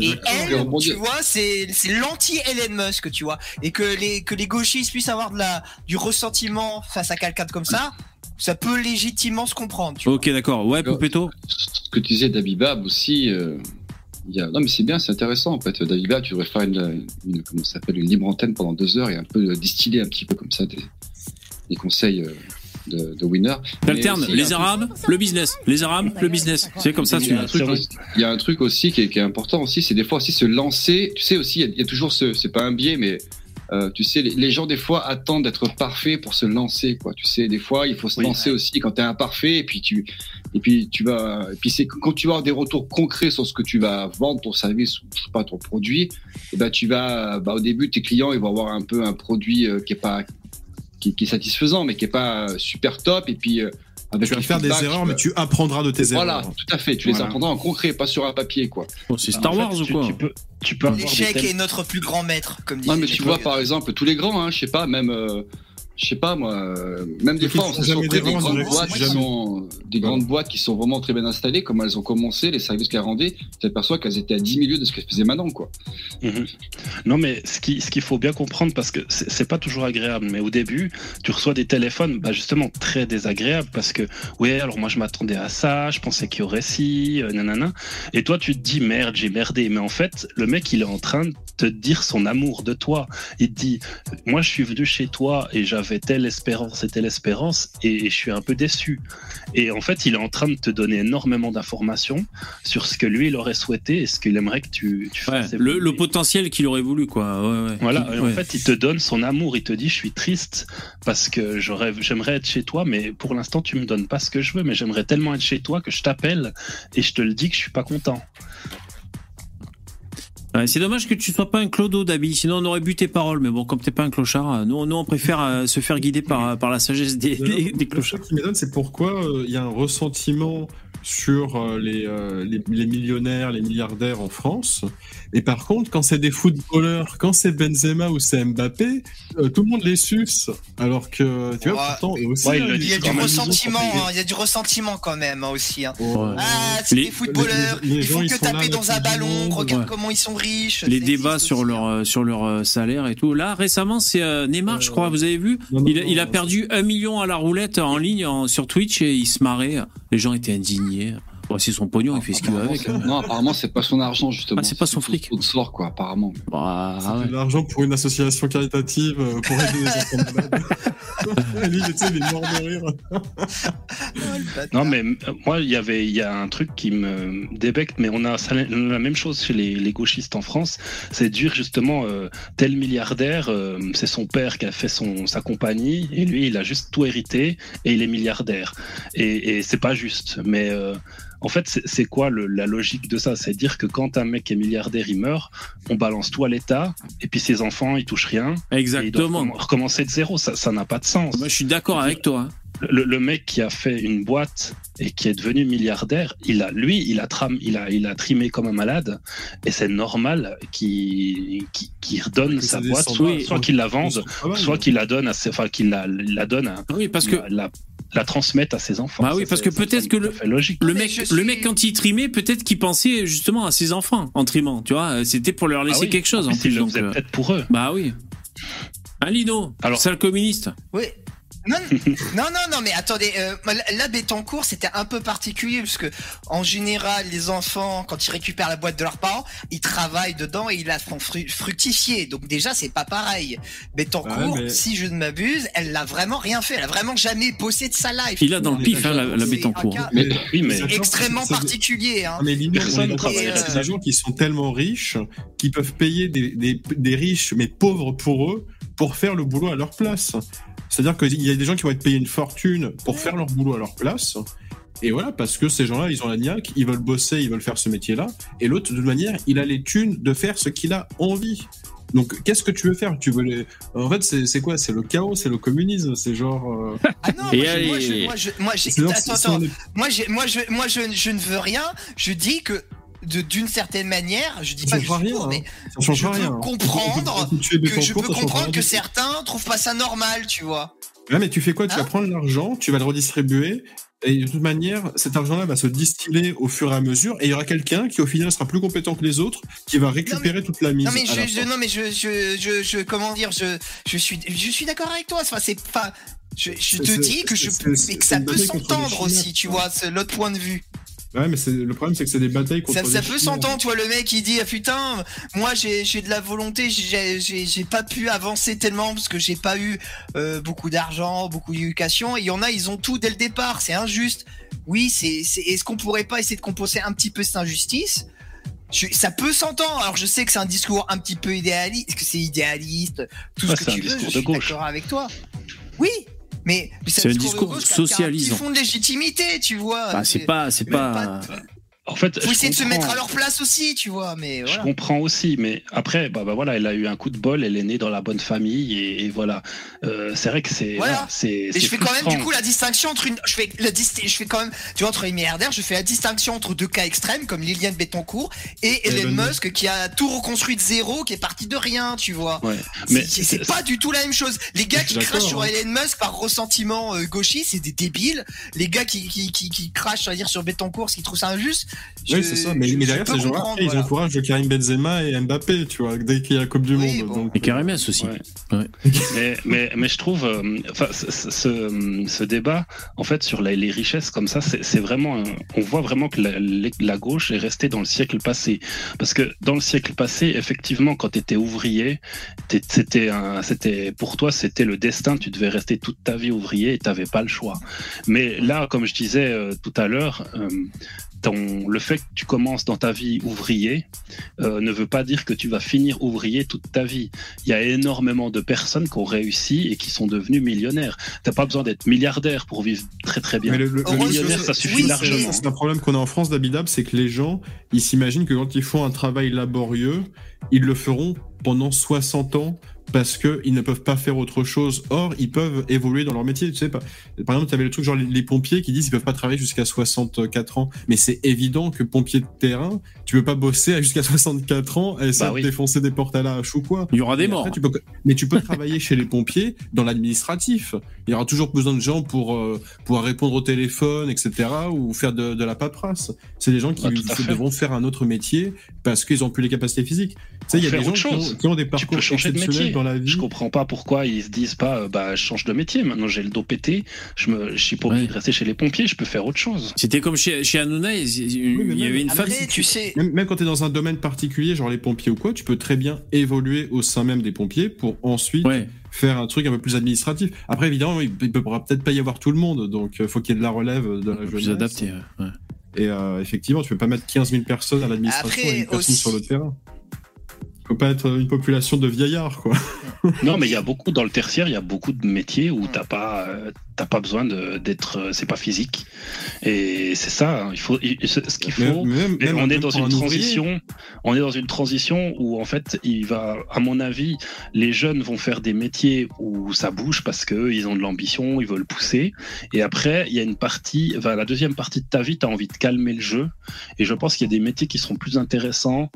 Est Et elle, tu vois, c'est c'est l'anti Elon Musk, tu vois, et que les que les gauchistes puissent avoir de la du ressentiment face à quelqu'un comme ça, ça peut légitimement se comprendre. Tu vois. Ok, d'accord. Ouais, Poupetto ce que tu disais d'Abibab aussi, euh, il y a... non mais c'est bien, c'est intéressant en fait. D'Abibab, tu devrais faire une, une comment ça s'appelle, une libre antenne pendant deux heures et un peu distiller un petit peu comme ça des, des conseils euh, de, de winner. T'alternes les Arabes, le business. Les Arabes, le business. C'est comme ça, Il y, tu a un truc, il y a un truc aussi qui est, qui est important aussi, c'est des fois aussi se lancer. Tu sais aussi, il y a, il y a toujours ce, c'est pas un biais, mais euh, tu sais, les, les gens des fois attendent d'être parfaits pour se lancer, quoi. Tu sais, des fois il faut se Oui. lancer aussi quand t'es imparfait, et puis tu, et puis tu vas, et puis c'est quand tu vas avoir des retours concrets sur ce que tu vas vendre, ton service ou je sais pas ton produit, et ben tu vas, bah, au début tes clients ils vont avoir un peu un produit euh, qui est pas qui, qui est satisfaisant, mais qui est pas euh, super top, et puis euh, avec Tu vas faire des erreurs, tu mais vas- tu apprendras de tes voilà, erreurs. tout à fait. Tu les Voilà. apprendras en concret, pas sur un papier, quoi. Oh, c'est En Star fait, Wars ou quoi tu peux, tu L'échec est notre plus grand maître, comme disait Non, mais tu vois, par exemple, tous les grands, hein, je sais pas, même, euh, je sais pas moi, euh, même des fois, on se des grandes boîtes qui sont, des grandes boîtes qui sont vraiment très bien installées, comme elles ont commencé, les services qu'elles rendaient, tu t'aperçois qu'elles étaient à 10 milieux de ce qu'elles faisaient maintenant, quoi. Mhm. Non, mais ce qui- ce qu'il faut bien comprendre, parce que c'est c'est pas toujours agréable, mais au début, tu reçois des téléphones, bah justement, très désagréables, parce que, oui, alors moi je m'attendais à ça, je pensais qu'il y aurait ci, euh, nanana. Et toi, tu te dis, merde, j'ai merdé. Mais en fait, le mec, il est en train de te dire son amour de toi. Il te dit, moi je suis venu chez toi et j'avais telle espérance et telle espérance, et je suis un peu déçu. Et en fait, il est en train de te donner énormément d'informations sur ce que lui, il aurait souhaité et ce qu'il aimerait que tu, tu Ouais, fasses. le, potentiel qu'il aurait voulu, quoi. Ouais, ouais. Voilà, et en fait, il te donne son amour, il te dit je suis triste parce que j'aimerais être chez toi mais pour l'instant tu me donnes pas ce que je veux mais j'aimerais tellement être chez toi que je t'appelle et je te le dis que je suis pas content. Ouais, c'est dommage que tu sois pas un clodo d'habit, sinon on aurait bu tes paroles. Mais bon, comme t'es pas un clochard, euh, nous, nous on préfère euh, se faire guider par, par la sagesse des, des, des Le clochards. truc qui m'étonne, c'est pourquoi euh, il y a un ressentiment sur euh, les, euh, les, les millionnaires, les milliardaires en France. Et par contre, quand c'est des footballeurs, quand c'est Benzema ou c'est Mbappé, euh, tout le monde les suce. Alors que, tu vois, Ouais. pourtant, eux aussi, Ouais, ils hein, Il y a du ressentiment, hein, il y a du ressentiment quand même hein, aussi. hein. Ouais. Ah, c'est Les- des footballeurs, les- les ils gens, font ils que taper dans un ballon, Monde. regarde Ouais. comment ils sont riches. Les débats sur aussi, leur sur leur euh, salaire et tout. Là récemment, c'est euh, Neymar, je crois. Vous avez vu? Non, non, il, a- il perdu un million à la roulette en ligne en- sur Twitch et il se marrait. Les gens étaient indignés. cuisinière Bon, c'est son pognon, il fait ce qu'il veut avec. hein. Non, apparemment, c'est pas son argent, justement. Ah, c'est pas son fric. Tout sort, quoi, apparemment. Bah, C'est ah ouais. de l'argent pour une association caritative euh, pour aider les enfants malades. [laughs] Et lui, tu sais, il est mort de rire. Non, mais euh, moi, il y avait, il y a un truc qui me débecte, mais on a, ça- la même chose chez les, les gauchistes en France. C'est dire justement, euh, tel milliardaire, euh, c'est son père qui a fait son, sa compagnie, et lui, il a juste tout hérité, et il est milliardaire. Et, et c'est pas juste. Mais euh, en fait, c'est quoi le- la logique de ça? C'est dire que quand un mec est milliardaire, il meurt, on balance tout à l'État, et puis ses enfants, ils touchent rien. Et Exactement. comm- recommencer de zéro. Ça ça n'a pas de sens Moi, je suis d'accord avec toi. hein. le, le mec qui a fait une boîte et qui est devenu milliardaire, il a, lui, il a, tram, il a, il a trimé comme un malade, et c'est normal qu'il qu'il redonne sa boîte, soit, qu'il la vende, soit hein. qu'il la donne à ses, enfin qu'il la, la donne à, Oui, parce que la, la, transmette à ses enfants. Bah oui, Ça, parce que peut-être que le- logique. le mec, le suis- mec quand il trimait, peut-être qu'il pensait justement à ses enfants en trimant. Tu vois, c'était pour leur laisser Ah oui. quelque chose. En En plus, il le faisait euh, peut-être pour eux. bah oui. Un Lino, Alors- sale communiste. Oui. Non, non, non, non, mais attendez, euh, là, Bétancourt, c'était un peu particulier, parce que, en général, les enfants, quand ils récupèrent la boîte de leurs parents, ils travaillent dedans et ils la font fru- fructifier. Donc, déjà, c'est pas pareil. Ouais, mais- si je ne m'abuse, elle n'a vraiment rien fait. Elle a vraiment jamais bossé de sa life. Il a dans le pif, hein, la, la Mais Oui, mais D'accord, extrêmement particulier, hein. Mais Personne c'est ça. des gens qui sont tellement riches qui peuvent payer des, des, des riches mais pauvres pour eux pour faire le boulot à leur place. C'est-à-dire qu'il y a des gens qui vont être payés une fortune pour faire leur boulot à leur place. Et voilà, parce que ces gens-là, ils ont la niaque, ils veulent bosser, ils veulent faire ce métier-là. Et l'autre, de toute manière, il a les thunes de faire ce qu'il a envie. Donc, qu'est-ce que tu veux faire? Tu veux les... En fait, c'est quoi? C'est le chaos, c'est le communisme, c'est genre. euh, Ah non, moi, je- moi, je, moi, je, moi, attends, attends. moi, je, moi, je, je ne veux rien. Je dis que, de, d'une certaine manière, je dis Ça pas que je change suis rien, pour, hein. mais je peux rien. hein. comprendre Tu- tu es que je peux comprendre que certains trouvent pas ça normal, tu vois. Mais tu fais quoi? Tu Hein vas prendre l'argent, tu vas le redistribuer, et de toute manière, cet argent-là va se distiller au fur et à mesure, et il y aura quelqu'un qui, au final, sera plus compétent que les autres, qui va récupérer toute la mise. Non mais je, non mais je, je, je, je, comment dire, je, je suis, je suis d'accord avec toi. Enfin, c'est pas, je, te dis que je, que ça peut s'entendre aussi, tu vois, c'est l'autre point de vue. Ouais, mais c'est- le problème, c'est que c'est des batailles contre Ça, des ça peut s'entendre, tu vois, le mec il dit ah putain, moi j'ai j'ai de la volonté, j'ai j'ai j'ai pas pu avancer tellement parce que j'ai pas eu euh, beaucoup d'argent, beaucoup d'éducation. Et Il y en a, ils ont tout dès le départ, c'est injuste. Oui, c'est c'est est-ce qu'on pourrait pas essayer de compenser un petit peu cette injustice? Je- ça peut s'entendre. Alors je sais que c'est un discours un petit peu idéaliste, que c'est idéaliste, tout Ouais, ce c'est que un tu veux. Je de suis gauche. d'accord avec toi. Oui, mais, mais C'est un de discours gauche qui socialisant. fond de légitimité, tu vois. Bah, c'est pas, c'est pas. En fait, Faut je essayer de se mettre à leur place aussi, tu vois. Mais Je voilà. comprends aussi, mais après, bah, bah voilà, elle a eu un coup de bol, elle est née dans la bonne famille et, et voilà. Euh, c'est vrai que c'est. Voilà. c'est. Et je fais quand même du coup la distinction entre une, je fais la dis- je fais quand même, tu vois, entre les milliardaires, je fais la distinction entre deux cas extrêmes comme Liliane Bettencourt et Elon Elon Musk qui a tout reconstruit de zéro, qui est parti de rien, tu vois. Ouais. C'est- Mais c'est c'est pas du tout la même chose. Les gars Je qui crachent sur d'accord, hein. Elon Musk par ressentiment euh, gauchiste, c'est des débiles. Les gars qui, qui, qui, qui crachent, on va dire, sur Bettencourt, qui trouvent ça injuste. Je- Oui, c'est ça. Mais, je- mais derrière, ces gens-là, ils voilà. encouragent Karim Benzema et Mbappé, tu vois, dès qu'il y a la Coupe du Oui, Monde. bon. donc, Et Karim aussi. Ouais. [laughs] mais, mais, mais je trouve, euh, enfin, ce, ce- débat, en fait, sur la- les richesses comme ça, c'est vraiment, un- on voit vraiment que la, gauche est restée dans le siècle passé. Parce que dans le siècle passé, effectivement, quand tu étais ouvrier, c'était un- c'était pour toi, c'était le destin. Tu devais rester toute ta vie ouvrier et t'avais pas le choix. Mais là, comme je disais euh, tout à l'heure. euh, ton, le fait que tu commences dans ta vie ouvrier euh, ne veut pas dire que tu vas finir ouvrier toute ta vie. Il y a énormément de personnes qui ont réussi et qui sont devenues millionnaires. T'as pas besoin d'être milliardaire pour vivre très très bien. Mais le, le- le- Heureusement, millionnaire, c'est- ça suffit oui, largement. C'est un problème qu'on a en France d'Abidab, c'est que les gens, ils s'imaginent que quand ils font un travail laborieux, ils le feront pendant 60 ans parce qu'ils ne peuvent pas faire autre chose. Or, ils peuvent évoluer dans leur métier. Tu sais pas. Par exemple, tu avais le truc genre les, pompiers qui disent qu'ils peuvent pas travailler jusqu'à 64 ans. Mais c'est évident que pompier de terrain, tu peux pas bosser jusqu'à 64 ans et essayer Bah oui. défoncer des portes à la hache ou quoi. Il y aura des Et morts. après, tu peux- mais tu peux travailler chez les pompiers dans l'administratif. Il y aura toujours besoin de gens pour euh, pouvoir répondre au téléphone, etc., ou faire de, de la paperasse. C'est des gens qui Bah, devront faire un autre métier parce qu'ils ont plus les capacités physiques. Tu sais, il y a des gens qui ont, qui ont des parcours peux changer de exceptionnels métier. Dans la vie. Je comprends pas pourquoi ils se disent pas, euh, bah, je change de métier. Maintenant, j'ai le dos pété. Je me, je suis pas obligé Ouais. de rester chez les pompiers. Je peux faire autre chose. C'était comme chez, chez Hanouna, il y il mais y avait même une femme. Tu sais, Même, même quand tu es dans un domaine particulier, genre les pompiers ou quoi, tu peux très bien évoluer au sein même des pompiers pour ensuite Ouais. faire un truc un peu plus administratif. Après, évidemment, il ne pourra peut-être pas y avoir tout le monde, donc il faut qu'il y ait de la relève de la plus jeunesse. adapté. ouais. Et euh, effectivement, tu peux pas mettre 15 000 personnes à l'administration et une personne aussi- sur le terrain. Faut pas être une population de vieillards, quoi. Non, mais il y a beaucoup dans le tertiaire, il y a beaucoup de métiers où t'as pas, euh, t'as pas besoin d'être, euh, c'est pas physique. Et c'est ça. hein, Il faut, il- ce qu'il faut. Même- même- on est dans une ouvrier. transition. On est dans une transition où en fait, il va, à mon avis, les jeunes vont faire des métiers où ça bouge parce que ils ont de l'ambition, ils veulent pousser. Et après, il y a une partie, enfin, la deuxième partie de ta vie, tu as envie de calmer le jeu. Et je pense qu'il y a des métiers qui seront plus intéressants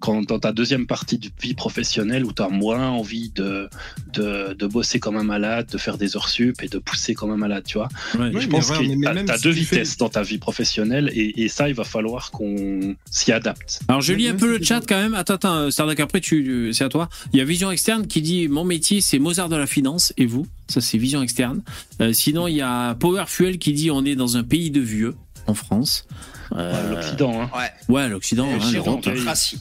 quand dans ta deuxième partie de vie professionnelle où tu as moins envie de, de, de bosser comme un malade, de faire des heures sup et de pousser comme un malade, tu vois. Ouais. Oui, je pense regarde, que mais tu même as si deux vitesses dans ta vie professionnelle et, et ça, il va falloir qu'on s'y adapte. Alors je Même- lis un même peu le chat quand même. Attends, attends, Stardock, après tu, c'est à toi. Il y a Vision Externe qui dit mon métier c'est Mozart de la finance et vous? Ça c'est Vision Externe. Euh, sinon il y a Power Fuel qui dit on est dans un pays de vieux en France. Euh, Ouais, L'Occident, hein. ouais, Ouais, l'Occident, hein, démocratie.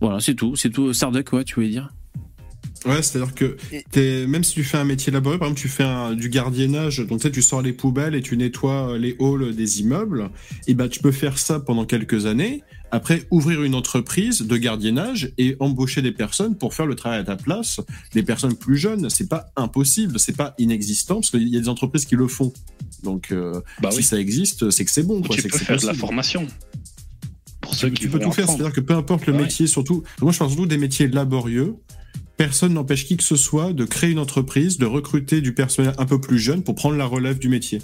Voilà, c'est tout, c'est tout. Starduck, ouais, tu voulais dire? Ouais, c'est-à-dire que même si tu fais un métier laborieux, par exemple, tu fais un- du gardiennage, donc tu sais, tu sors les poubelles et tu nettoies euh, les halls des immeubles, et ben tu peux faire ça pendant quelques années. Après, ouvrir une entreprise de gardiennage et embaucher des personnes pour faire le travail à ta place, des personnes plus jeunes. C'est pas impossible, c'est pas inexistant, parce qu'il y a des entreprises qui le font. Donc, euh, Bah si oui. ça existe, c'est que c'est bon. Quoi. tu c'est que peux c'est faire de la formation. Pour ceux Tu, qui tu peux tout faire, c'est-à-dire que peu importe le ouais. métier, surtout. Moi, je parle surtout des métiers laborieux. Personne n'empêche qui que ce soit de créer une entreprise, de recruter du personnel un peu plus jeune pour prendre la relève du métier.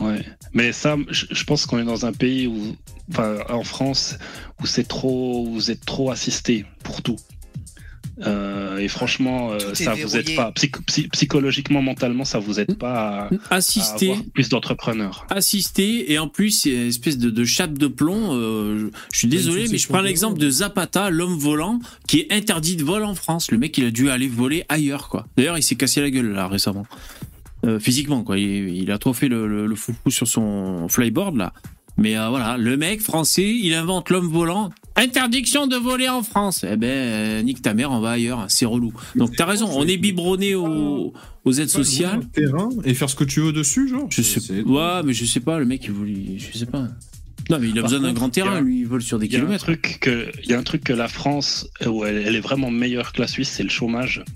Ouais. Mais ça, je, pense qu'on est dans un pays où, enfin, en France, où c'est trop, vous êtes trop assisté pour tout. Euh, et franchement, euh, ça vous aide pas psych- psy- psychologiquement, mentalement, ça vous aide pas à, à Assister, avoir plus d'entrepreneurs. assister, et en plus, c'est une espèce de, de chape de plomb. euh, je, suis désolé, mais je prends l'exemple de de Zapata, l'homme volant, qui est interdit de vol en France. Le mec, il a dû aller voler ailleurs, quoi. D'ailleurs, il s'est cassé la gueule, là, récemment. Euh, physiquement, quoi. Il, il a trop fait le, le, le foufou sur son flyboard, là. Mais euh, voilà, le mec français, il invente l'homme volant. Interdiction de voler en France. Eh ben, euh, nique ta mère, on va ailleurs. C'est relou. Donc t'as raison, on est biberonné aux, aux aides sociales. Le terrain et faire ce que tu veux dessus, genre. Je sais c'est- Ouais, mais je sais pas, le mec, il voulait. Je sais pas. Non, mais il a Par besoin d'un grand a- terrain, lui, il vole sur des kilomètres. il y a un truc que la France, où elle, elle est vraiment meilleure que la Suisse, c'est le chômage. [laughs]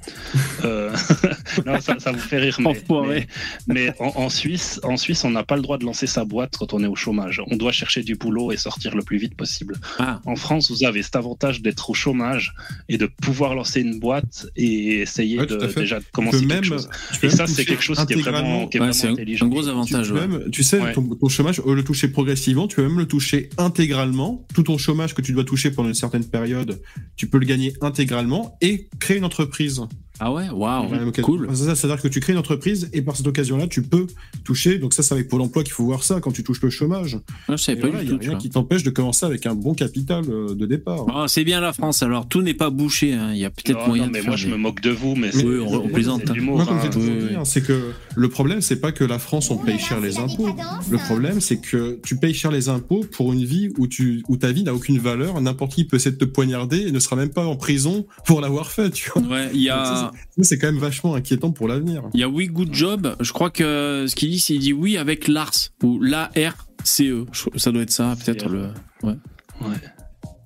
Euh, [laughs] non, ça, ça vous fait rire, mais, Enfoiré. mais, mais en, en Suisse, en Suisse, on n'a pas le droit de lancer sa boîte quand on est au chômage. On doit chercher du boulot et sortir le plus vite possible. Ah, En France, vous avez cet avantage d'être au chômage et de pouvoir lancer une boîte et essayer Ouais, de déjà de Tu commencer quelque même, chose. tu Et ça, c'est quelque chose qui est vraiment, qui est ouais, vraiment c'est un, intelligent. un gros Tu, avantage. peux ouais. même- tu sais, Ouais. ton, ton chômage, au le toucher progressivement, tu peux même le toucher intégralement. Tout ton chômage que tu dois toucher pendant une certaine période, tu peux le gagner intégralement et créer une entreprise. Ah ouais, waouh, cool. C'est ça, C'est-à-dire que tu crées une entreprise et par cette occasion-là, tu peux toucher. Donc ça, c'est avec Pôle emploi qu'il faut voir ça quand tu touches le chômage. Ah, je savais Et pas voilà, du n'y a rien qui t'empêche de commencer avec un bon capital euh, de départ. Ah, c'est bien la France, alors tout n'est pas bouché. hein. Il y a peut-être Non, moyen non, de mais faire moi, je des- me moque de vous, mais Mais- c'est- Oui, on- on c'est- plaisante, c'est hein. hein. j'ai toujours oui, oui. hein, c'est que le problème, c'est pas que la France, on paye cher les impôts. Le problème, c'est que tu payes cher les impôts pour une vie où, tu, où ta vie n'a aucune valeur. N'importe qui peut essayer de te poignarder et ne sera même pas en prison pour l'avoir fait, tu vois. Ouais, il y Donc ça, a. c'est a, Ça, C'est quand même vachement inquiétant pour l'avenir. il y a Oui Good Job. Je crois que ce qu'il dit, c'est il dit oui avec Lars ou L-A-R-C-E. Je- Ça doit être ça, peut-être le. Ouais. Ouais.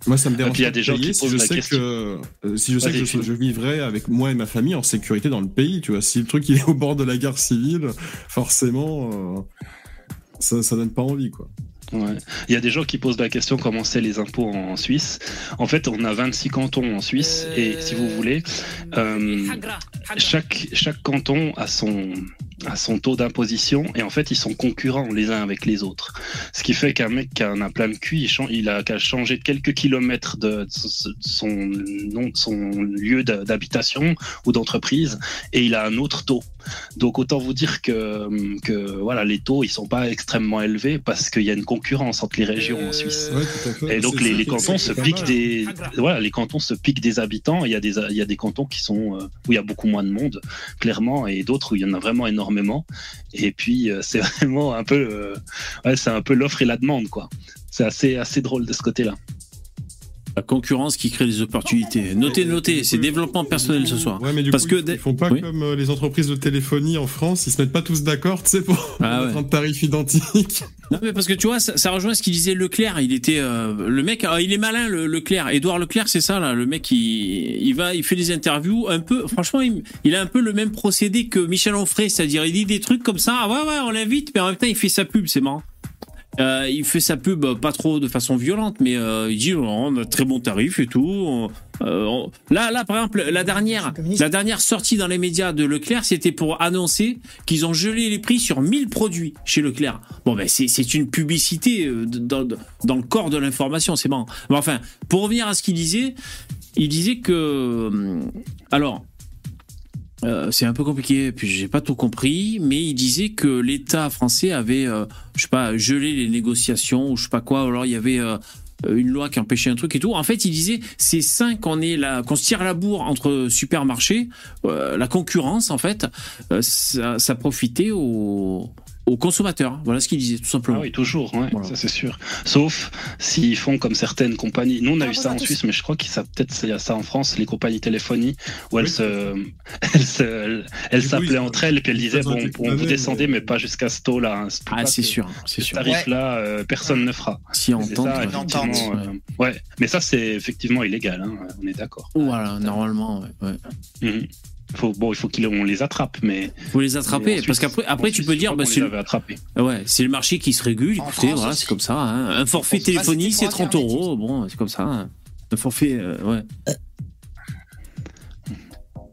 Moi, ça me dérange. puis il y a des de gens payer qui si je la sais question. que euh, si je sais que je, Phil. je vivrai avec moi et ma famille en sécurité dans le pays, tu vois. Si le truc il est au bord de la guerre civile, forcément, euh, ça, ça donne pas envie, quoi. Il y a des gens qui posent la question comment c'est les impôts en Suisse. En fait, on a 26 cantons en Suisse et si vous voulez, euh, chaque, chaque canton a son, a son taux d'imposition et en fait, ils sont concurrents les uns avec les autres. Ce qui fait qu'un mec qui en a plein le cul, il, a qu'à changer de quelques kilomètres de son, lieu de- d'habitation ou d'entreprise et il a un autre taux. Donc autant vous dire que, que voilà, les taux ils sont pas extrêmement élevés parce qu'il y a une concurrence entre les régions en Suisse. Ouais, à fait. Et donc les, cantons se piquent des voilà les cantons se piquent des habitants. Il y a des il y a des cantons qui sont euh, où il y a beaucoup moins de monde clairement et d'autres où il y en a vraiment énormément. Et puis euh, c'est [laughs] vraiment un peu euh, un peu l'offre et la demande quoi. C'est assez assez drôle de ce côté-là. La concurrence qui crée des opportunités. Notez, notez, c'est développement personnel ce soir. Ouais, mais du Parce coup, que ils- font pas Oui. comme euh, les entreprises de téléphonie en France, ils se mettent pas tous d'accord, tu sais, pour Ah ouais. un tarif identique. [laughs] Non, mais parce que tu vois, ça, ça rejoint ce qu'il disait Leclerc. Il était euh, le mec, ah, il est malin, le Leclerc. Édouard Leclerc, c'est ça là. Le mec, il, il va, il fait des interviews un peu. Franchement, il, il a un peu le même procédé que Michel Onfray, c'est-à-dire il dit des trucs comme ça. Ah ouais, ouais, on l'invite, mais en même temps, il fait sa pub. C'est marrant. Euh, il fait sa pub euh, pas trop de façon violente, mais euh, il dit oh, on a de très bons tarifs et tout. On- euh, on- Là, là, par exemple, la dernière, la dernière sortie dans les médias de Leclerc, c'était pour annoncer qu'ils ont gelé les prix sur 1000 produits chez Leclerc. Bon, ben c'est une publicité dans, dans le corps de l'information, c'est marrant. Mais enfin, pour revenir à ce qu'il disait, il disait que alors. Euh, c'est un peu compliqué, puis j'ai pas tout compris, mais il disait que l'État français avait, euh, je sais pas, gelé les négociations ou je sais pas quoi. ou Alors il y avait euh, une loi qui empêchait un truc et tout. En fait, il disait c'est sain qu'on est là, qu'on se tire la bourre entre supermarchés, euh, la concurrence en fait, euh, ça, ça profitait aux, aux consommateurs. Voilà ce qu'il disait tout Ah simplement. oui, toujours, ouais, Voilà. ça c'est sûr. Sauf s'ils font comme certaines compagnies. Nous, on a eu ça en Suisse, mais je crois qu'il ça peut-être il y a ça en France, les compagnies téléphonie, où elles Oui. se, [laughs] elles se, elles Du coup, s'appelaient entre elles, puis elles disaient bon, on vous descendez, mais- mais pas jusqu'à ce taux-là. hein. C'est Ah, c'est sûr, c'est Ce sûr. tarif-là, euh, personne ne fera. Si Et entente, ça, ouais. euh, ouais. Mais ça, c'est effectivement illégal. hein, On est d'accord. Voilà, normalement, ouais, ouais. Mhm. Faut, bon, il faut qu'on les attrape, mais Faut les attraper, parce qu'après, après, tu peux dire, bah, c'est ouais, c'est le marché qui se régule. En Écoutez, voilà, c'est comme ça. hein. Un forfait c'était c'est pour 30 Internet. euros. Bon, c'est comme ça. hein. Un forfait, euh, ouais.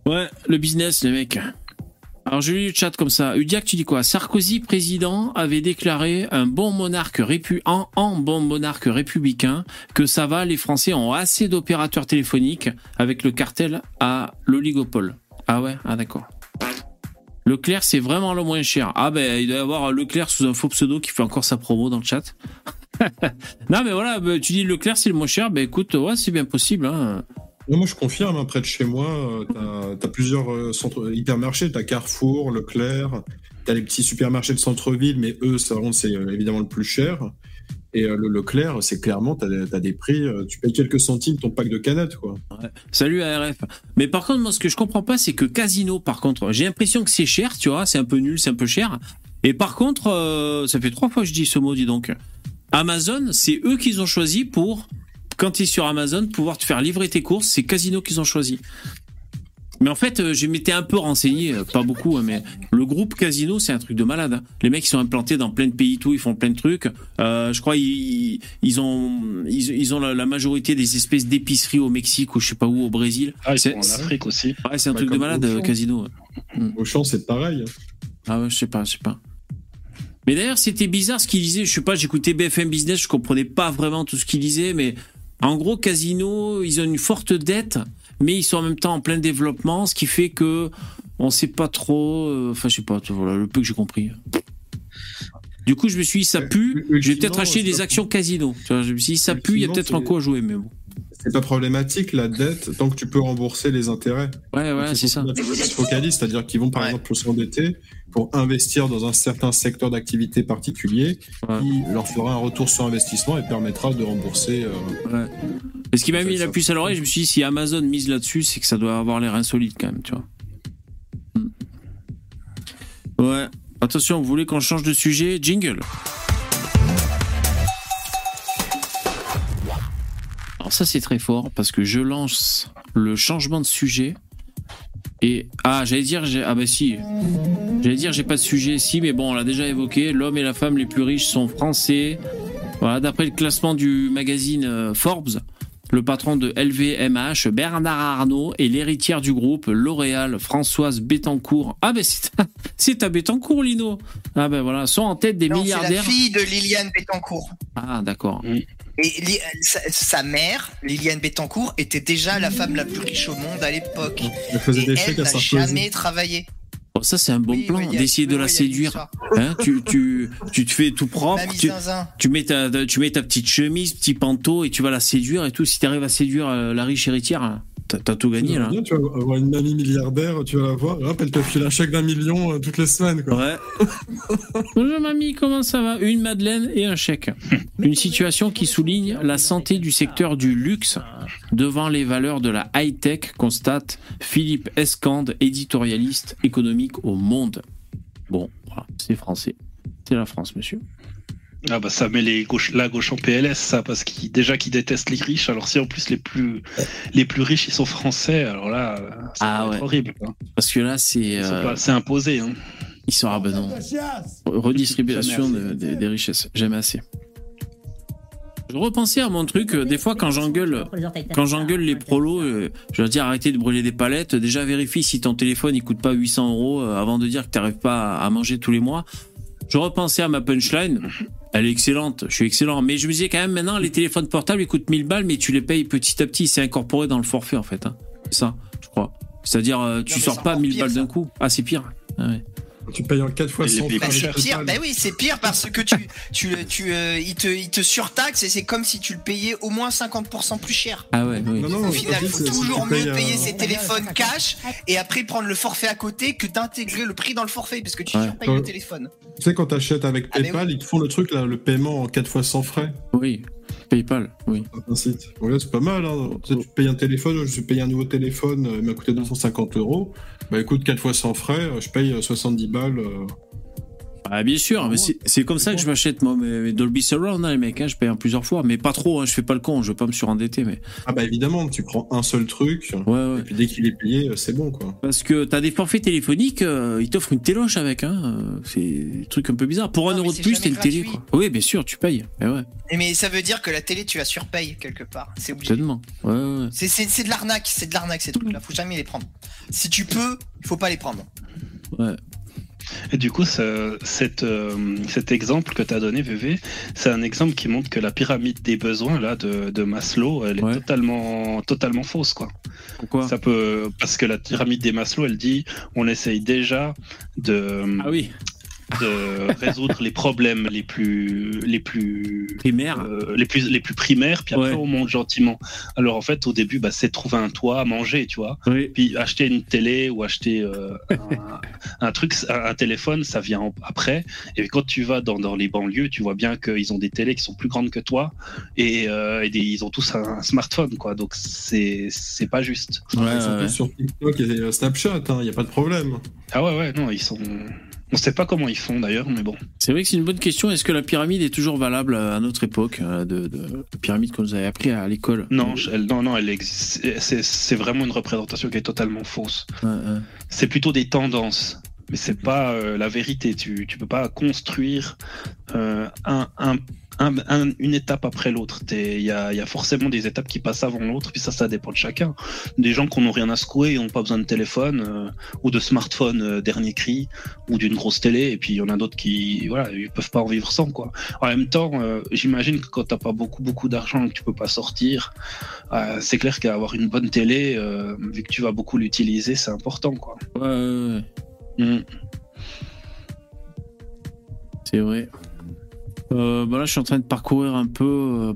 Ouais, le business, les mecs. Alors, je lis le chat comme ça. Udiac, tu dis quoi? Sarkozy, président, avait déclaré un bon monarque répu en, en bon monarque républicain que ça va, les Français ont assez d'opérateurs téléphoniques avec le cartel à l'oligopole. Ah ouais Ah d'accord. Leclerc, c'est vraiment le moins cher. Ah ben, il doit y avoir Leclerc sous un faux pseudo qui fait encore sa promo dans le chat. [laughs] non mais voilà, ben, tu dis Leclerc c'est le moins cher, ben écoute, ouais, c'est bien possible. Hein. Moi, je confirme, hein, près de chez moi, tu as, plusieurs euh, centres hypermarchés. Tu as Carrefour, Leclerc, tu as les petits supermarchés de centre-ville, mais eux, ça, c'est euh, évidemment le plus cher. Et euh, le Leclerc, c'est clairement, tu as, des prix, euh, tu payes quelques centimes ton pack de canettes. Quoi. Salut ARF. Mais par contre, moi, ce que je comprends pas, c'est que Casino, par contre, j'ai l'impression que c'est cher, tu vois, c'est un peu nul, c'est un peu cher. Et par contre, euh, ça fait trois fois que je dis ce mot, dis donc. Amazon, c'est eux qu'ils ont choisi pour, quand tu es sur Amazon, pouvoir te faire livrer tes courses, c'est Casino qu'ils ont choisi. Mais en fait, euh, je m'étais un peu renseigné, euh, pas beaucoup, hein, mais le groupe Casino, c'est un truc de malade. hein. Les mecs, ils sont implantés dans plein de pays, tout, ils font plein de trucs. Euh, je crois ils, ils ont ils, ils ont la, la majorité des espèces d'épiceries au Mexique ou je sais pas où au Brésil. Ah, ils C'est- sont en Afrique aussi. Ouais, c'est un Bah, truc de malade, Auchan. Casino. Auchan, c'est pareil. Ah ouais, je sais pas, je sais pas. Mais d'ailleurs, c'était bizarre ce qu'il disait. Je sais pas, j'écoutais BFM Business, je comprenais pas vraiment tout ce qu'il disait, mais en gros, Casino, ils ont une forte dette, mais ils sont en même temps en plein développement, ce qui fait que on sait pas trop. euh, Enfin, je sais pas, voilà, le peu que j'ai compris. Du coup, je me suis dit, ça pue, Euh, je vais peut-être acheter des actions Casino. Je me suis dit, ça pue, il y a peut-être un c'est- coup à jouer, mais bon. C'est pas problématique, la dette, tant que tu peux rembourser les intérêts. Ouais, ouais, c'est ça. Ils se focalisent, c'est-à-dire qu'ils vont par Ouais. exemple s'endetter pour investir dans un certain secteur d'activité particulier qui leur fera un retour sur investissement et permettra de rembourser. Euh, ouais. Et ce qui m'a mis la puce à l'oreille, je me suis dit si Amazon mise là-dessus, c'est que ça doit avoir l'air insolite quand même, tu vois. Hmm. Ouais. Attention, vous voulez qu'on change de sujet? Jingle. Alors ça c'est très fort parce que je lance le changement de sujet et ah j'allais dire j'ai ah bah si j'allais dire j'ai pas de sujet si mais bon on l'a déjà évoqué l'homme et la femme les plus riches sont français voilà d'après le classement du magazine euh, Forbes le patron de LVMH, Bernard Arnault, et l'héritière du groupe, L'Oréal, Françoise Bettencourt. Ah ben c'est à, [laughs] c'est à Bettencourt, Lino. Ah ben voilà, sont en tête des Non, c'est la milliardaires. fille de Liliane Bettencourt. Ah d'accord. Et Li- sa, sa mère, Liliane Bettencourt, était déjà la femme la plus riche au monde à l'époque. Elle faisait Et des elle chèques à n'a jamais travaillé. Bon, ça c'est un bon Oui, plan oui, d'essayer de oui, la séduire. Hein, tu, tu, tu te fais tout propre, tu, mets ta, tu mets ta petite chemise, petit panteau et tu vas la séduire et tout. Si tu arrives à séduire euh, la riche héritière, hein, t'as tout gagné là. Bien, tu vas avoir une mamie milliardaire, tu vas la voir, hop, elle te file un chèque d'un million euh, toutes les semaines. Quoi. Ouais. [laughs] Bonjour mamie, comment ça va? Une madeleine et un chèque. Une situation qui souligne la santé du secteur du luxe devant les valeurs de la high-tech, constate Philippe Escande, éditorialiste économique au Monde. Bon, voilà, c'est français. C'est la France, monsieur. Ah bah ça met les gauches, la gauche en PLS, ça, parce qu'ils déjà qu'ils détestent les riches. Alors si en plus les plus les plus riches ils sont français, alors là, ça Ah va être ouais. horrible. Parce que là, c'est. Euh, C'est imposé. Hein. Ils sont ah ben non. Redistribution de- de- des richesses. J'aime assez. Je repensais à mon truc. euh, Des fois, quand j'engueule, quand j'engueule les prolos, euh, je leur dis arrêtez de brûler des palettes. Déjà, vérifie si ton téléphone il coûte pas 800 euros euh, avant de dire que t'arrives pas à manger tous les mois. Je repensais à ma punchline. Elle est excellente. Je suis excellent. Mais je me disais quand même maintenant, les téléphones portables ils coûtent 1000 balles, mais tu les payes petit à petit. C'est incorporé dans le forfait en fait. hein. C'est ça, je crois. C'est-à-dire, euh, tu sors pas encore 1000 pire, balles d'un coup. Ah, c'est pire. Ah ouais. Tu payes en 4 fois Et les 100 plus Bah, c'est pire, bah oui, c'est pire parce que tu, tu, tu, euh, il te, il te surtaxe et c'est comme si tu le payais au moins 50% plus cher. Ah ouais, oui. Non, non, Au final, il faut si toujours mieux euh, payer ses téléphones cash et après prendre le forfait à côté que d'intégrer le prix dans le forfait parce que tu Ouais. surpayes le téléphone. Tu sais, quand t'achètes avec Ah, PayPal, ils te font le truc, là, le paiement en 4 fois sans frais. Oui. PayPal, oui. Un site. C'est pas mal. Hein. Tu, sais, tu payes un téléphone, je suis payé un nouveau téléphone, euh, il m'a coûté 250 euros. Bah écoute, 4 fois sans frais, euh, je paye euh, 70 balles. Ah, bien sûr, mais c'est c'est comme ça que je m'achète moi mes, Dolby Surround, hein, les mecs. hein, je paye en plusieurs fois, mais pas trop. Hein, je fais pas le con. Je veux pas me surendetter, mais Ah bah évidemment, tu prends un seul truc, ouais, ouais. et puis dès qu'il est payé, euh, c'est bon quoi. Parce que t'as des forfaits téléphoniques, euh, ils t'offrent une téloche avec. Hein, euh, c'est des trucs un peu bizarres. Pour un Non, euro de plus, t'as une télé, quoi. Oui, bien sûr, tu payes. Mais ouais, Mais ça veut dire que la télé, tu la surpayes quelque part. C'est obligé. tellement. Ouais, ouais, ouais. C'est, c'est, c'est de l'arnaque, c'est de l'arnaque ces trucs-là. Faut jamais les prendre. Si tu peux, il faut pas les prendre. ouais. Et du coup, ce- euh, cet exemple que tu as donné, VV, c'est un exemple qui montre que la pyramide des besoins là de, de Maslow, elle est Ouais. totalement, totalement fausse, quoi. Pourquoi? Ça peut, parce que la pyramide des Maslow, elle dit, on essaye déjà de, Ah oui, de résoudre les problèmes les plus, les plus, primaire. euh, les plus, les plus primaires, puis après Ouais. on monte gentiment. Alors en fait, au début, bah, c'est trouver un toit, manger, tu vois. Oui. Puis acheter une télé ou acheter euh, un, un truc, un, un téléphone, ça vient en- après. Et quand tu vas dans, dans les banlieues, tu vois bien qu'ils ont des télés qui sont plus grandes que toi et, euh, et des- ils ont tous un, un smartphone, quoi. Donc c'est c'est pas juste. Ouais, Ils sont ouais, tous ouais. sur TikTok et Snapchat, il n'y a pas de problème. Ah ouais, ouais, non, ils sont. On sait pas comment ils font d'ailleurs, mais bon. C'est vrai que c'est une bonne question. Est-ce que la pyramide est toujours valable à notre époque, euh, de, de, de pyramide qu'on nous avait appris à l'école? Non, elle, non, non, elle existe. C'est c'est vraiment une représentation qui est totalement fausse. Ouais, ouais. c'est plutôt des tendances, mais c'est pas euh, la vérité. Tu tu peux pas construire euh, un, un, un- un- une étape après l'autre. Il y a, il y a forcément des étapes qui passent avant l'autre, puis ça, ça dépend de chacun. Des gens qui n'ont rien à secouer, ils n'ont pas besoin de téléphone euh, ou de smartphone euh, dernier cri ou d'une grosse télé, et puis il y en a d'autres qui, voilà, ils peuvent pas en vivre sans quoi. En même temps, euh, j'imagine que quand t'as pas beaucoup beaucoup d'argent et que tu peux pas sortir, c'est clair qu'avoir une bonne télé, vu que tu vas beaucoup l'utiliser, c'est important quoi. Ouais, ouais, ouais. Mm. C'est vrai. Euh, bah là, je suis en train de parcourir un peu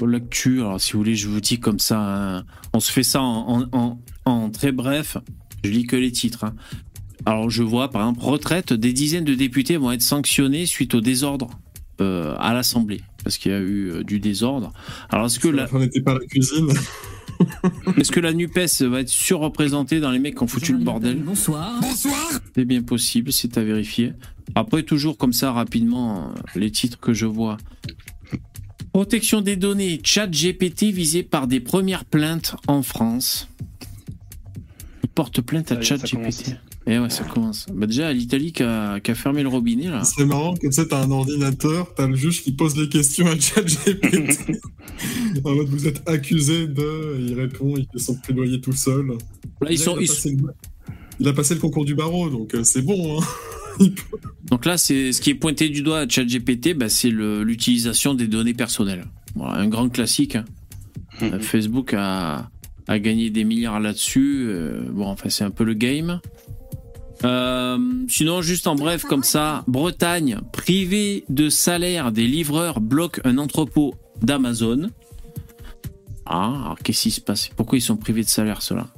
euh, l'actu. Alors, si vous voulez, je vous dis comme ça. hein. On se fait ça en, en- en- en très bref. Je lis que les titres. hein. Alors, je vois, par exemple, retraite, des dizaines de députés vont être sanctionnés suite au désordre euh, à l'Assemblée. Parce qu'il y a eu euh, du désordre. Alors, est-ce que là. On n'était pas à la cuisine. [laughs] Est-ce que la NUPES va être surreprésentée dans les mecs qui ont foutu le bordel Bonsoir. C'est bien possible, c'est à vérifier. Après, toujours comme ça, rapidement, euh, les titres que je vois. Protection des données, chat GPT visé par des premières plaintes en France. Il porte plainte à chat. GPT. Eh ouais, ça commence. Bah déjà, l'Italie qui a, fermé le robinet, là. C'est marrant tu sais, t'as un ordinateur, t'as le juge qui pose les questions à ChatGPT. [laughs] en mode, vous êtes accusé de. Il répond, il fait son plaidoyer tout seul. Là, ils Là, sont, il, a ils passé le... il a passé le concours du barreau, donc euh, c'est bon. Hein. [laughs] Peut- Donc là, c'est ce qui est pointé du doigt à ChatGPT, bah, c'est le- l'utilisation des données personnelles. Voilà, un grand classique. hein. Euh, Facebook a, a gagné des milliards là-dessus. Euh, bon, enfin, c'est un peu le game. Euh, sinon, juste en bref, comme ça, Bretagne, privé de salaire des livreurs, bloque un entrepôt d'Amazon. Ah, qu'est-ce qui se passe? Pourquoi ils sont privés de salaire, ceux-là?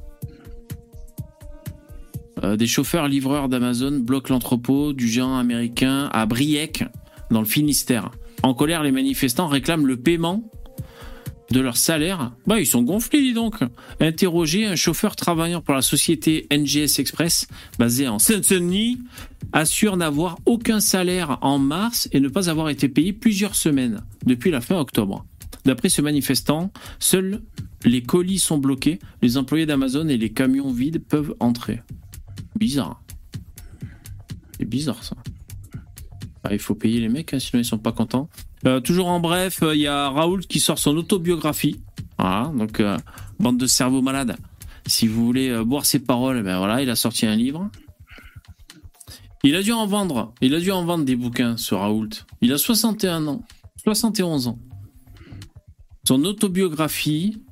Euh, Des chauffeurs livreurs d'Amazon bloquent l'entrepôt du géant américain à Briec, dans le Finistère. En colère, les manifestants réclament le paiement de leur salaire. Bah, ils sont gonflés, dis donc. Interrogé, un chauffeur travaillant pour la société NGS Express, basée en Seine-Saint-Denis, assure n'avoir aucun salaire en mars et ne pas avoir été payé plusieurs semaines depuis la fin octobre. D'après ce manifestant, seuls les colis sont bloqués, les employés d'Amazon et les camions vides peuvent entrer. Bizarre. C'est bizarre ça. Ah, il faut payer les mecs, hein, sinon ils sont pas contents. Euh, toujours en bref, euh, il y a Raoult qui sort son autobiographie. Voilà, donc euh, bande de cerveaux malades. Si vous voulez euh, boire ses paroles, ben voilà, il a sorti un livre. Il a dû en vendre. Il a dû en vendre des bouquins, ce Raoult. Il a 61 ans. 71 ans. Son autobiographie,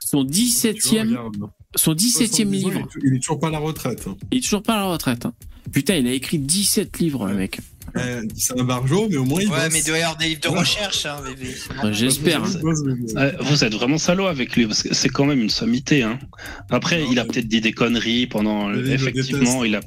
son Tu vois, 17e, regarde. son 17e 70 ans, livre. Il est, il est toujours pas à la retraite. hein. Il est toujours pas à la retraite. hein. Putain, il a écrit 17 livres, le mec. Euh, c'est un barjo, mais au moins il Ouais, bosse. mais il doit y avoir des livres de recherche, hein, bébé. J'espère. Vous êtes vraiment salaud avec lui parce que c'est quand même une sommité. Hein. Après, Non, il a mais- peut-être dit des conneries pendant. Le effectivement, il a.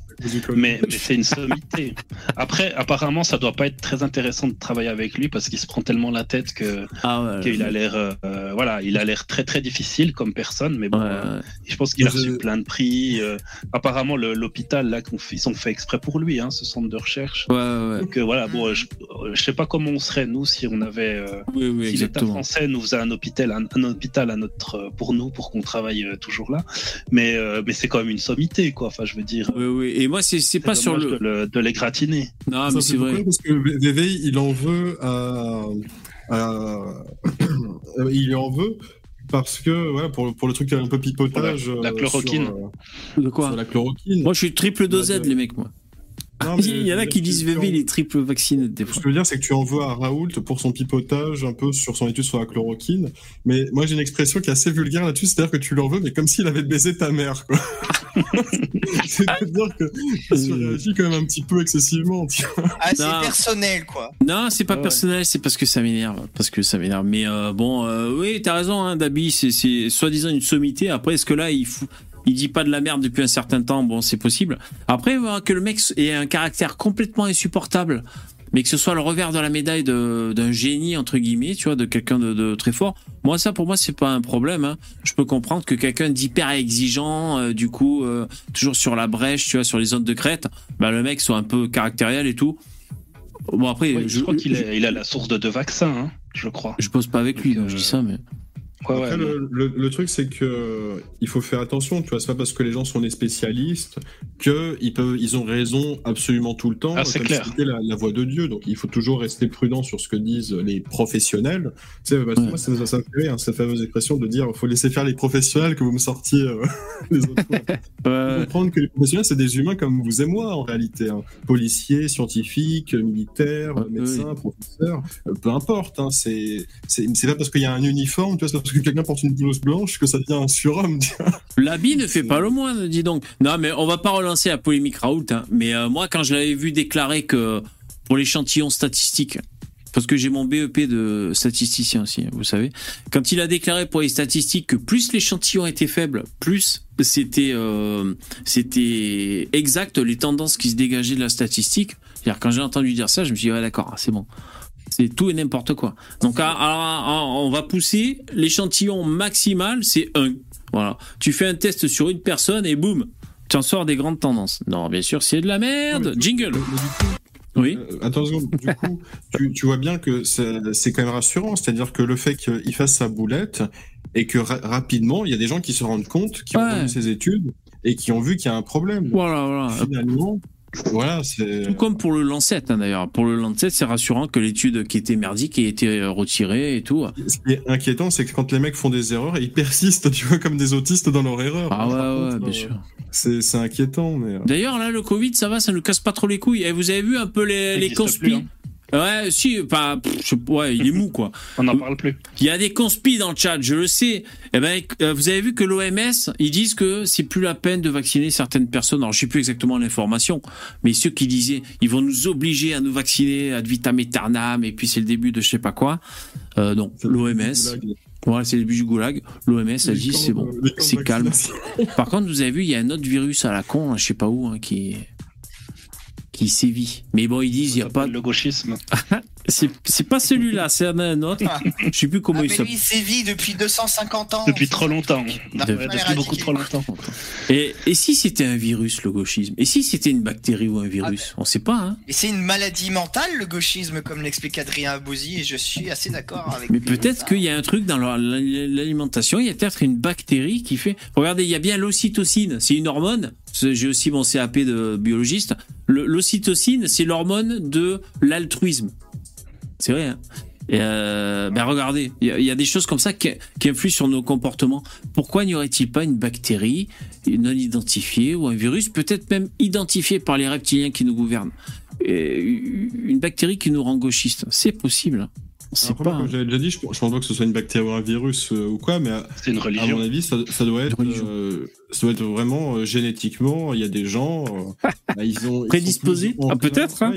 Mais, mais c'est une sommité. Après, apparemment, ça doit pas être très intéressant de travailler avec lui parce qu'il se prend tellement la tête que Ah ouais. qu'il a l'air. euh, voilà, il a l'air très très difficile comme personne. Mais bon, Ouais, euh, ouais. je pense qu'il a je- reçu plein de prix. euh, apparemment, l'hôpital là, ils sont fait exprès pour lui, hein, ce centre de recherche. Ouais, ouais. Donc euh, voilà, bon, euh, je, euh, je sais pas comment on serait nous si on avait. euh, Oui, oui, si l'État français nous faisait un hôpital, un, un hôpital à notre, euh, pour nous, pour qu'on travaille euh, toujours là. Mais, euh, mais c'est quand même une sommité, quoi. Enfin, je veux dire. Oui, oui. Et moi, c'est c'est pas sur le. De, le- de l'égratigner. Non, Ça, mais c'est vrai. Parce que VV, il en veut à. à- il en veut parce que, ouais, pour, pour le truc un peu pipotage. La- la chloroquine. sur, euh, De quoi sur la chloroquine. Moi, je suis triple dosette, de- les mecs, moi. Non, mais Il y en a qui disent tu- VV, il est triple vacciné des Ce que je veux dire, c'est que tu en veux à Raoult pour son pipotage un peu sur son étude sur la chloroquine. Mais moi, j'ai une expression qui est assez vulgaire là-dessus, c'est-à-dire que tu l'en veux, mais comme s'il avait baisé ta mère, [laughs] c'est-à-dire que ça se réagit quand même un petit peu excessivement. tu vois. Ah, c'est personnel, quoi. Non, c'est pas Ouais. personnel, c'est parce que ça m'énerve. Parce que ça m'énerve. Mais euh, bon, euh, oui, t'as raison, hein, Dabi, c'est- c'est soi-disant une sommité. Après, est-ce que là, il fout. Il dit pas de la merde depuis un certain temps, bon, c'est possible. Après, voilà, que le mec ait un caractère complètement insupportable, mais que ce soit le revers de la médaille d'un génie, entre guillemets, tu vois, de quelqu'un de, de très fort, moi, ça, pour moi, c'est pas un problème. hein. Je peux comprendre que quelqu'un d'hyper exigeant, euh, du coup, euh, toujours sur la brèche, tu vois, sur les zones de crête, bah, le mec soit un peu caractériel et tout. Bon, après, je, crois qu'il a, il a la source de deux vaccins, hein, je crois. je pose pas avec lui, donc je euh, dis ça, mais. Ouais, Après, le, le- le truc, c'est que euh, il faut faire attention. Tu vois, c'est pas parce que les gens sont des spécialistes que ils peuvent, ils ont raison absolument tout le temps. Ah, c'est clair. la, la voix de Dieu. Donc, il faut toujours rester prudent sur ce que disent les professionnels. Tu sais, parce Ouais. moi, ça, ça me fait hein, cette fameuse expression de dire, faut laisser faire les professionnels que vous me sortiez euh, [laughs] les autres [laughs] faut comprendre que les professionnels, c'est des humains comme vous et moi, en réalité. hein. Policiers, scientifiques, militaires, médecins, professeurs, euh, peu importe. Hein, c'est c'est c'est pas parce qu'il y a un uniforme, tu vois, parce que quelqu'un porte une blouse blanche que ça devient un surhomme. L'habit ne fait pas le moine, dis donc. Non, mais on va pas relancer la polémique Raoult. hein. Mais euh, moi, quand je l'avais vu déclarer que pour l'échantillon statistique, parce que j'ai mon BEP de statisticien aussi, hein, vous savez, quand il a déclaré pour les statistiques que plus l'échantillon était faible, plus c'était euh, c'était exact les tendances qui se dégageaient de la statistique. Quand j'ai entendu dire ça, je me suis dit ouais d'accord, c'est bon. C'est tout et n'importe quoi. Donc, alors, alors, on va pousser l'échantillon maximal, c'est 1. Voilà. Tu fais un test sur une personne et boum, tu en sors des grandes tendances. Non, bien sûr, c'est de la merde. Jingle. Oui. euh, attends. Du coup, tu, tu vois bien que c'est quand même rassurant. C'est-à-dire que le fait qu'il fasse sa boulette et que ra- rapidement, il y a des gens qui se rendent compte, qui Ouais. ont vu ses études et qui ont vu qu'il y a un problème. Voilà, voilà. Finalement, voilà, c'est. Tout comme pour le Lancet, hein, d'ailleurs. Pour le Lancet, c'est rassurant que l'étude qui était merdique ait été euh, retirée et tout. Ce qui est inquiétant, c'est que quand les mecs font des erreurs, ils persistent, [laughs] tu vois, comme des autistes dans leur erreur. Ah ouais, ouais, contre, bien euh, sûr. C'est c'est inquiétant, mais. euh, D'ailleurs, là, le Covid, ça va, ça nous casse pas trop les couilles. Et vous avez vu un peu les, Ça les existe conspis plus, hein. Ouais, si, pas, ouais, il est mou, quoi. [laughs] On n'en parle plus. Il y a des conspis dans le chat, je le sais. Eh ben, euh, vous avez vu que l'OMS, ils disent que c'est plus la peine de vacciner certaines personnes. Alors, je sais plus exactement l'information, mais ceux qui disaient, ils vont nous obliger à nous vacciner ad vitam aeternam, et puis c'est le début de je sais pas quoi. Euh, non, l'OMS, voilà, c'est le début du goulag. L'OMS a dit c'est bon, c'est calme. Par contre, vous avez vu, il y a un autre virus à la con, là, je sais pas où, hein, qui qui sévit. Mais bon, ils disent il y a pas, Le gauchisme. [laughs] c'est pas celui-là, c'est un autre. Je sais plus comment Ah, il mais s'appelle. lui, il sévit depuis 250 ans. Depuis trop longtemps. Non, De- pas Depuis beaucoup trop longtemps. Et, et si c'était un virus, le gauchisme? Et si c'était une bactérie ou un virus? On sait pas, hein Et c'est une maladie mentale, le gauchisme, comme l'explique Adrien Abouzi, et je suis assez d'accord avec Mais peut-être qu'il y a un truc dans l'alimentation, il y a peut-être une bactérie qui fait... Regardez, il y a bien l'ocytocine, c'est une hormone. J'ai aussi mon CAP de biologiste. L'ocytocine, c'est l'hormone de l'altruisme. C'est vrai, hein euh, ben regardez, il y, a- des choses comme ça qui, influent sur nos comportements. Pourquoi n'y aurait-il pas une bactérie non identifiée ou un virus, peut-être même identifié par les reptiliens qui nous gouvernent? Une bactérie qui nous rend gauchistes, c'est possible. C'est pas. j'avais déjà dit, je, je pense pas que ce soit une bactérie ou un virus euh, ou quoi, mais à, C'est une à religion. mon avis, ça, ça doit être, euh, ça doit être vraiment euh, génétiquement. Il y a des gens, euh, bah, ils ont Prédisposés Ah, peut-être, hein.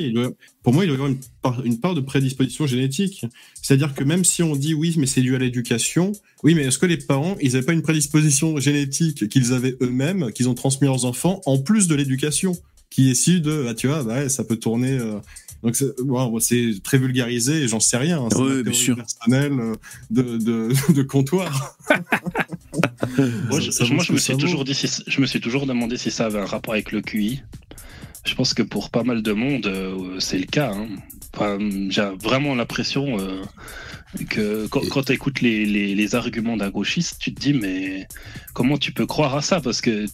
Pour moi, il doit y avoir une part, une part de prédisposition génétique. C'est-à-dire que même si on dit oui, mais c'est dû à l'éducation, oui, mais est-ce que les parents, ils n'avaient pas une prédisposition génétique qu'ils avaient eux-mêmes, qu'ils ont transmis à leurs enfants, en plus de l'éducation, qui est issue de, ah, tu vois, bah, ouais, ça peut tourner. Donc c'est très vulgarisé et j'en sais rien. hein, c'est Ouais, bien sûr. personnelle euh, de, de, [laughs] de comptoir. Moi, Ça- je, ça vaut moi, ce je me que suis ça vaut. toujours dit, si- je me suis toujours demandé si ça avait un rapport avec le QI. Je pense que pour pas mal de monde, euh, c'est le cas. hein. Enfin, J'ai vraiment l'impression euh, que quand, quand tu écoutes les, les, les arguments d'un gauchiste, tu te dis mais comment tu peux croire à ça? Parce que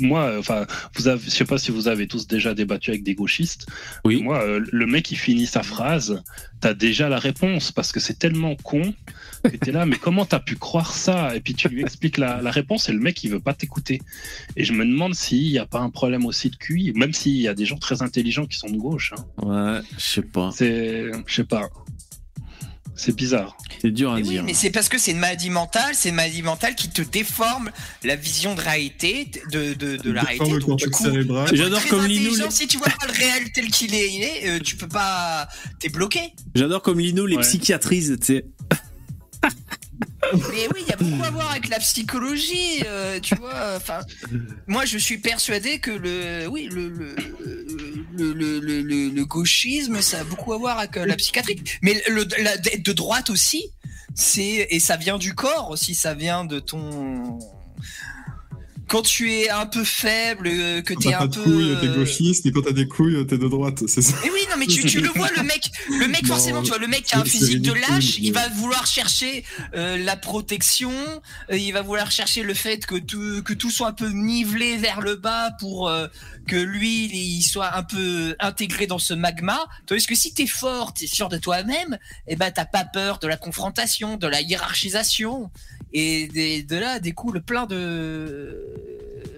moi, enfin, vous avez, je sais pas si vous avez tous déjà débattu avec des gauchistes. Oui. Moi, euh, le mec il finit sa phrase, t'as déjà la réponse parce que c'est tellement con [laughs] que t'es là. Mais comment t'as pu croire ça? Et puis tu lui expliques la, la réponse et le mec il veut pas t'écouter. Et je me demande s'il n'y a pas un problème aussi de QI, même s'il y a des gens très intelligents qui sont de gauche. hein. Ouais, je sais pas. C'est, je sais pas. C'est bizarre. C'est dur à Mais oui, dire. mais c'est parce que c'est une maladie mentale, c'est une maladie mentale qui te déforme la vision de réalité, de, de, de la réalité. le Donc, du coup, J'adore comme Lino, les- Si tu vois pas le réel tel qu'il est, il est, euh, tu peux pas, t'es bloqué. J'adore comme Lino les Ouais. psychiatrises, tu sais. Mais oui, il y a beaucoup à voir avec la psychologie, euh, tu vois. Enfin, moi, je suis persuadé que le, oui, le le, le, le, gauchisme, ça a beaucoup à voir avec euh, la psychiatrie. Mais le, de droite aussi, c'est et ça vient du corps aussi, ça vient de ton. Quand tu es un peu faible, euh, que t'es t'as un peu. couilles, t'es euh, gauchiste, et quand t'as des couilles, t'es de droite, c'est ça. mais oui, non, mais tu, tu le vois, le mec, le mec, Non, forcément, tu vois, le mec qui a un physique de lâche, il va vouloir chercher euh, la protection, euh, il va vouloir chercher le fait que tout, que tout soit un peu nivelé vers le bas pour euh, que lui, il soit un peu intégré dans ce magma. Tandis que si t'es fort, t'es sûr de toi-même, eh ben, t'as pas peur de la confrontation, de la hiérarchisation. Et des- de là découle plein de,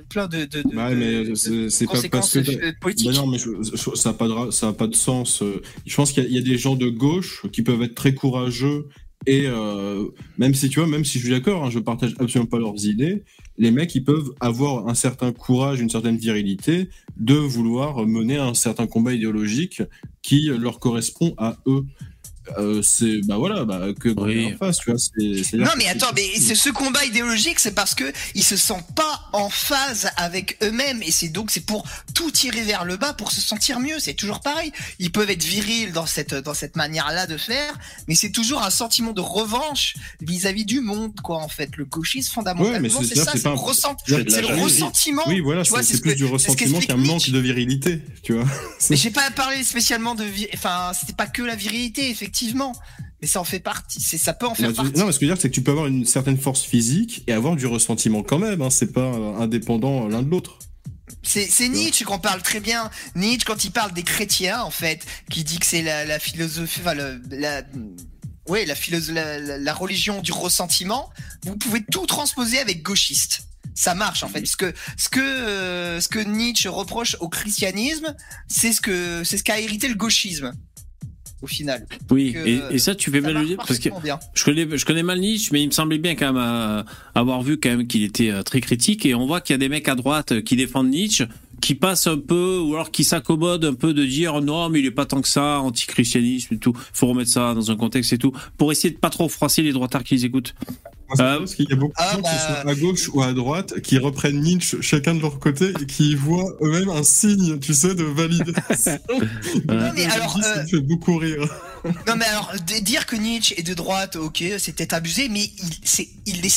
plein de, de, de- Bah, de- mais de c'est c'est pas parce que. euh, politiques. Bah non, mais je- je- ça n'a pas, de ça a pas de sens. Euh, Je pense qu'il y, a- il y a des gens de gauche qui peuvent être très courageux et euh, même si tu vois, même si je suis d'accord, hein, je partage absolument pas leurs idées, les mecs ils peuvent avoir un certain courage, une certaine virilité de vouloir mener un certain combat idéologique qui leur correspond à eux. Euh, c'est bah voilà bah, que Oui. en face tu vois c'est c'est Non mais attends, mais c'est ce combat idéologique, c'est parce que ils se sentent pas en phase avec eux-mêmes et c'est donc c'est pour tout tirer vers le bas pour se sentir mieux. C'est toujours pareil. Ils peuvent être virils dans cette dans cette manière-là de faire, mais c'est toujours un sentiment de revanche vis-à-vis du monde, quoi. En fait, le gauchisme fondamentalement, Ouais, c'est- ça, c'est un- ressent- le ressentiment. oui voilà Tu vois, c'est c'est c'est ce plus que- du c'est ce ressentiment qu'un manque Nietzsche. de virilité tu vois Mais j'ai pas parlé spécialement de, vi- enfin, c'était pas que la virilité, effectivement, mais ça en fait partie. C'est ça peut en faire partie. non, mais ce que je veux dire, c'est que tu peux avoir une certaine force physique et avoir du ressentiment quand même. Hein, c'est pas euh, indépendant l'un de l'autre. C'est Nietzsche qu'on parle très bien. Nietzsche, quand il parle des chrétiens, en fait, qui dit que c'est la, la philosophie, enfin, le- la, ouais, la, religion du ressentiment, vous pouvez tout transposer avec gauchiste. Ça marche en fait, parce que ce que euh, ce que Nietzsche reproche au christianisme, c'est ce que c'est ce qu'a hérité le gauchisme au final. Oui, que, et, et ça, tu fais Ça de le dire, parce que bien. je connais, je connais mal Nietzsche, mais il me semblait bien quand même euh, avoir vu quand même qu'il était euh, très critique, et on voit qu'il y a des mecs à droite euh, qui défendent Nietzsche, qui passent un peu, ou alors qui s'accommodent un peu de dire non, mais il est pas tant que ça, antichristianisme et tout, faut remettre ça dans un contexte et tout, pour essayer de pas trop froisser les droitards qui les écoutent. Euh, Parce qu'il y a beaucoup de ah, gens qui bah- sont à gauche ou à droite qui reprennent Nietzsche chacun de leur côté et qui voient eux-mêmes un signe, tu sais, de validation. [laughs] Non, mais alors, ça euh, me fait beaucoup rire. Non mais alors dire que Nietzsche est de droite, ok, c'est peut-être abusé, mais il c'est il est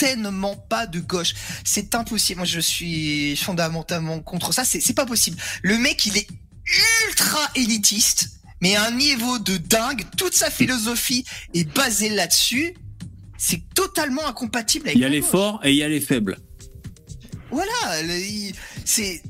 certainement pas de gauche. C'est impossible. Moi je suis fondamentalement contre ça. C'est pas possible. Le mec il est ultra élitiste, mais à un niveau de dingue. Toute sa philosophie est basée là-dessus. C'est totalement incompatible avec. Il y a les forts et il y a les faibles. Voilà, le- c'est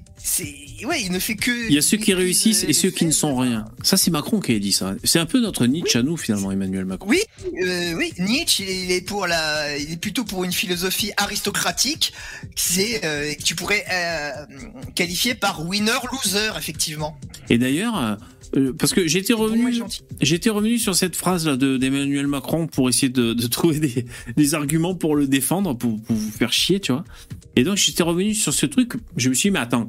ouais, il ne fait que. Il y a ceux qui réussissent et il- ceux qui ne sont rien. Ça, c'est Macron qui a dit ça. C'est un peu notre Nietzsche à nous, finalement, Emmanuel Macron. Oui, euh, oui, Nietzsche, il est pour la, il est plutôt pour une philosophie aristocratique, c'est euh, que tu pourrais euh, qualifier par winner-loser, effectivement. Et d'ailleurs, euh, euh, parce que j'étais revenu, j'étais revenu sur cette phrase là de d'Emmanuel Macron pour essayer de, de [laughs] trouver des, des arguments pour le défendre, pour, pour vous faire chier, tu vois. Et donc j'étais revenu sur ce truc. Je me suis dit, mais attends.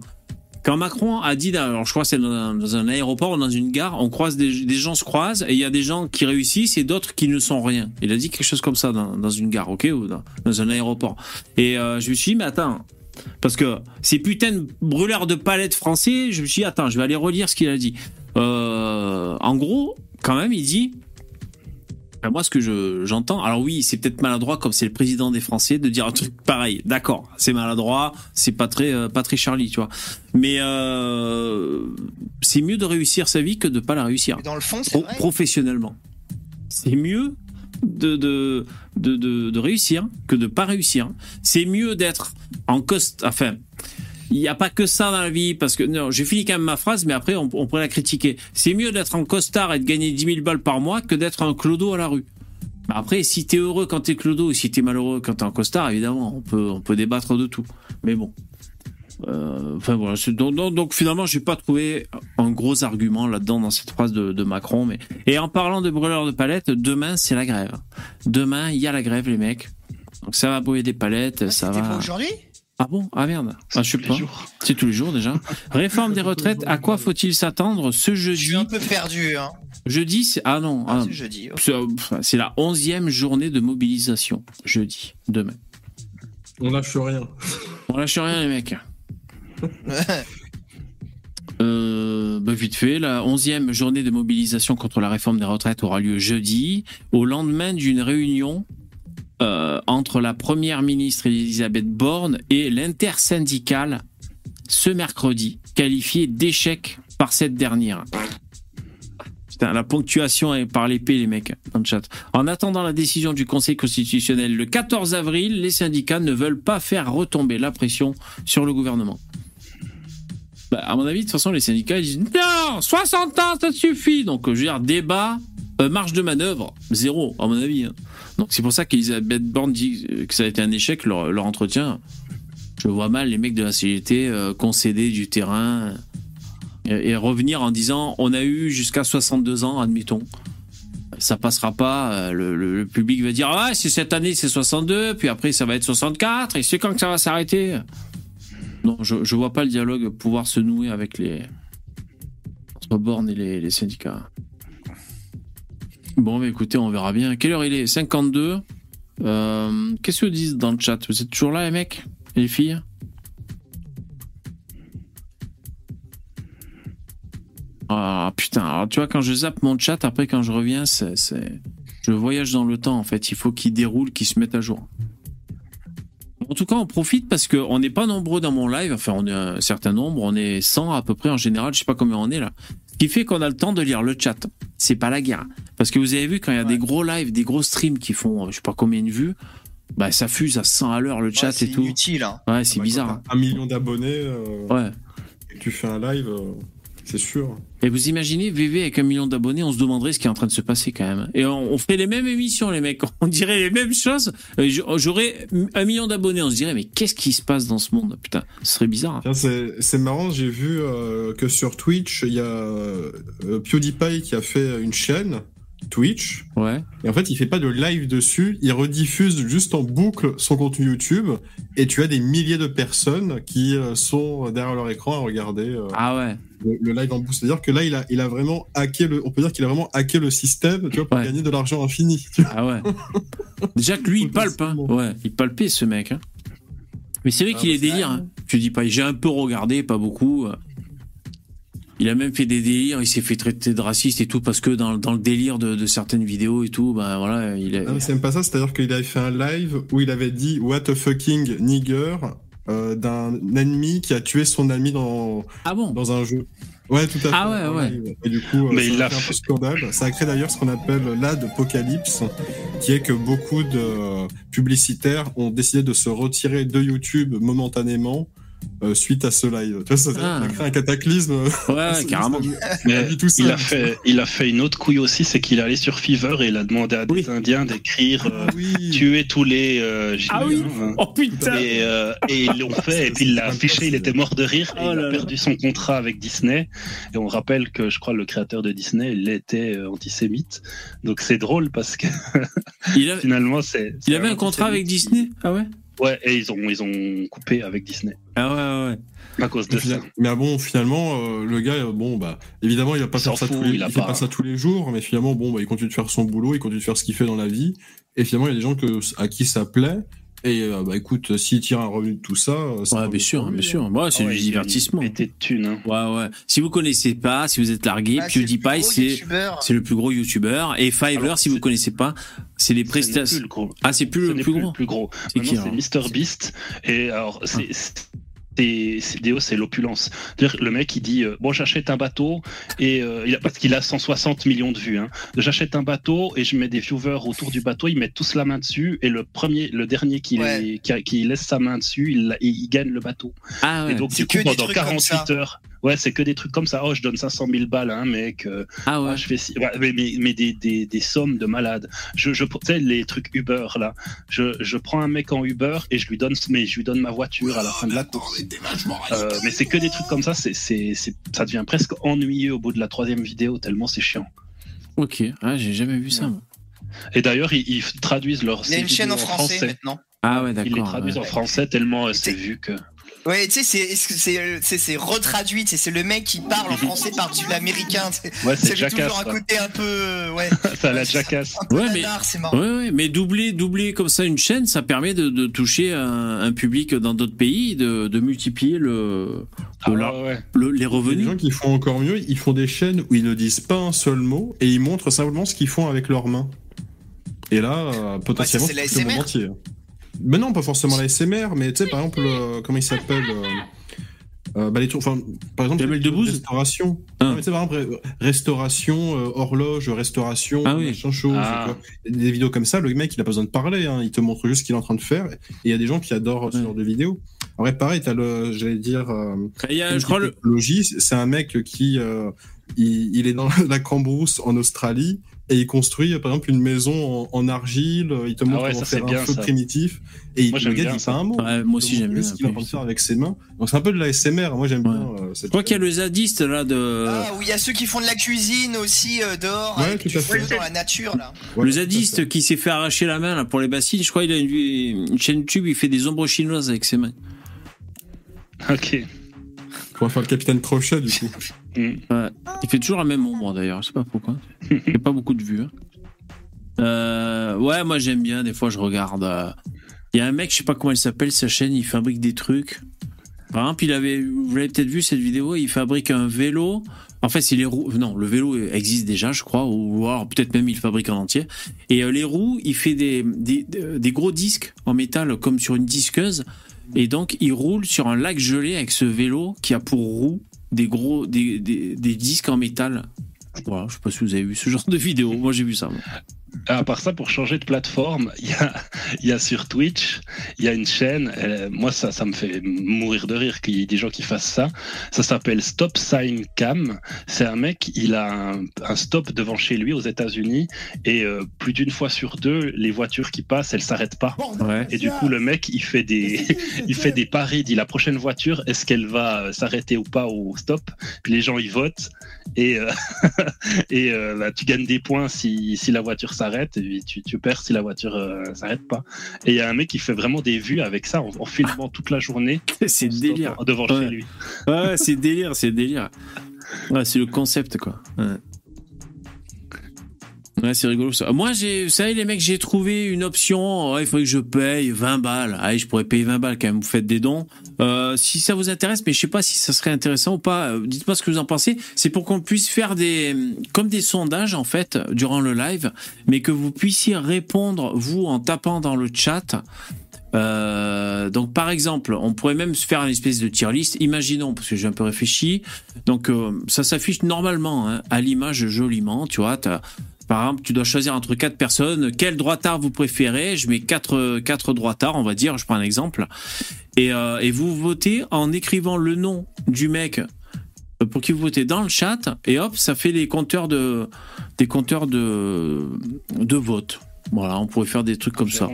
Quand Macron a dit, alors je crois que c'est dans, un- aéroport ou dans une gare, on croise des, gens se croisent et il y a des gens qui réussissent et d'autres qui ne sont rien. Il a dit quelque chose comme ça dans, une gare, ok, ou dans, dans un aéroport. Et euh, je me suis dit, mais attends, parce que ces putains de brûleurs de palettes français, je me suis dit, attends, je vais aller relire ce qu'il a dit. Euh, en gros, quand même, il dit. Ben, Moi, ce que je, j'entends, alors oui, c'est peut-être maladroit, comme c'est le président des Français, de dire un truc pareil. D'accord, c'est maladroit, c'est pas très, euh, pas très Charlie, tu vois. Mais euh, c'est mieux de réussir sa vie que de pas la réussir Mais dans le fond, c'est pro- vrai. professionnellement. C'est mieux de, de, de, de, de réussir que de pas réussir. C'est mieux d'être en cost. Enfin, il n'y a pas que ça dans la vie, parce que non, j'ai fini quand même ma phrase, mais après on, on pourrait la critiquer. C'est mieux d'être en costard et de gagner 10 000 balles par mois que d'être un clodo à la rue. Après, si t'es heureux quand t'es clodo et si t'es malheureux quand t'es en costard, évidemment, on peut, on peut débattre de tout. Mais bon. Euh, Enfin voilà, donc, donc, donc, finalement, j'ai pas trouvé un gros argument là-dedans dans cette phrase de, de Macron. Mais et en parlant de brûleurs de palettes, demain c'est la grève. Demain il y a la grève, les mecs. Donc ça va brûler des palettes, Ah, ça va. aujourd'hui? Ah bon? Ah merde. Ah, je sais pas. C'est tous les jours déjà. [laughs] Réforme des retraites. À quoi faut-il s'attendre ce Je jeudi suis un peu perdu. Hein. Jeudi, c'est ah non. Ah, ah, c'est jeudi. ok. c'est la onzième journée de mobilisation. Jeudi, demain. On lâche rien. On lâche rien les mecs. Euh, bah, vite fait, la onzième journée de mobilisation contre la réforme des retraites aura lieu jeudi, au lendemain d'une réunion euh, entre la première ministre Elisabeth Borne et l'intersyndicale ce mercredi, qualifiée d'échec par cette dernière. Putain, la ponctuation est par l'épée, les mecs, dans le chat. En attendant la décision du Conseil constitutionnel le 14 avril, les syndicats ne veulent pas faire retomber la pression sur le gouvernement. Bah, à mon avis, de toute façon, les syndicats disent non, 60 ans, ça suffit. Donc, je veux dire, débat, euh, marge de manœuvre, zéro, à mon avis. hein. Donc, c'est pour ça qu'Elisabeth Borne dit euh, que ça a été un échec, leur, leur entretien. Je vois mal les mecs de la CGT euh, concéder du terrain et, et revenir en disant on a eu jusqu'à 62 ans, admettons. Ça passera pas, euh, le, public va dire ah, c'est cette année c'est 62, puis après ça va être 64, et c'est quand que ça va s'arrêter? Non, je, je vois pas le dialogue pouvoir se nouer avec les. entre Borne et les syndicats. Bon, bah écoutez, on verra bien. Quelle heure il est? 52. Euh, Qu'est-ce que disent dans le chat? Vous êtes toujours là, les mecs? Les filles? Ah putain, alors tu vois, quand je zappe mon chat, après quand je reviens, c'est. c'est- Je voyage dans le temps en fait. Il faut qu'il déroule, qu'il se mette à jour. En tout cas, on profite parce qu'on n'est pas nombreux dans mon live. Enfin, on est un certain nombre. On est 100 à peu près en général. Je sais pas combien on est là. Qui fait qu'on a le temps de lire le chat. C'est pas la guerre. Parce que vous avez vu, quand il y a des gros lives, des gros streams qui font je sais pas combien de vues, bah ça fuse à 100 à l'heure le chat Ouais, c'est et tout. inutile. Hein. Ouais, c'est Bah, bizarre. hein. Un million d'abonnés, euh, Ouais. et tu fais un live, euh, c'est sûr. Et vous imaginez, VV avec un million d'abonnés, on se demanderait ce qui est en train de se passer quand même. Et on, on ferait les mêmes émissions, les mecs. [laughs] On dirait les mêmes choses. Euh, J'aurais un million d'abonnés, on se dirait, mais qu'est-ce qui se passe dans ce monde? Putain, ce serait bizarre. hein. C'est marrant, j'ai vu euh, que sur Twitch, il y a euh, PewDiePie qui a fait une chaîne Twitch. Ouais. Et en fait, il fait pas de live dessus, il rediffuse juste en boucle son contenu YouTube. Et tu as des milliers de personnes qui euh, sont derrière leur écran à regarder euh, Ah ouais. le, le live en boucle. C'est-à-dire que là, il a, il a vraiment hacké le, on peut dire qu'il a vraiment hacké le système, tu vois, pour Ouais. gagner de l'argent infini. tu. Ah ouais. [laughs] Déjà que lui, il palpe. Hein. Ouais, il palpait ce mec. Hein. Mais c'est vrai Ah, qu'il est délire. Hein. Je dis pas, j'ai un peu regardé, pas beaucoup. Il a même fait des délires, il s'est fait traiter de raciste et tout, parce que dans, dans le délire de, de certaines vidéos et tout, ben voilà, il est. Ah, mais c'est même pas ça, c'est-à-dire qu'il avait fait un live où il avait dit What a fucking nigger euh, d'un ennemi qui a tué son ami dans, Ah bon? dans un jeu. Ouais, tout à fait. Ah ouais, ouais. Et du coup, euh, Mais ça il a l'a fait un peu scandale. Ça a créé d'ailleurs ce qu'on appelle l'adpocalypse, qui est que beaucoup de publicitaires ont décidé de se retirer de YouTube momentanément euh, suite à ce live. Tu vois, ça, ça Ah. a créé un cataclysme. Ouais, [laughs] carrément. Mais dit tout ça. il a fait, il a fait une autre couille aussi, c'est qu'il est allé sur Fiverr et il a demandé à des Oui. Indiens d'écrire euh, oui. tuer tous les euh, Ah oui Gilets, hein. Oh putain Et, euh, et ils l'ont [laughs] fait, et puis il l'a affiché, il était mort de rire, et Oh il a là. perdu son contrat avec Disney. Et on rappelle que je crois le créateur de Disney, il était antisémite. Donc c'est drôle parce que Il, a- [laughs] finalement c'est. il avait un contrat avec. Disney? Ah ouais? Ouais, et ils ont, ils ont coupé avec Disney Ah ouais, ouais, ouais. à cause de ça. mais ah bon, finalement, euh, le gars, euh, bon, bah, évidemment, il va pas Il faire ça tous les, il fait pas- pas ça tous les jours, mais finalement, bon, bah, il continue de faire son boulot, il continue de faire ce qu'il fait dans la vie, et finalement, il y a des gens que, à qui ça plaît, et euh, bah, écoute, s'il tire un revenu de tout ça, euh, c'est Ouais, bien sûr, lui, bien hein. sûr. Ouais, c'est Ah ouais, du divertissement. Était de thunes, hein. Ouais, ouais. Si vous connaissez pas, si vous êtes largué, Ah, c'est le plus PewDiePie, gros c'est youtubeur. c'est le plus gros youtubeur. Et Fiverr, Alors, si vous connaissez pas, c'est les plus prestations. Ah, c'est plus le n'est plus gros. le plus gros. C'est Mr Beast. Et alors, c'est. Vidéos, c'est l'opulence. C'est-à-dire, Le mec, il dit euh, Bon, j'achète un bateau, et euh, il a, parce qu'il a 160 millions de vues. Hein. J'achète un bateau et je mets des viewers autour du bateau, ils mettent tous la main dessus, et le premier, le dernier qui, Ouais. qui, qui laisse sa main dessus, il, il gagne le bateau. Ah ouais. Et donc, C'est du coup, pendant trucs comme 48 ça. heures, ouais, c'est que des trucs comme ça. Oh, je donne 500 000 balles à un mec. euh, Ah ouais. ah, je fais si- ouais, mais, mais, mais des, des, des sommes de malades. Je, je, tu sais, les trucs Uber, là. Je, je prends un mec en Uber et je lui donne, mais je lui donne ma voiture à la fin de la course. Euh, mais c'est que des trucs comme ça, c'est, c'est, c'est, ça devient presque ennuyeux au bout de la troisième vidéo, tellement c'est chiant. Ok. Ah, j'ai jamais vu ça. Et d'ailleurs, ils, ils traduisent leurs Il y a une chaîne en français, maintenant. Ah ouais, Ils les d'accord. traduisent ouais. en français tellement euh, C'est- vu que. Ouais, tu sais, c'est- c'est retraduit, c'est le mec qui parle en français par-dessus l'américain. tu sais. Ouais, c'est toujours un côté un peu, euh, ouais, [laughs] Ça a la Jackass. un peu Ouais, mais- nanar, c'est marrant. Ouais, ouais, mais doubler, doubler comme ça une chaîne, ça permet de, de toucher un, un public dans d'autres pays, de, de multiplier le, Ah, ouais, le- les revenus. gens qui font encore mieux, ils font des chaînes où ils ne disent pas un seul mot et ils montrent simplement ce qu'ils font avec leurs mains. Et là, euh, potentiellement, c'est le monde entier. Mais non, pas forcément la SMR, mais tu sais, par exemple, euh, comment il s'appelle euh, euh, bah, les enfin, par exemple, Jamel Debbouze restauration. Ah. Non, mais tu sais, par exemple, restauration, euh, horloge, restauration, Ah oui. machin chose. Ah. Des vidéos comme ça, le mec, il a pas besoin de parler, hein, il te montre juste ce qu'il est en train de faire. Et il y a des gens qui adorent ce genre de vidéos. En vrai, pareil, t'as le, j'allais dire, euh, y a, je crois, le, c'est un mec qui euh, il, il est dans [laughs] la Cambrousse en Australie et il construit par exemple une maison en, en argile. Il te montre Ah ouais, comment ça, faire un bien, feu ça. primitif et il le gars dit ça. pas un mot. Ouais, moi aussi, Il te j'aime montre bien ce qu'il est en faire avec ses mains. Donc c'est un peu de la SMR. Moi j'aime Ouais. bien. euh, cette je crois qu'il y a le zadiste là de. Ah, où il y a ceux qui font de la cuisine aussi euh, dehors, Ouais, avec tout du feu dans la nature, là. Ouais, le zadiste qui s'est fait arracher la main là, pour les bassines, je crois qu'il a une, une chaîne YouTube, il fait des ombres chinoises avec ses mains. Ok. On va faire le capitaine Crochet du coup. [laughs] Mm. Ouais. Il fait toujours la même ombre d'ailleurs, je sais pas pourquoi. Il n'y a pas beaucoup de vues. hein. Euh, ouais, moi j'aime bien. Des fois, je regarde. euh, Il y a un mec, je sais pas comment il s'appelle, sa chaîne, il fabrique des trucs. Par exemple, il avait, vous l'avez peut-être vu cette vidéo, il fabrique un vélo. En fait, c'est les roues. Non, le vélo existe déjà, je crois, ou alors peut-être même il fabrique en entier. Et euh, les roues, il fait des, des, des gros disques en métal comme sur une disqueuse. Et donc, il roule sur un lac gelé avec ce vélo qui a pour roue des gros des, des, des disques en métal. Voilà, je sais pas si vous avez vu ce genre de vidéo. Moi, j'ai vu ça. À part ça, pour changer de plateforme, [laughs] il y a, il y a sur Twitch, il y a une chaîne, elle- moi ça, ça me fait mourir de rire qu'il y ait des gens qui fassent ça. Ça s'appelle Stop Sign Cam. C'est un mec, il a un, un stop devant chez lui aux États-Unis et euh, plus d'une fois sur deux, les voitures qui passent, elles s'arrêtent pas. Ouais. Et du coup, le mec, il fait des, [laughs] il fait des paris. Il dit la prochaine voiture, est-ce qu'elle va euh, s'arrêter ou pas au stop? Puis les gens ils votent et euh, [laughs] et euh, bah, tu gagnes des points si, si la voiture s'arrête et puis tu, tu perds si la voiture euh, s'arrête pas. Et il y a un mec qui fait vraiment des vues avec ça en, en filmant toute la journée [laughs] c'est délire. devant Ouais. chez lui. Ouais, c'est délire, c'est délire. Ouais, c'est le concept, quoi. Ouais. Ouais, c'est rigolo ça. Moi, j'ai, vous savez, les mecs, j'ai trouvé une option. Ouais, il faudrait que je paye 20 balles. Allez, je pourrais payer 20 balles quand même. Vous faites des dons. Euh, si ça vous intéresse, mais je sais pas si ça serait intéressant ou pas. euh, Dites-moi ce que vous en pensez. C'est pour qu'on puisse faire des, comme des sondages, en fait, durant le live, mais que vous puissiez répondre, vous, en tapant dans le chat. Euh, donc par exemple, on pourrait même se faire une espèce de tier list. Imaginons, parce que j'ai un peu réfléchi. Donc ça s'affiche normalement hein, à l'image joliment. Tu vois, t'as- par exemple, tu dois choisir entre quatre personnes. Quel droitard vous préférez? Je mets quatre quatre droitards, on va dire. Je prends un exemple. Et, euh, et vous votez en écrivant le nom du mec euh, pour qui vous votez dans le chat. Et hop, ça fait des compteurs de des compteurs de de vote. Voilà, on pourrait faire des trucs comme ça.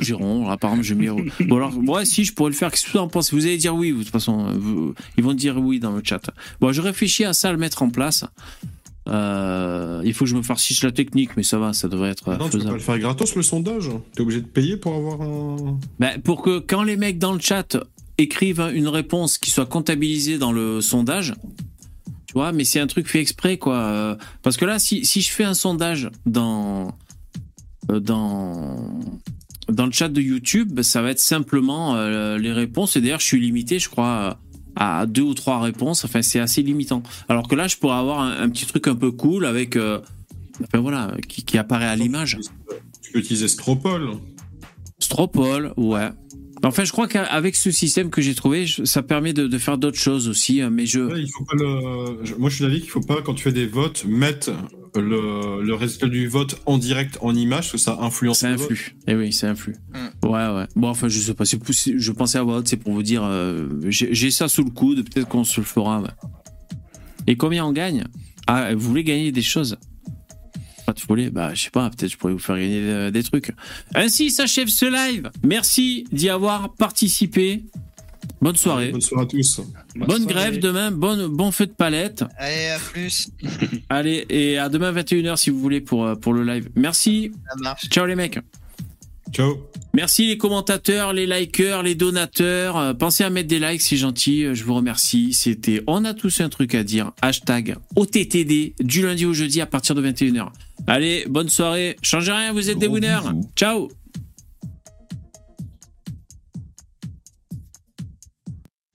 Giron, apparemment je mets. [laughs] Bon alors moi si je pourrais le faire. Qu'est-ce que vous en pensez? Vous allez dire oui. De toute façon, vous- ils vont dire oui dans le chat. Bon, je réfléchis à ça, à le mettre en place. Euh, il faut que je me farcisse la technique, mais ça va, ça devrait être euh, Non, tu peux pas faisable. le faire gratos le sondage. T'es obligé de payer pour avoir un. Ben, pour que quand les mecs dans le chat écrivent une réponse qui soit comptabilisée dans le sondage, tu vois, mais c'est un truc fait exprès, quoi. Euh, Parce que là, si, si je fais un sondage dans, dans, dans le chat de YouTube, ben, ça va être simplement les réponses. Et d'ailleurs, je suis limité, je crois, à deux ou trois réponses. Enfin, c'est assez limitant. Alors que là, je pourrais avoir un, un petit truc un peu cool avec, euh, enfin voilà, qui, qui apparaît à l'image. Tu peux utiliser Stropol. Stropol, ouais. Enfin, je crois qu'avec ce système que j'ai trouvé, ça permet de, de faire d'autres choses aussi. euh, Mais je, Ouais, il faut pas le... Moi, je suis d'avis qu'il faut pas, quand tu fais des votes, mettre le, le résultat du vote en direct en image, parce que ça influence ça le vote. influe. Eh oui, ça influe. Ouais, ouais. Bon, enfin, je sais pas. plus- Je pensais à votre, c'est pour vous dire, euh, j'ai ça sous le coude. Peut-être qu'on se le fera. ouais. Et combien on gagne? Ah, vous voulez gagner des choses? Pas de folie Bah, je sais pas. Peut-être je pourrais vous faire gagner euh, des trucs. Ainsi s'achève ce live. Merci d'y avoir participé. Bonne soirée. Bonne soirée à tous. Bonne grève demain, bonne, bon feu de palette. Allez, à plus. [laughs] Allez, et à demain 21h si vous voulez pour, euh, pour le live. Merci. Ciao les mecs. Ciao. Merci les commentateurs, les likers, les donateurs. Euh, pensez à mettre des likes, c'est gentil. Euh, Je vous remercie. C'était On a tous un truc à dire. Hashtag OTTD du lundi au jeudi à partir de 21h. Allez, bonne soirée. Changez rien, vous êtes des winners. bisous. Ciao.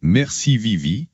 Merci Vivi,